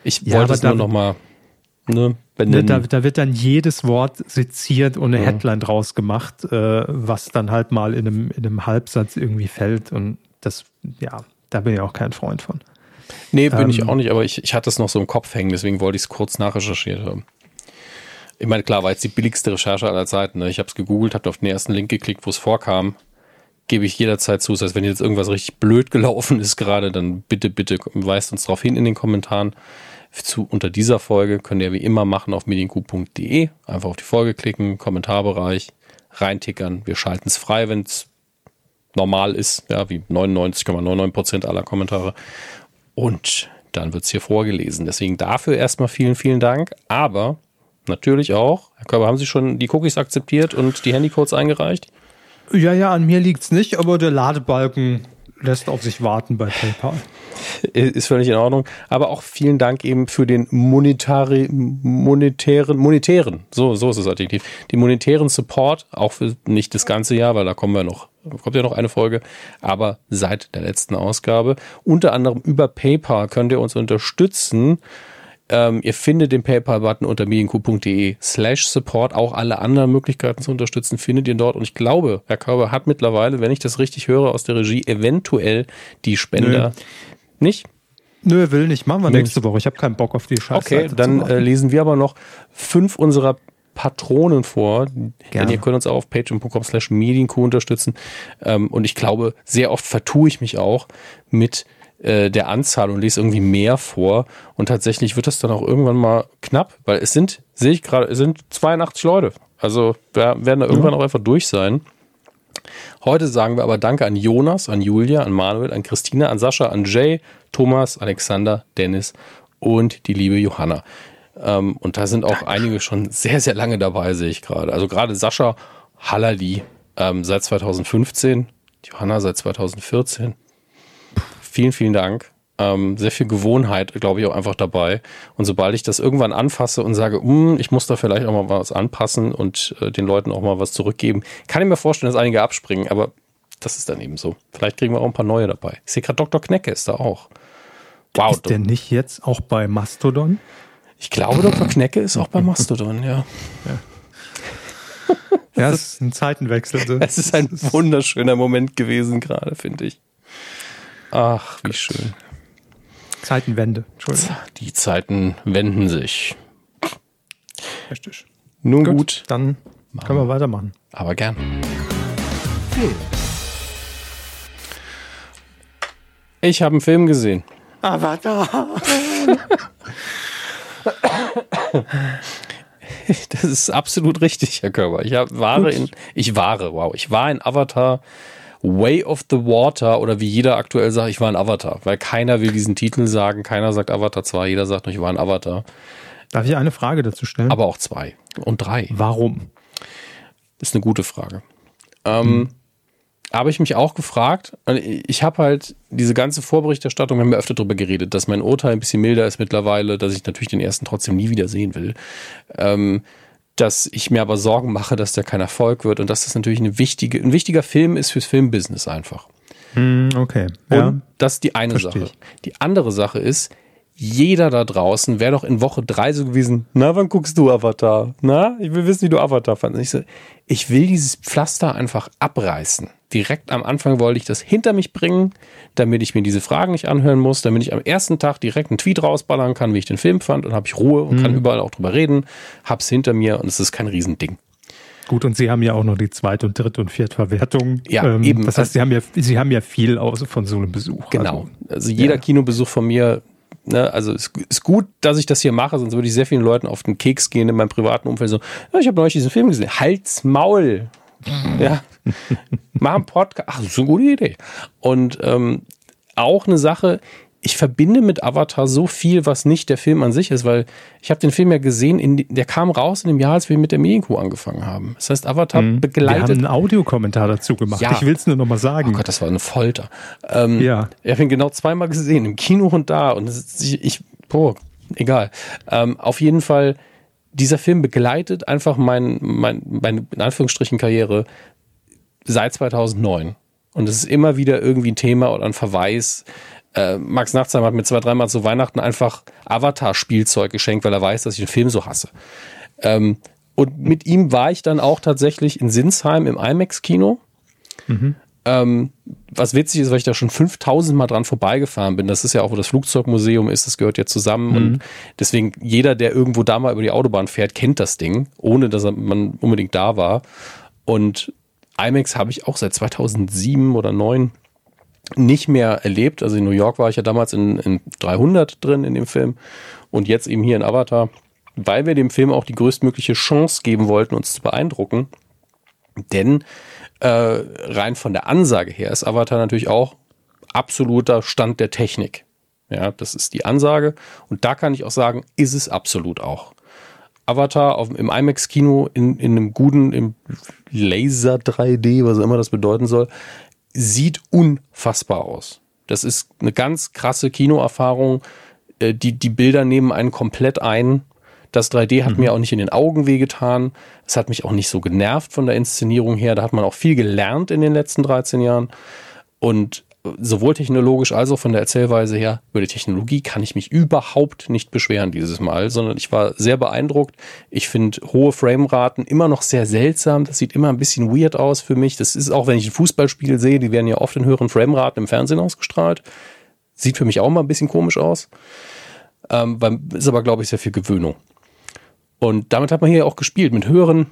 ich ja, wollte es nur noch mal ne, ne, da, da, wird dann jedes Wort seziert und eine ja. Headline draus gemacht, äh, was dann halt mal in einem, in einem Halbsatz irgendwie fällt. Und das, ja, da bin ich auch kein Freund von. Nee, bin ähm, ich auch nicht, aber ich, ich hatte es noch so im Kopf hängen, deswegen wollte ich es kurz nachrecherchiert haben. Ich meine, klar, war jetzt die billigste Recherche aller Zeiten. Ne? Ich habe es gegoogelt, habe auf den ersten Link geklickt, wo es vorkam gebe ich jederzeit zu. Das heißt, wenn jetzt irgendwas richtig blöd gelaufen ist gerade, dann bitte, bitte weist uns darauf hin in den Kommentaren. Zu, unter dieser Folge könnt ihr wie immer machen auf medienku.de. Einfach auf die Folge klicken, Kommentarbereich, reintickern. Wir schalten es frei, wenn es normal ist, ja, wie 99,99 Prozent aller Kommentare. Und dann wird es hier vorgelesen. Deswegen dafür erstmal vielen, vielen Dank. Aber natürlich auch, Herr Körber, haben Sie schon die Cookies akzeptiert und die Handycodes eingereicht? Ja, ja, an mir liegt es nicht, aber der Ladebalken lässt auf sich warten bei PayPal. Ist völlig in Ordnung. Aber auch vielen Dank eben für den monetari, monetären, monetären, so, so ist das Adjektiv, den monetären Support, auch für nicht das ganze Jahr, weil da kommen wir noch, kommt ja noch eine Folge, aber seit der letzten Ausgabe. Unter anderem über PayPal könnt ihr uns unterstützen. Ähm, ihr findet den PayPal-Button unter medienku.de slash support. Auch alle anderen Möglichkeiten zu unterstützen findet ihr dort. Und ich glaube, Herr Körber hat mittlerweile, wenn ich das richtig höre aus der Regie, eventuell die Spender. Nö. Nicht? Nö, will nicht. Machen wir Nö. nächste Woche. Ich habe keinen Bock auf die Scheiße. Okay, dann äh, lesen wir aber noch fünf unserer Patronen vor. Gerne. Denn ihr könnt uns auch auf patreon.com slash medienku unterstützen. Ähm, und ich glaube, sehr oft vertue ich mich auch mit äh, der Anzahl und lese irgendwie mehr vor. Und tatsächlich wird das dann auch irgendwann mal knapp, weil es sind, sehe ich gerade, es sind 82 Leute. Also wir werden da irgendwann ja. auch einfach durch sein. Heute sagen wir aber Danke an Jonas, an Julia, an Manuel, an Christina, an Sascha, an Jay, Thomas, Alexander, Dennis und die liebe Johanna. Ähm, und da sind auch Danke. einige schon sehr, sehr lange dabei, sehe ich gerade. Also gerade Sascha Hallali ähm, seit 2015, Johanna seit 2014. Vielen, vielen Dank. Ähm, sehr viel Gewohnheit, glaube ich, auch einfach dabei. Und sobald ich das irgendwann anfasse und sage, hm, ich muss da vielleicht auch mal was anpassen und äh, den Leuten auch mal was zurückgeben, kann ich mir vorstellen, dass einige abspringen, aber das ist dann eben so. Vielleicht kriegen wir auch ein paar neue dabei. Ich sehe gerade Dr. Knecke ist da auch. Wow. Ist der nicht jetzt auch bei Mastodon? Ich glaube, Dr. Knecke ist auch bei Mastodon, ja. Ja, ja es ist ein Zeitenwechsel. <laughs> Es ist ein wunderschöner Moment gewesen gerade, finde ich. Ach, wie schön. Zeitenwende. Entschuldigung. Die Zeiten wenden sich. Richtig. Nun gut. gut dann können wir weitermachen. Aber gern. Ich habe einen Film gesehen. Avatar. <laughs> das ist absolut richtig, Herr Körber. Ich war in, ich war, wow, ich war in Avatar Way of the Water oder wie jeder aktuell sagt, ich war ein Avatar, weil keiner will diesen Titel sagen, keiner sagt Avatar 2, jeder sagt nur, ich war ein Avatar. Darf ich eine Frage dazu stellen? Aber auch zwei und drei. Warum? Ist eine gute Frage. Ähm, hm. Habe ich mich auch gefragt. Ich habe halt diese ganze Vorberichterstattung, wir haben ja öfter darüber geredet, dass mein Urteil ein bisschen milder ist mittlerweile, dass ich natürlich den ersten trotzdem nie wieder sehen will. Ähm, dass ich mir aber Sorgen mache, dass der kein Erfolg wird und dass das natürlich eine wichtige, ein wichtiger Film ist fürs Filmbusiness einfach. Hm, okay. Ja. Und das ist die eine Versteh Sache. Die andere Sache ist, jeder da draußen wäre doch in Woche drei so gewesen, na, wann guckst du Avatar? Na, ich will wissen, wie du Avatar fandest. Ich so, ich will dieses Pflaster einfach abreißen. Direkt am Anfang wollte ich das hinter mich bringen, damit ich mir diese Fragen nicht anhören muss, damit ich am ersten Tag direkt einen Tweet rausballern kann, wie ich den Film fand und habe ich Ruhe und mhm. kann überall auch drüber reden, hab's hinter mir und es ist kein Riesending. Gut, und Sie haben ja auch noch die zweite und dritte und vierte Verwertung. Ja, ähm, eben. Das heißt, Sie haben ja, Sie haben ja viel aus von so einem Besuch. Genau. Also, also jeder ja. Kinobesuch von mir Ne, also es ist gut, dass ich das hier mache, sonst würde ich sehr vielen Leuten auf den Keks gehen in meinem privaten Umfeld. So, ja, ich habe neulich diesen Film gesehen. Halt's Maul. Ja. Mach einen Podcast. Ach, das ist eine gute Idee. Und ähm, auch eine Sache, ich verbinde mit Avatar so viel, was nicht der Film an sich ist, weil ich habe den Film ja gesehen, in, der kam raus in dem Jahr, als wir mit der Medienkuh angefangen haben. Das heißt, Avatar mhm. begleitet. Wir haben einen Audiokommentar dazu gemacht. Ja. Ich will es nur noch mal sagen. Oh Gott, das war eine Folter. Ähm, ja. Ich habe ihn genau zweimal gesehen, im Kino und da. Und ich, ich boah, egal. Ähm, auf jeden Fall, dieser Film begleitet einfach mein, mein, meine, in Anführungsstrichen, Karriere seit 2009. Und es ist immer wieder irgendwie ein Thema oder ein Verweis äh, Max Nachtsheim hat mir zwei, dreimal zu Weihnachten einfach Avatar-Spielzeug geschenkt, weil er weiß, dass ich den Film so hasse. Ähm, und mit ihm war ich dann auch tatsächlich in Sinsheim im IMAX-Kino. Mhm. Ähm, was witzig ist, weil ich da schon 5000 Mal dran vorbeigefahren bin. Das ist ja auch, wo das Flugzeugmuseum ist, das gehört ja zusammen. Mhm. Und deswegen, jeder, der irgendwo da mal über die Autobahn fährt, kennt das Ding, ohne dass man unbedingt da war. Und IMAX habe ich auch seit 2007 oder 2009 nicht mehr erlebt. Also in New York war ich ja damals in, in 300 drin in dem Film und jetzt eben hier in Avatar, weil wir dem Film auch die größtmögliche Chance geben wollten, uns zu beeindrucken. Denn äh, rein von der Ansage her ist Avatar natürlich auch absoluter Stand der Technik. Ja, das ist die Ansage. Und da kann ich auch sagen, ist es absolut auch. Avatar auf, im IMAX-Kino in, in einem guten, im Laser 3D, was immer das bedeuten soll, sieht unfassbar aus. Das ist eine ganz krasse Kinoerfahrung. Äh, die, die Bilder nehmen einen komplett ein. Das 3D hat mhm. mir auch nicht in den Augen wehgetan. Es hat mich auch nicht so genervt von der Inszenierung her. Da hat man auch viel gelernt in den letzten 13 Jahren. Und sowohl technologisch als auch von der Erzählweise her, über die Technologie kann ich mich überhaupt nicht beschweren dieses Mal, sondern ich war sehr beeindruckt. Ich finde hohe Frameraten immer noch sehr seltsam. Das sieht immer ein bisschen weird aus für mich. Das ist auch, wenn ich ein Fußballspiel sehe, die werden ja oft in höheren Frameraten im Fernsehen ausgestrahlt. Sieht für mich auch mal ein bisschen komisch aus. Ähm, ist aber, glaube ich, sehr viel Gewöhnung. Und damit hat man hier auch gespielt mit höheren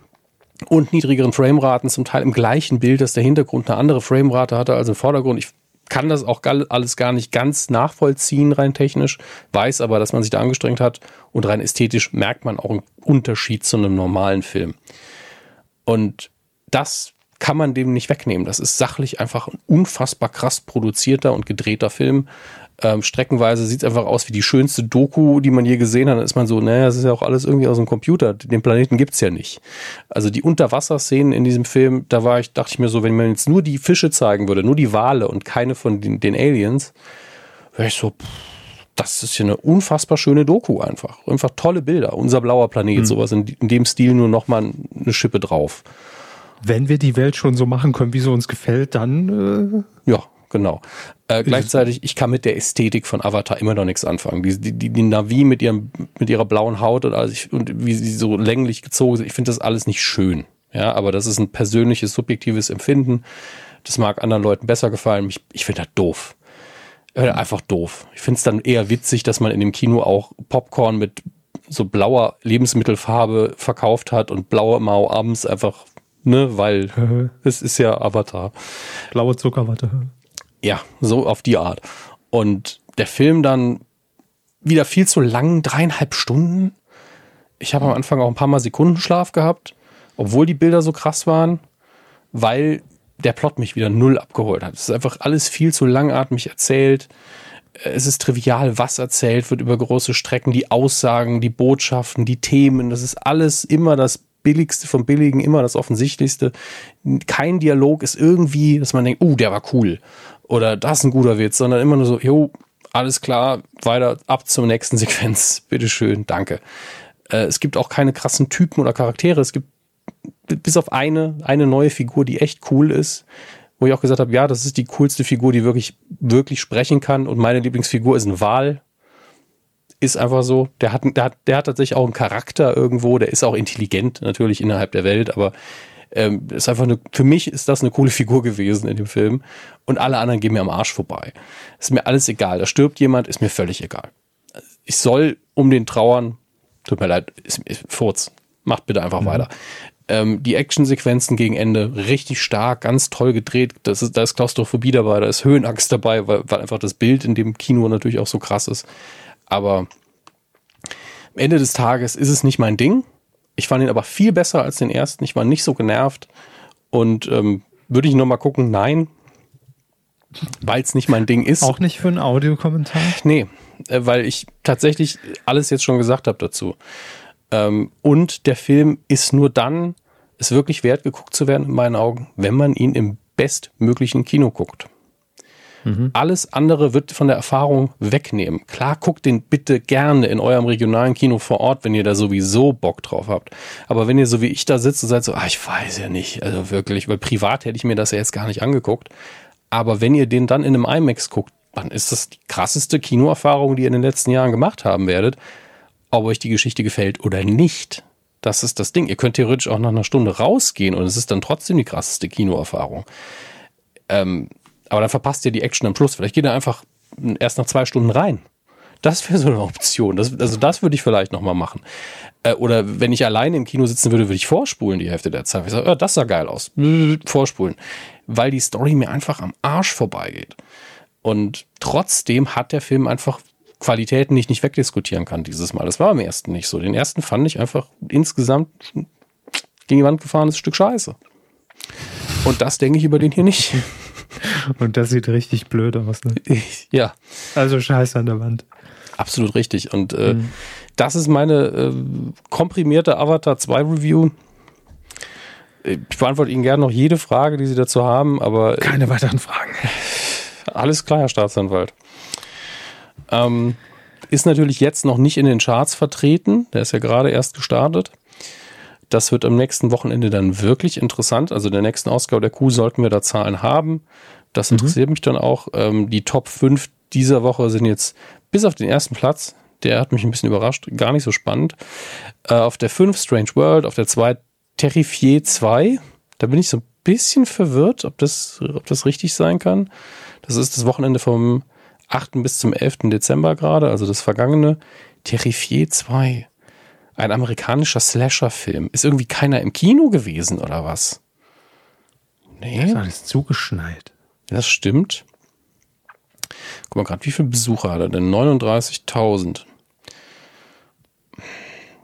und niedrigeren Frameraten, zum Teil im gleichen Bild, dass der Hintergrund eine andere Framerate hatte als im Vordergrund. Ich kann das auch alles gar nicht ganz nachvollziehen, rein technisch, weiß aber, dass man sich da angestrengt hat und rein ästhetisch merkt man auch einen Unterschied zu einem normalen Film. Und das kann man dem nicht wegnehmen. Das ist sachlich einfach ein unfassbar krass produzierter und gedrehter Film. Ähm, streckenweise sieht es einfach aus wie die schönste Doku, die man je gesehen hat. Dann ist man so, naja, das ist ja auch alles irgendwie aus dem Computer. Den Planeten gibt's ja nicht. Also die Unterwasserszenen in diesem Film, da war ich, dachte ich mir so, wenn man jetzt nur die Fische zeigen würde, nur die Wale und keine von den, den Aliens, wäre ich so, pff, das ist ja eine unfassbar schöne Doku einfach. Einfach tolle Bilder. Unser blauer Planet, mhm. sowas in, in, dem Stil nur nochmal eine Schippe drauf. Wenn wir die Welt schon so machen können, wie sie uns gefällt, dann äh ja, genau. Äh, gleichzeitig, ich kann mit der Ästhetik von Avatar immer noch nichts anfangen. Die, die, die Navi mit, ihrem, mit ihrer blauen Haut und, ich, und wie sie so länglich gezogen sind, ich finde das alles nicht schön. Ja, aber das ist ein persönliches, subjektives Empfinden. Das mag anderen Leuten besser gefallen. Ich, ich finde das doof. Ich einfach doof. Ich finde es dann eher witzig, dass man in dem Kino auch Popcorn mit so blauer Lebensmittelfarbe verkauft hat und blaue Mao abends einfach, ne, weil es ist ja Avatar. Blaue Zuckerwatte. Ja, so auf die Art. Und der Film dann wieder viel zu lang, dreieinhalb Stunden. Ich habe am Anfang auch ein paar Mal Sekundenschlaf gehabt, obwohl die Bilder so krass waren, weil der Plot mich wieder null abgeholt hat. Es ist einfach alles viel zu langatmig erzählt. Es ist trivial, was erzählt wird über große Strecken, die Aussagen, die Botschaften, die Themen. Das ist alles immer das Billigste vom Billigen, immer das Offensichtlichste. Kein Dialog ist irgendwie, dass man denkt, uh, der war cool oder das ist ein guter Witz, sondern immer nur so, jo, alles klar, weiter ab zur nächsten Sequenz. <laughs> Bitteschön, danke. Äh, es gibt auch keine krassen Typen oder Charaktere. Es gibt bis auf eine, eine neue Figur, die echt cool ist, wo ich auch gesagt habe, ja, das ist die coolste Figur, die wirklich, wirklich sprechen kann. Und meine Lieblingsfigur ist ein Wal. Ist einfach so. Der hat, der hat, der hat tatsächlich auch einen Charakter irgendwo. Der ist auch intelligent natürlich innerhalb der Welt, aber ähm, ist einfach eine, für mich ist das eine coole Figur gewesen in dem Film. Und alle anderen gehen mir am Arsch vorbei. Ist mir alles egal. Da stirbt jemand, ist mir völlig egal. Ich soll um den trauern. Tut mir leid, ist, ist Furz. Macht bitte einfach mhm. weiter. Ähm, die Actionsequenzen gegen Ende richtig stark, ganz toll gedreht. Das ist, da ist Klaustrophobie dabei, da ist Höhenangst dabei, weil, weil einfach das Bild in dem Kino natürlich auch so krass ist. Aber am Ende des Tages ist es nicht mein Ding. Ich fand ihn aber viel besser als den ersten. Ich war nicht so genervt. Und ähm, würde ich nochmal gucken? Nein. Weil es nicht mein Ding ist. Auch nicht für einen Audiokommentar? Nee, äh, weil ich tatsächlich alles jetzt schon gesagt habe dazu. Ähm, und der Film ist nur dann, ist wirklich wert geguckt zu werden, in meinen Augen, wenn man ihn im bestmöglichen Kino guckt. Mhm. Alles andere wird von der Erfahrung wegnehmen. Klar, guckt den bitte gerne in eurem regionalen Kino vor Ort, wenn ihr da sowieso Bock drauf habt. Aber wenn ihr so wie ich da sitzt und seid so, ah, ich weiß ja nicht, also wirklich, weil privat hätte ich mir das ja jetzt gar nicht angeguckt. Aber wenn ihr den dann in einem IMAX guckt, dann ist das die krasseste Kinoerfahrung, die ihr in den letzten Jahren gemacht haben werdet. Ob euch die Geschichte gefällt oder nicht. Das ist das Ding. Ihr könnt theoretisch auch nach einer Stunde rausgehen und es ist dann trotzdem die krasseste Kinoerfahrung. Ähm, aber dann verpasst ihr die Action am Schluss. Vielleicht geht ihr einfach erst nach zwei Stunden rein. Das wäre so eine Option. Das, also das würde ich vielleicht nochmal machen. Äh, oder wenn ich alleine im Kino sitzen würde, würde ich vorspulen die Hälfte der Zeit. Ich sage, oh, das sah geil aus. <laughs> Vorspulen. Weil die Story mir einfach am Arsch vorbeigeht. Und trotzdem hat der Film einfach Qualitäten, die ich nicht wegdiskutieren kann dieses Mal. Das war am ersten nicht so. Den ersten fand ich einfach insgesamt gegen die Wand gefahrenes Stück Scheiße. Und das denke ich über den hier nicht. Und das sieht richtig blöd aus, ne? <laughs> Ja. Also Scheiße an der Wand. Absolut richtig. Und äh, mhm. das ist meine äh, komprimierte Avatar 2 Review. Ich beantworte Ihnen gerne noch jede Frage, die Sie dazu haben, aber. Keine weiteren Fragen. Alles klar, Herr Staatsanwalt. Ähm, ist natürlich jetzt noch nicht in den Charts vertreten. Der ist ja gerade erst gestartet. Das wird am nächsten Wochenende dann wirklich interessant. Also der nächsten Ausgabe der Kuh sollten wir da Zahlen haben. Das mhm. interessiert mhm. mich dann auch. Ähm, die Top 5 dieser Woche sind jetzt bis auf den ersten Platz. Der hat mich ein bisschen überrascht. Gar nicht so spannend. Äh, auf der 5 Strange World. Auf der 2 Terrifier 2. Da bin ich so ein bisschen verwirrt, ob das, ob das richtig sein kann. Das ist das Wochenende vom 8. bis zum 11. Dezember gerade, also das vergangene. Terrifier 2. Ein amerikanischer Slasher-Film. Ist irgendwie keiner im Kino gewesen oder was? Nee. Das ist alles zugeschneit. Das stimmt. Guck mal gerade, wie viele Besucher hat er denn? 39.000.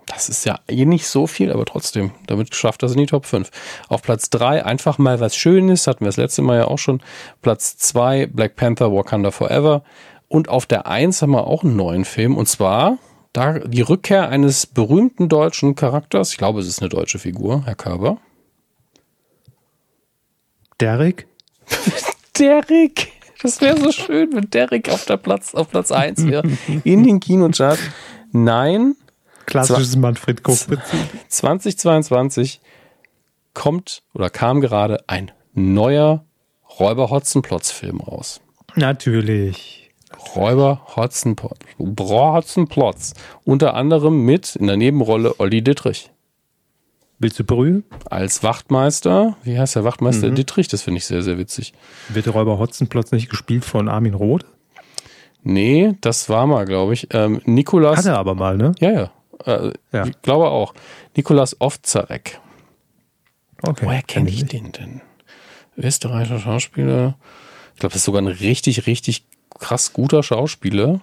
Das ist ja eh nicht so viel, aber trotzdem, damit schafft er es in die Top 5. Auf Platz 3 einfach mal was Schönes, hatten wir das letzte Mal ja auch schon. Platz 2 Black Panther Wakanda Forever. Und auf der 1 haben wir auch einen neuen Film und zwar da die Rückkehr eines berühmten deutschen Charakters. Ich glaube, es ist eine deutsche Figur, Herr Körber. Derek? <laughs> Derek! Das wäre so schön, wenn Derek auf der Platz, auf Platz 1 wäre. <laughs> In den Kinocharts. Nein, Klassisches Manfred Koch-Prinzip. 2022 kommt oder kam gerade ein neuer Räuber Hotzenplotz-Film raus. Natürlich. Räuber Hotzenplotz. Hotzenplotz. Unter anderem mit in der Nebenrolle Olli Dittrich. Willst du Brühe? Als Wachtmeister. Wie heißt der Wachtmeister mhm. Dittrich? Das finde ich sehr, sehr witzig. Wird der Räuber Hotzenplotz nicht gespielt von Armin Roth? Nee, das war mal, glaube ich. Ähm, Nikolas. Hat er aber mal, ne? Ja, ja. Äh, ja. Ich glaube auch. Nikolas Ovzarek. Okay. Woher kenne ich den denn? Österreichischer Schauspieler. Ich glaube, das ist sogar ein richtig, richtig krass guter Schauspieler.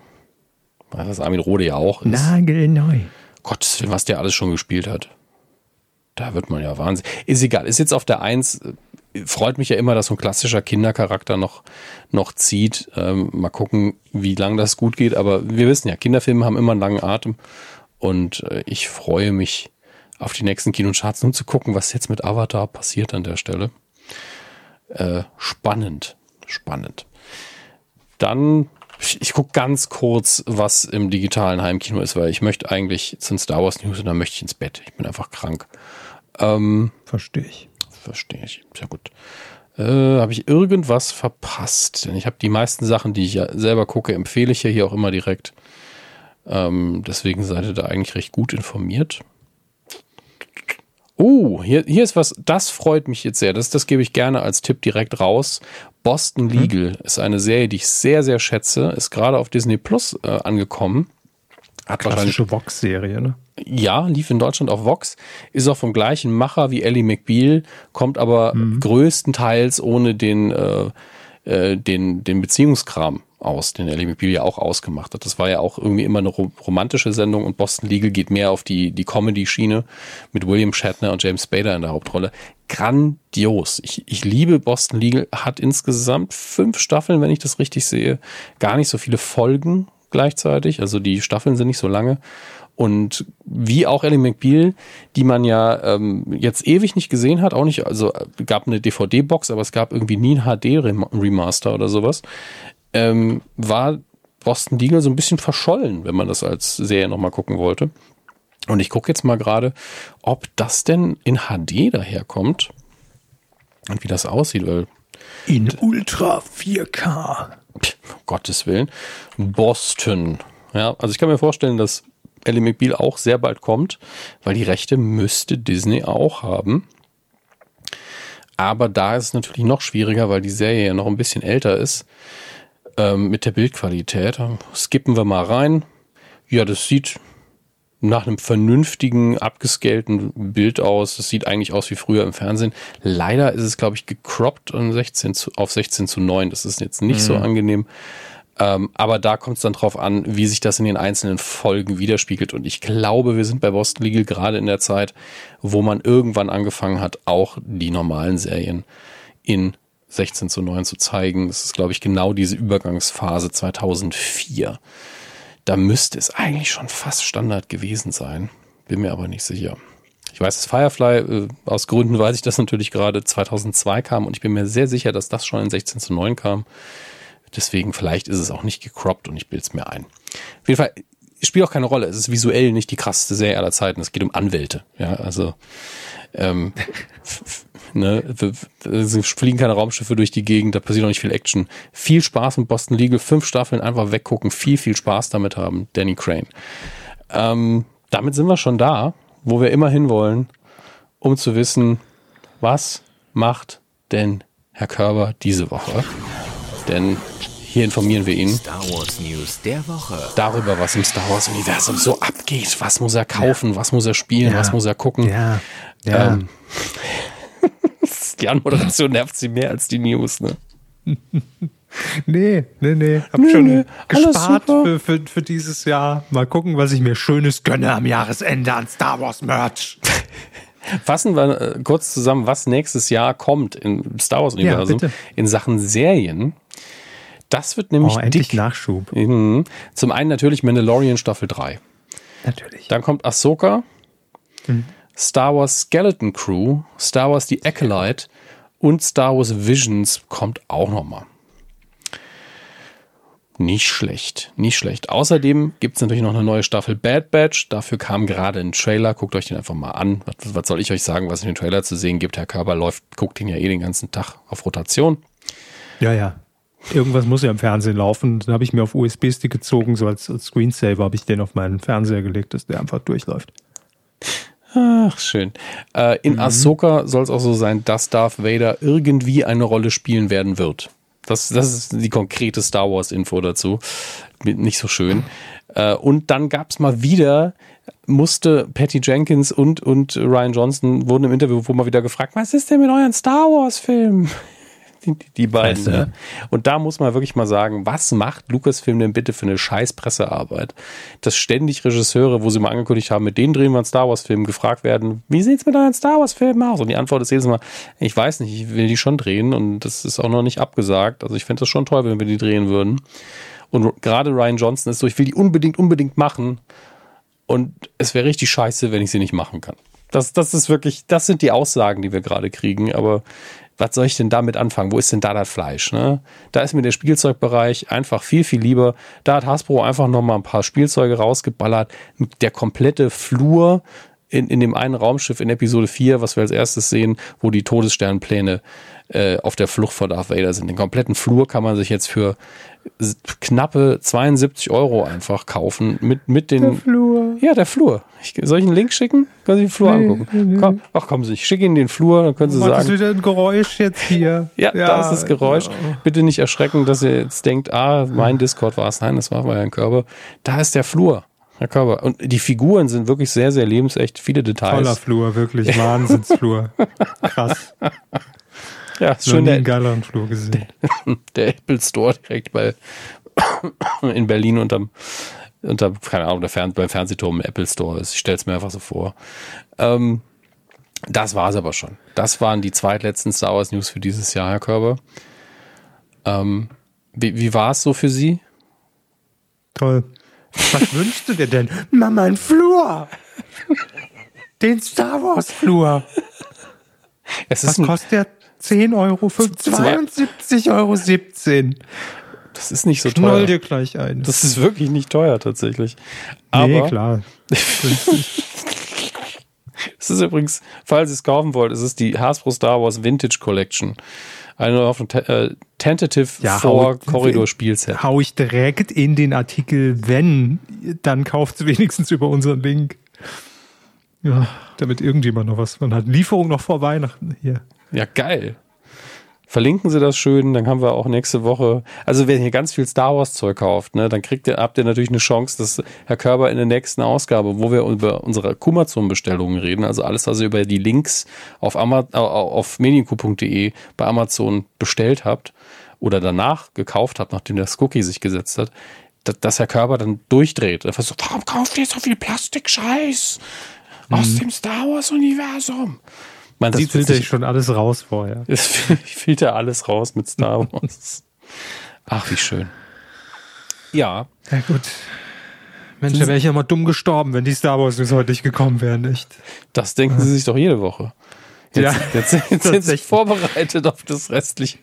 Das Armin Rode ja auch ist. Nagelneu. Willen, was der alles schon gespielt hat. Da wird man ja Wahnsinn. Ist egal. Ist jetzt auf der Eins. Freut mich ja immer, dass so ein klassischer Kindercharakter noch, noch zieht. Ähm, mal gucken, wie lange das gut geht. Aber wir wissen ja, Kinderfilme haben immer einen langen Atem. Und äh, ich freue mich auf die nächsten Kinocharts, um zu gucken, was jetzt mit Avatar passiert an der Stelle. Äh, spannend, spannend. Dann, ich, ich gucke ganz kurz, was im digitalen Heimkino ist, weil ich möchte eigentlich zum Star Wars News und dann möchte ich ins Bett. Ich bin einfach krank. Ähm, verstehe ich. Verstehe ich. Sehr gut. Äh, habe ich irgendwas verpasst? Denn ich habe die meisten Sachen, die ich ja selber gucke, empfehle ich ja hier auch immer direkt. Ähm, deswegen seid ihr da eigentlich recht gut informiert. Oh, hier, hier ist was, das freut mich jetzt sehr. Das, das gebe ich gerne als Tipp direkt raus. Boston mhm. Legal mhm. ist eine Serie, die ich sehr, sehr schätze. Ist gerade auf Disney Plus äh, angekommen. Hat Klassische Vox-Serie, ne? Ja, lief in Deutschland auf Vox. Ist auch vom gleichen Macher wie Ellie McBeal, kommt aber mhm. größtenteils ohne den, äh, äh, den, den Beziehungskram aus, den Ellie McBeal ja auch ausgemacht hat. Das war ja auch irgendwie immer eine romantische Sendung und Boston Legal geht mehr auf die, die Comedy-Schiene mit William Shatner und James Spader in der Hauptrolle. Grandios. Ich, ich liebe Boston Legal, hat insgesamt fünf Staffeln, wenn ich das richtig sehe. Gar nicht so viele Folgen gleichzeitig. Also die Staffeln sind nicht so lange. Und wie auch Ellie McBeal, die man ja ähm, jetzt ewig nicht gesehen hat, auch nicht, also gab eine DVD-Box, aber es gab irgendwie nie ein HD-Remaster oder sowas ähm, war Boston Legal so ein bisschen verschollen, wenn man das als Serie nochmal gucken wollte. Und ich gucke jetzt mal gerade, ob das denn in HD daherkommt und wie das aussieht, weil in Ultra 4K. Pff, Gottes Willen. Boston. Ja, also ich kann mir vorstellen, dass Ellie McBeal auch sehr bald kommt, weil die Rechte müsste Disney auch haben. Aber da ist es natürlich noch schwieriger, weil die Serie ja noch ein bisschen älter ist ähm, mit der Bildqualität. Skippen wir mal rein. Ja, das sieht nach einem vernünftigen, abgescalten Bild aus. Das sieht eigentlich aus wie früher im Fernsehen. Leider ist es, glaube ich, gecroppt auf 16 zu, auf 16 zu 9. Das ist jetzt nicht mhm. so angenehm. Ähm, aber da kommt es dann drauf an, wie sich das in den einzelnen Folgen widerspiegelt. Und ich glaube, wir sind bei Boston Legal gerade in der Zeit, wo man irgendwann angefangen hat, auch die normalen Serien in 16 zu 9 zu zeigen. Das ist, glaube ich, genau diese Übergangsphase 2004. Da müsste es eigentlich schon fast Standard gewesen sein. Bin mir aber nicht sicher. Ich weiß, dass Firefly, äh, aus Gründen weiß ich das natürlich gerade, 2002 kam und ich bin mir sehr sicher, dass das schon in 16 zu 9 kam. Deswegen vielleicht ist es auch nicht gecroppt und ich bilde es mir ein. Auf jeden Fall spielt auch keine Rolle. Es ist visuell nicht die krasseste Serie aller Zeiten. Es geht um Anwälte. Ja, also ähm, <laughs> ne, es fliegen keine Raumschiffe durch die Gegend, da passiert auch nicht viel Action. Viel Spaß mit Boston Legal, fünf Staffeln einfach weggucken, viel, viel Spaß damit haben. Danny Crane. Ähm, damit sind wir schon da, wo wir immer hinwollen, um zu wissen, was macht denn Herr Körber diese Woche? Denn hier informieren wir ihn Star Wars News der Woche. darüber, was im Star Wars Universum so abgeht. Was muss er kaufen? Was muss er spielen? Ja. Was muss er gucken? Ja. Ja. Ähm, die Anmoderation nervt sie mehr als die News, ne? <laughs> nee, nee, nee. Hab Nee, schon nee, gespart für, für, für dieses Jahr. Mal gucken, was ich mir Schönes gönne am Jahresende an Star Wars Merch. <laughs> Fassen wir äh, kurz zusammen, was nächstes Jahr kommt im Star Wars Universum bitte. in Sachen Serien. Das wird nämlich Oh, endlich dick. Nachschub. Mhm. Zum einen natürlich Mandalorian Staffel 3. Natürlich. Dann kommt Ahsoka, Mhm. Star Wars Skeleton Crew, Star Wars The Acolyte und Star Wars Visions kommt auch nochmal. Nicht schlecht, nicht schlecht. Außerdem gibt es natürlich noch eine neue Staffel Bad Batch. Dafür kam gerade ein Trailer. Guckt euch den einfach mal an. Was, was soll ich euch sagen, was in dem Trailer zu sehen gibt? Herr Körber läuft, guckt ihn ja eh den ganzen Tag auf Rotation. Ja, ja. Irgendwas muss ja im Fernsehen laufen. Dann habe ich mir auf USB-Stick gezogen, so als, als Screensaver habe ich den auf meinen Fernseher gelegt, dass der einfach durchläuft. Ach, schön. Äh, in Ahsoka soll es auch so sein, dass Darth Vader irgendwie eine Rolle spielen werden wird. Das, das ist die konkrete Star Wars-Info dazu. Nicht so schön. Äh, und dann gab es mal wieder, musste Patty Jenkins und, und Ryan Johnson wurden im Interview wo mal wieder gefragt, was ist denn mit euren Star Wars-Filmen? Die, die beiden. Ne? Und da muss man wirklich mal sagen, was macht Lucasfilm denn bitte für eine scheiß Pressearbeit? Dass ständig Regisseure, wo sie mal angekündigt haben, mit denen drehen wir einen Star Wars-Film, gefragt werden, wie sieht's mit euren Star Wars-Filmen aus? Und die Antwort ist jedes Mal, ich weiß nicht, ich will die schon drehen und das ist auch noch nicht abgesagt. Also ich fände das schon toll, wenn wir die drehen würden. Und gerade Ryan Johnson ist so, ich will die unbedingt, unbedingt machen. Und es wäre richtig scheiße, wenn ich sie nicht machen kann. Das, das ist wirklich, das sind die Aussagen, die wir gerade kriegen. Aber was soll ich denn damit anfangen? Wo ist denn da das Fleisch? Ne? Da ist mir der Spielzeugbereich einfach viel, viel lieber. Da hat Hasbro einfach noch mal ein paar Spielzeuge rausgeballert. Der komplette Flur in, in dem einen Raumschiff in Episode 4, was wir als erstes sehen, wo die Todessternpläne äh, auf der Flucht vor Darth Vader sind. Den kompletten Flur kann man sich jetzt für knappe 72 Euro einfach kaufen mit, mit den. Flur. Ja, der Flur. Ich, soll ich einen Link schicken? Können Sie den Flur angucken? Komm, ach, kommen Sie, ich schicke Ihnen den Flur, dann können Sie ist sagen. wieder ein Geräusch jetzt hier? <laughs> Ja, da ist das Geräusch. Bitte nicht erschrecken, dass ihr jetzt denkt, ah, mein Discord war es. Nein, das war bei Herrn Körber. Da ist der Flur. Herr Körber. Und die Figuren sind wirklich sehr, sehr lebensecht. Viele Details. Toller Flur, wirklich. <laughs> Wahnsinnsflur. Krass. Ja, schön nie einen der, geileren Flur gesehen. <laughs> der Apple Store direkt bei <coughs> in Berlin unterm, unter, keine Ahnung, der Fern, beim Fernsehturm im Apple Store ist. Ich stelle es mir einfach so vor. Ähm, das war es aber schon. Das waren die zweitletzten Star Wars News für dieses Jahr, Herr Körber. Ähm, wie wie war es so für Sie? Toll. Was <laughs> wünschst du dir denn? Mama, ein Flur! Den Star Wars Flur. <laughs> Es Was kostet der? 10 Euro, 72,17 Euro. 17. das ist nicht so Knoll teuer. dir gleich ein. Das ist wirklich nicht teuer tatsächlich. Aber nee, klar. <laughs> es ist übrigens, falls ihr es kaufen wollt, es ist die Hasbro Star Wars Vintage Collection. Eine auf dem äh, Tentative Ja, hau- Corridor Spielset. Hau ich direkt in den Artikel, wenn, dann kauft es wenigstens über unseren Link. Ja, damit irgendjemand noch was von hat. Lieferung noch vor Weihnachten hier. Ja, geil. Verlinken Sie das schön, dann haben wir auch nächste Woche. Also, wenn ihr ganz viel Star Wars Zeug kauft, ne, dann kriegt ihr, habt ihr natürlich eine Chance, dass Herr Körber in der nächsten Ausgabe, wo wir über unsere Kumazon-Bestellungen reden, also alles, was ihr über die Links auf, Ama auf medienku.de bei Amazon bestellt habt oder danach gekauft habt, nachdem der Cookie sich gesetzt hat, dass, Herr Körber dann durchdreht. Einfach so, warum kauft ihr so viel Plastikscheiß aus dem Star Wars-Universum? Man, Das sieht filter sich ich schon alles raus vorher. <laughs> es filter alles raus mit Star <laughs> Wars. Ach, wie schön. Ja, Ja gut. Mensch, da wäre ich ja mal dumm gestorben, wenn die Star Wars News heute nicht gekommen wären, echt. Das denken sie sich doch jede Woche. Jetzt, Ja, jetzt, jetzt <laughs> sind sie vorbereitet auf das restliche,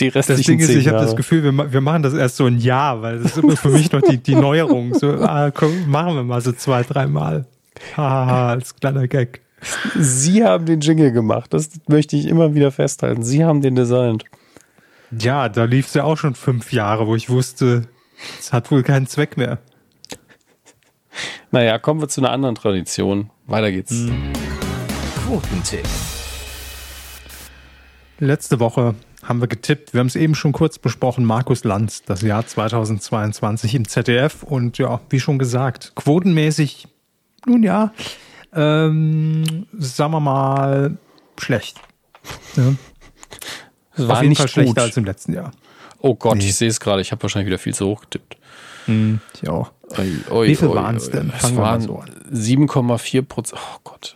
die Das restlichen Ding ist, ich habe das Gefühl, wir, wir machen das erst so ein Jahr, weil das ist immer für mich noch die, die Neuerung. So, ah, komm, machen wir mal so zwei, dreimal. Haha, als kleiner Gag. Sie haben den Jingle gemacht. Das möchte ich immer wieder festhalten. Sie haben den designt. Ja, da lief es ja auch schon fünf Jahre, wo ich wusste, es hat wohl keinen Zweck mehr. Naja, kommen wir zu einer anderen Tradition. Weiter geht's. Mhm. Quotentipp. Letzte Woche haben wir getippt, wir haben es eben schon kurz besprochen, Markus Lanz, das Jahr 2022 im ZDF und ja, wie schon gesagt, quotenmäßig, nun ja, ähm, sagen wir mal, schlecht. Ja, Es <laughs> auf war jeden nicht Fall schlechter gut. als im letzten Jahr. Oh Gott, Nee. ich sehe es gerade. Ich habe wahrscheinlich wieder viel zu hoch getippt. Ich auch. Oi, oi, Wie viel oi, waren's oi. denn? Es waren so an. 7,4 Prozent. Oh Gott.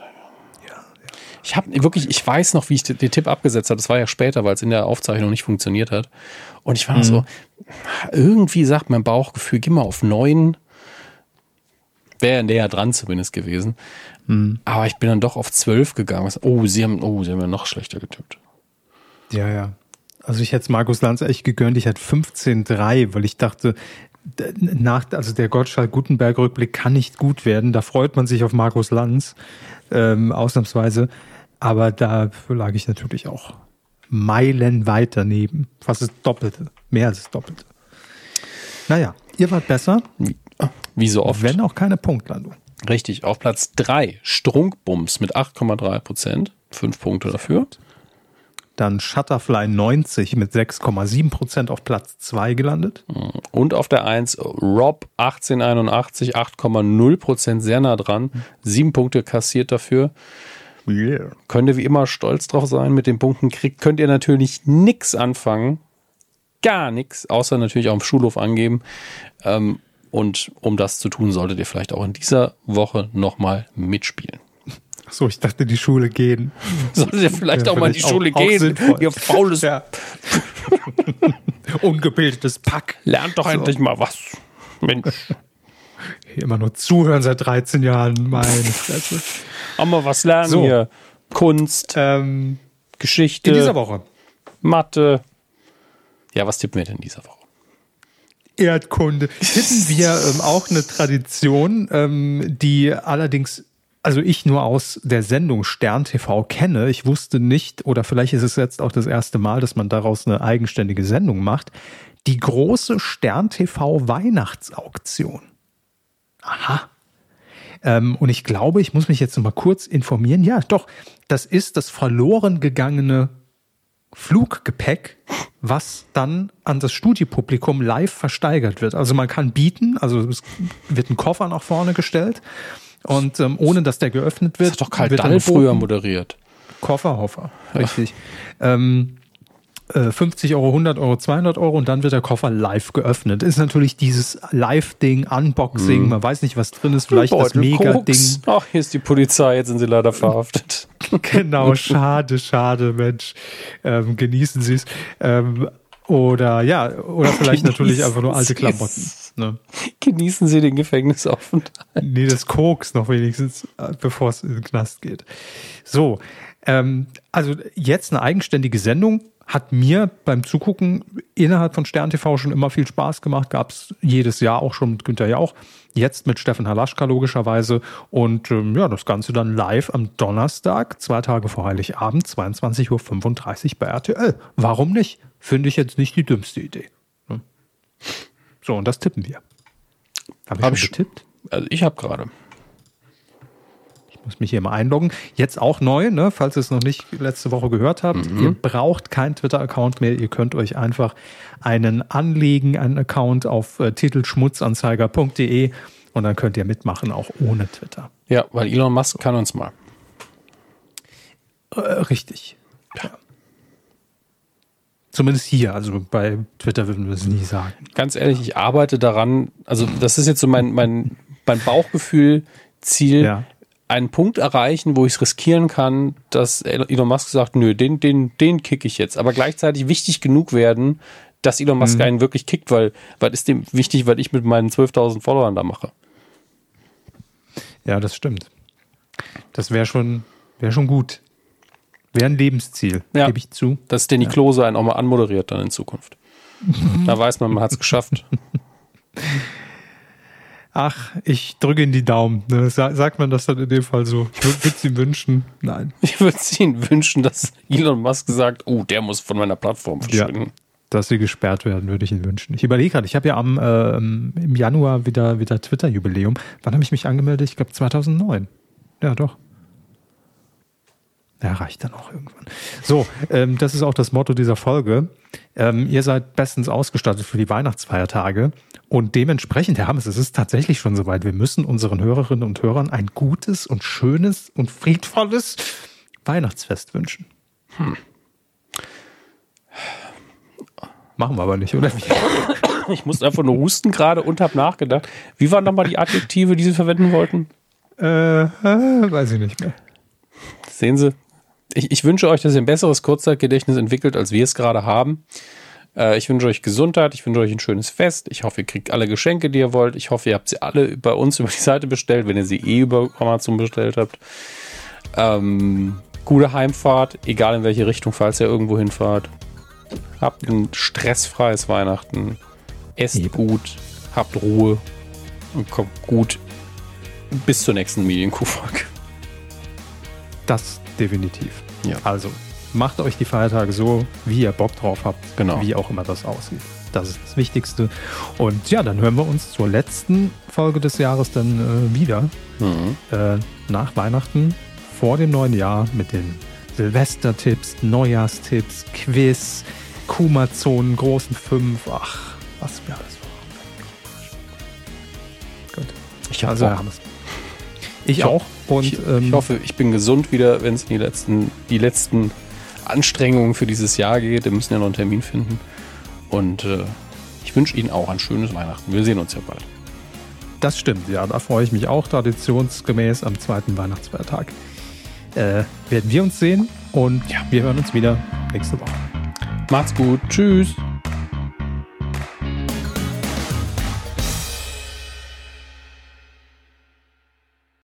Ich habe wirklich, ich weiß noch, wie ich den, den Tipp abgesetzt habe. Das war ja später, weil es in der Aufzeichnung nicht funktioniert hat. Und ich war Mhm. noch so, irgendwie sagt mein Bauchgefühl, geh mal auf 9. Wäre näher dran zumindest gewesen. Mhm. Aber ich bin dann doch auf 12 gegangen. Oh, sie haben, oh, sie haben ja noch schlechter getippt. Ja, ja. Also ich hätte es Markus Lanz echt gegönnt. Ich hatte 15-3, weil ich dachte, nach, also der Gottschalk-Gutenberg-Rückblick kann nicht gut werden. Da freut man sich auf Markus Lanz, ähm, ausnahmsweise. Aber da lag ich natürlich auch meilenweit daneben. Fast das Doppelte. Mehr als das Doppelte. Naja, ihr wart besser, Wie, so oft. wenn auch keine Punktlandung. Richtig, auf Platz 3 Strunkbums mit 8,3 Prozent. Fünf Punkte dafür. Dann Shutterfly 90 mit 6,7 Prozent auf Platz 2 gelandet. Und auf der 1 Rob 1881, 8,0 Prozent, sehr nah dran. Sieben Punkte kassiert dafür. Yeah. Könnt ihr wie immer stolz drauf sein. Mit den Punkten kriegt, könnt ihr natürlich nichts anfangen. Gar nichts, außer natürlich auch im Schulhof angeben. Ähm, und um das zu tun, solltet ihr vielleicht auch in dieser Woche nochmal mitspielen. So, ich dachte, die Schule gehen. Solltet ihr vielleicht Ja, auch mal in die Schule auch- gehen, sinnvoll. ihr faules Ja. <laughs> Ungebildetes Pack. Lernt doch endlich mal was. Mensch, <laughs> immer nur zuhören seit 13 Jahren. Meine Fresse. auch mal was lernen So. hier. Kunst, Ähm, Geschichte, in dieser Woche. Mathe. Ja, was tippen wir denn in dieser Woche? Erdkunde. Tippen wir ähm, auch eine Tradition, ähm, die allerdings, also ich nur aus der Sendung Stern TV kenne. Ich wusste nicht, oder vielleicht ist es jetzt auch das erste Mal, dass man daraus eine eigenständige Sendung macht. Die große Stern TV Weihnachtsauktion. Aha. Ähm, und ich glaube, ich muss mich jetzt noch mal kurz informieren. Ja, doch, das ist das verloren gegangene Fluggepäck, was dann an das Studiopublikum live versteigert wird. Also man kann bieten, also es wird ein Koffer nach vorne gestellt und ähm, ohne dass der geöffnet wird, Das hat doch Karl Dall früher moderiert. Kofferhoffer, richtig. Ähm, äh, 50 Euro, 100 Euro, 200 Euro und dann wird der Koffer live geöffnet. Ist natürlich dieses Live-Ding, Unboxing, man weiß nicht, was drin ist, vielleicht das Mega-Ding. Ach, hier ist die Polizei, jetzt sind sie leider verhaftet. <laughs> Genau, schade, schade, Mensch. Ähm, genießen Sie es. Ähm, oder ja, oder vielleicht <laughs> natürlich einfach nur alte Genießen Klamotten. Ne? Genießen Sie den Gefängnisaufenthalt. Nee, das Koks noch wenigstens, äh, bevor es in den Knast geht. So, ähm, also jetzt eine eigenständige Sendung hat mir beim Zugucken innerhalb von Stern TV schon immer viel Spaß gemacht. Gab es jedes Jahr auch schon mit Günther Jauch. Jetzt mit Steffen Halaschka logischerweise. Und ähm, ja, das Ganze dann live am Donnerstag, zwei Tage vor Heiligabend, 22.35 Uhr bei RTL. Warum nicht? Finde ich jetzt nicht die dümmste Idee. Ne? So, und das tippen wir. Habe ich Hab schon ich- getippt? Also ich habe gerade. Muss mich hier mal einloggen. Jetzt auch neu, ne? falls ihr es noch nicht letzte Woche gehört habt. Ihr braucht keinen Twitter-Account mehr. Ihr könnt euch einfach einen anlegen, einen Account auf äh, titelschmutzanzeiger.de und dann könnt ihr mitmachen, auch ohne Twitter. Ja, weil Elon Musk kann uns mal. Äh, richtig. Ja. Zumindest hier, also bei Twitter würden wir es nie sagen. Ganz ehrlich, ich arbeite daran, also das ist jetzt so mein, mein, mein Bauchgefühl-Ziel, Ja. Einen Punkt erreichen, wo ich es riskieren kann, dass Elon Musk sagt, nö, den, den, den kick ich jetzt. Aber gleichzeitig wichtig genug werden, dass Elon Musk einen wirklich kickt, weil, weil ist dem wichtig, weil ich mit meinen 12.000 Followern da mache. Ja, das stimmt. Das wäre schon, wäre schon gut. Wäre ein Lebensziel, Ja. gebe ich zu. Dass Danny Klose einen auch mal anmoderiert dann in Zukunft. <laughs> da weiß man, man hat es geschafft. <laughs> Ach, ich drücke in die Daumen. Ne? Sa- Sagt man das dann in dem Fall so? Ich würde es ihm wünschen. Nein. Ich würde es Ihnen wünschen, dass Elon Musk sagt, oh, der muss von meiner Plattform verschwinden. Dass sie gesperrt werden, würde ich ihn wünschen. Ich überlege gerade, ich habe ja am ähm, im Januar wieder, wieder Twitter-Jubiläum. Wann habe ich mich angemeldet? Ich glaube 2009. Ja, doch. Ja, reicht dann auch irgendwann. So, ähm, das ist auch das Motto dieser Folge. Ähm, ihr seid bestens ausgestattet für die Weihnachtsfeiertage. Und dementsprechend, Herr Hammes, es ist tatsächlich schon soweit. Wir müssen unseren Hörerinnen und Hörern ein gutes und schönes und friedvolles Weihnachtsfest wünschen. Machen wir aber nicht, oder? Ich musste einfach nur husten gerade und habe nachgedacht. Wie waren nochmal die Adjektive, die Sie verwenden wollten? Äh, äh, weiß ich nicht mehr. Sehen Sie, ich, ich wünsche euch, dass ihr ein besseres Kurzzeitgedächtnis entwickelt, als wir es gerade haben. Äh, ich wünsche euch Gesundheit, ich wünsche euch ein schönes Fest. Ich hoffe, ihr kriegt alle Geschenke, die ihr wollt. Ich hoffe, ihr habt sie alle bei uns über die Seite bestellt, wenn ihr sie eh über Amazon bestellt habt. Ähm, gute Heimfahrt, egal in welche Richtung, falls ihr irgendwo hinfahrt. Habt ein stressfreies Weihnachten. Esst Eben. gut, habt Ruhe und kommt gut bis zur nächsten Medienkuhfolge. Das definitiv. Ja. Also, macht euch die Feiertage so, wie ihr Bock drauf habt. Genau. Wie auch immer das aussieht. Das ist das Wichtigste. Und ja, dann hören wir uns zur letzten Folge des Jahres dann äh, wieder. Mhm. Äh, nach Weihnachten, vor dem neuen Jahr mit den Silvestertipps, Neujahrstipps, Quiz, Kuma-Zonen, großen Fünf. Ach, was wir alles. Gut. Ich Also, Bock. Ich auch. Und ich, ähm, ich hoffe, ich bin gesund wieder, wenn es in die letzten, die letzten Anstrengungen für dieses Jahr geht. Wir müssen ja noch einen Termin finden. Und äh, ich wünsche Ihnen auch ein schönes Weihnachten. Wir sehen uns ja bald. Das stimmt, ja, da freue ich mich auch. Traditionsgemäß am zweiten Weihnachtsfeiertag äh, werden wir uns sehen und Ja. wir hören uns wieder nächste Woche. Macht's gut. Tschüss.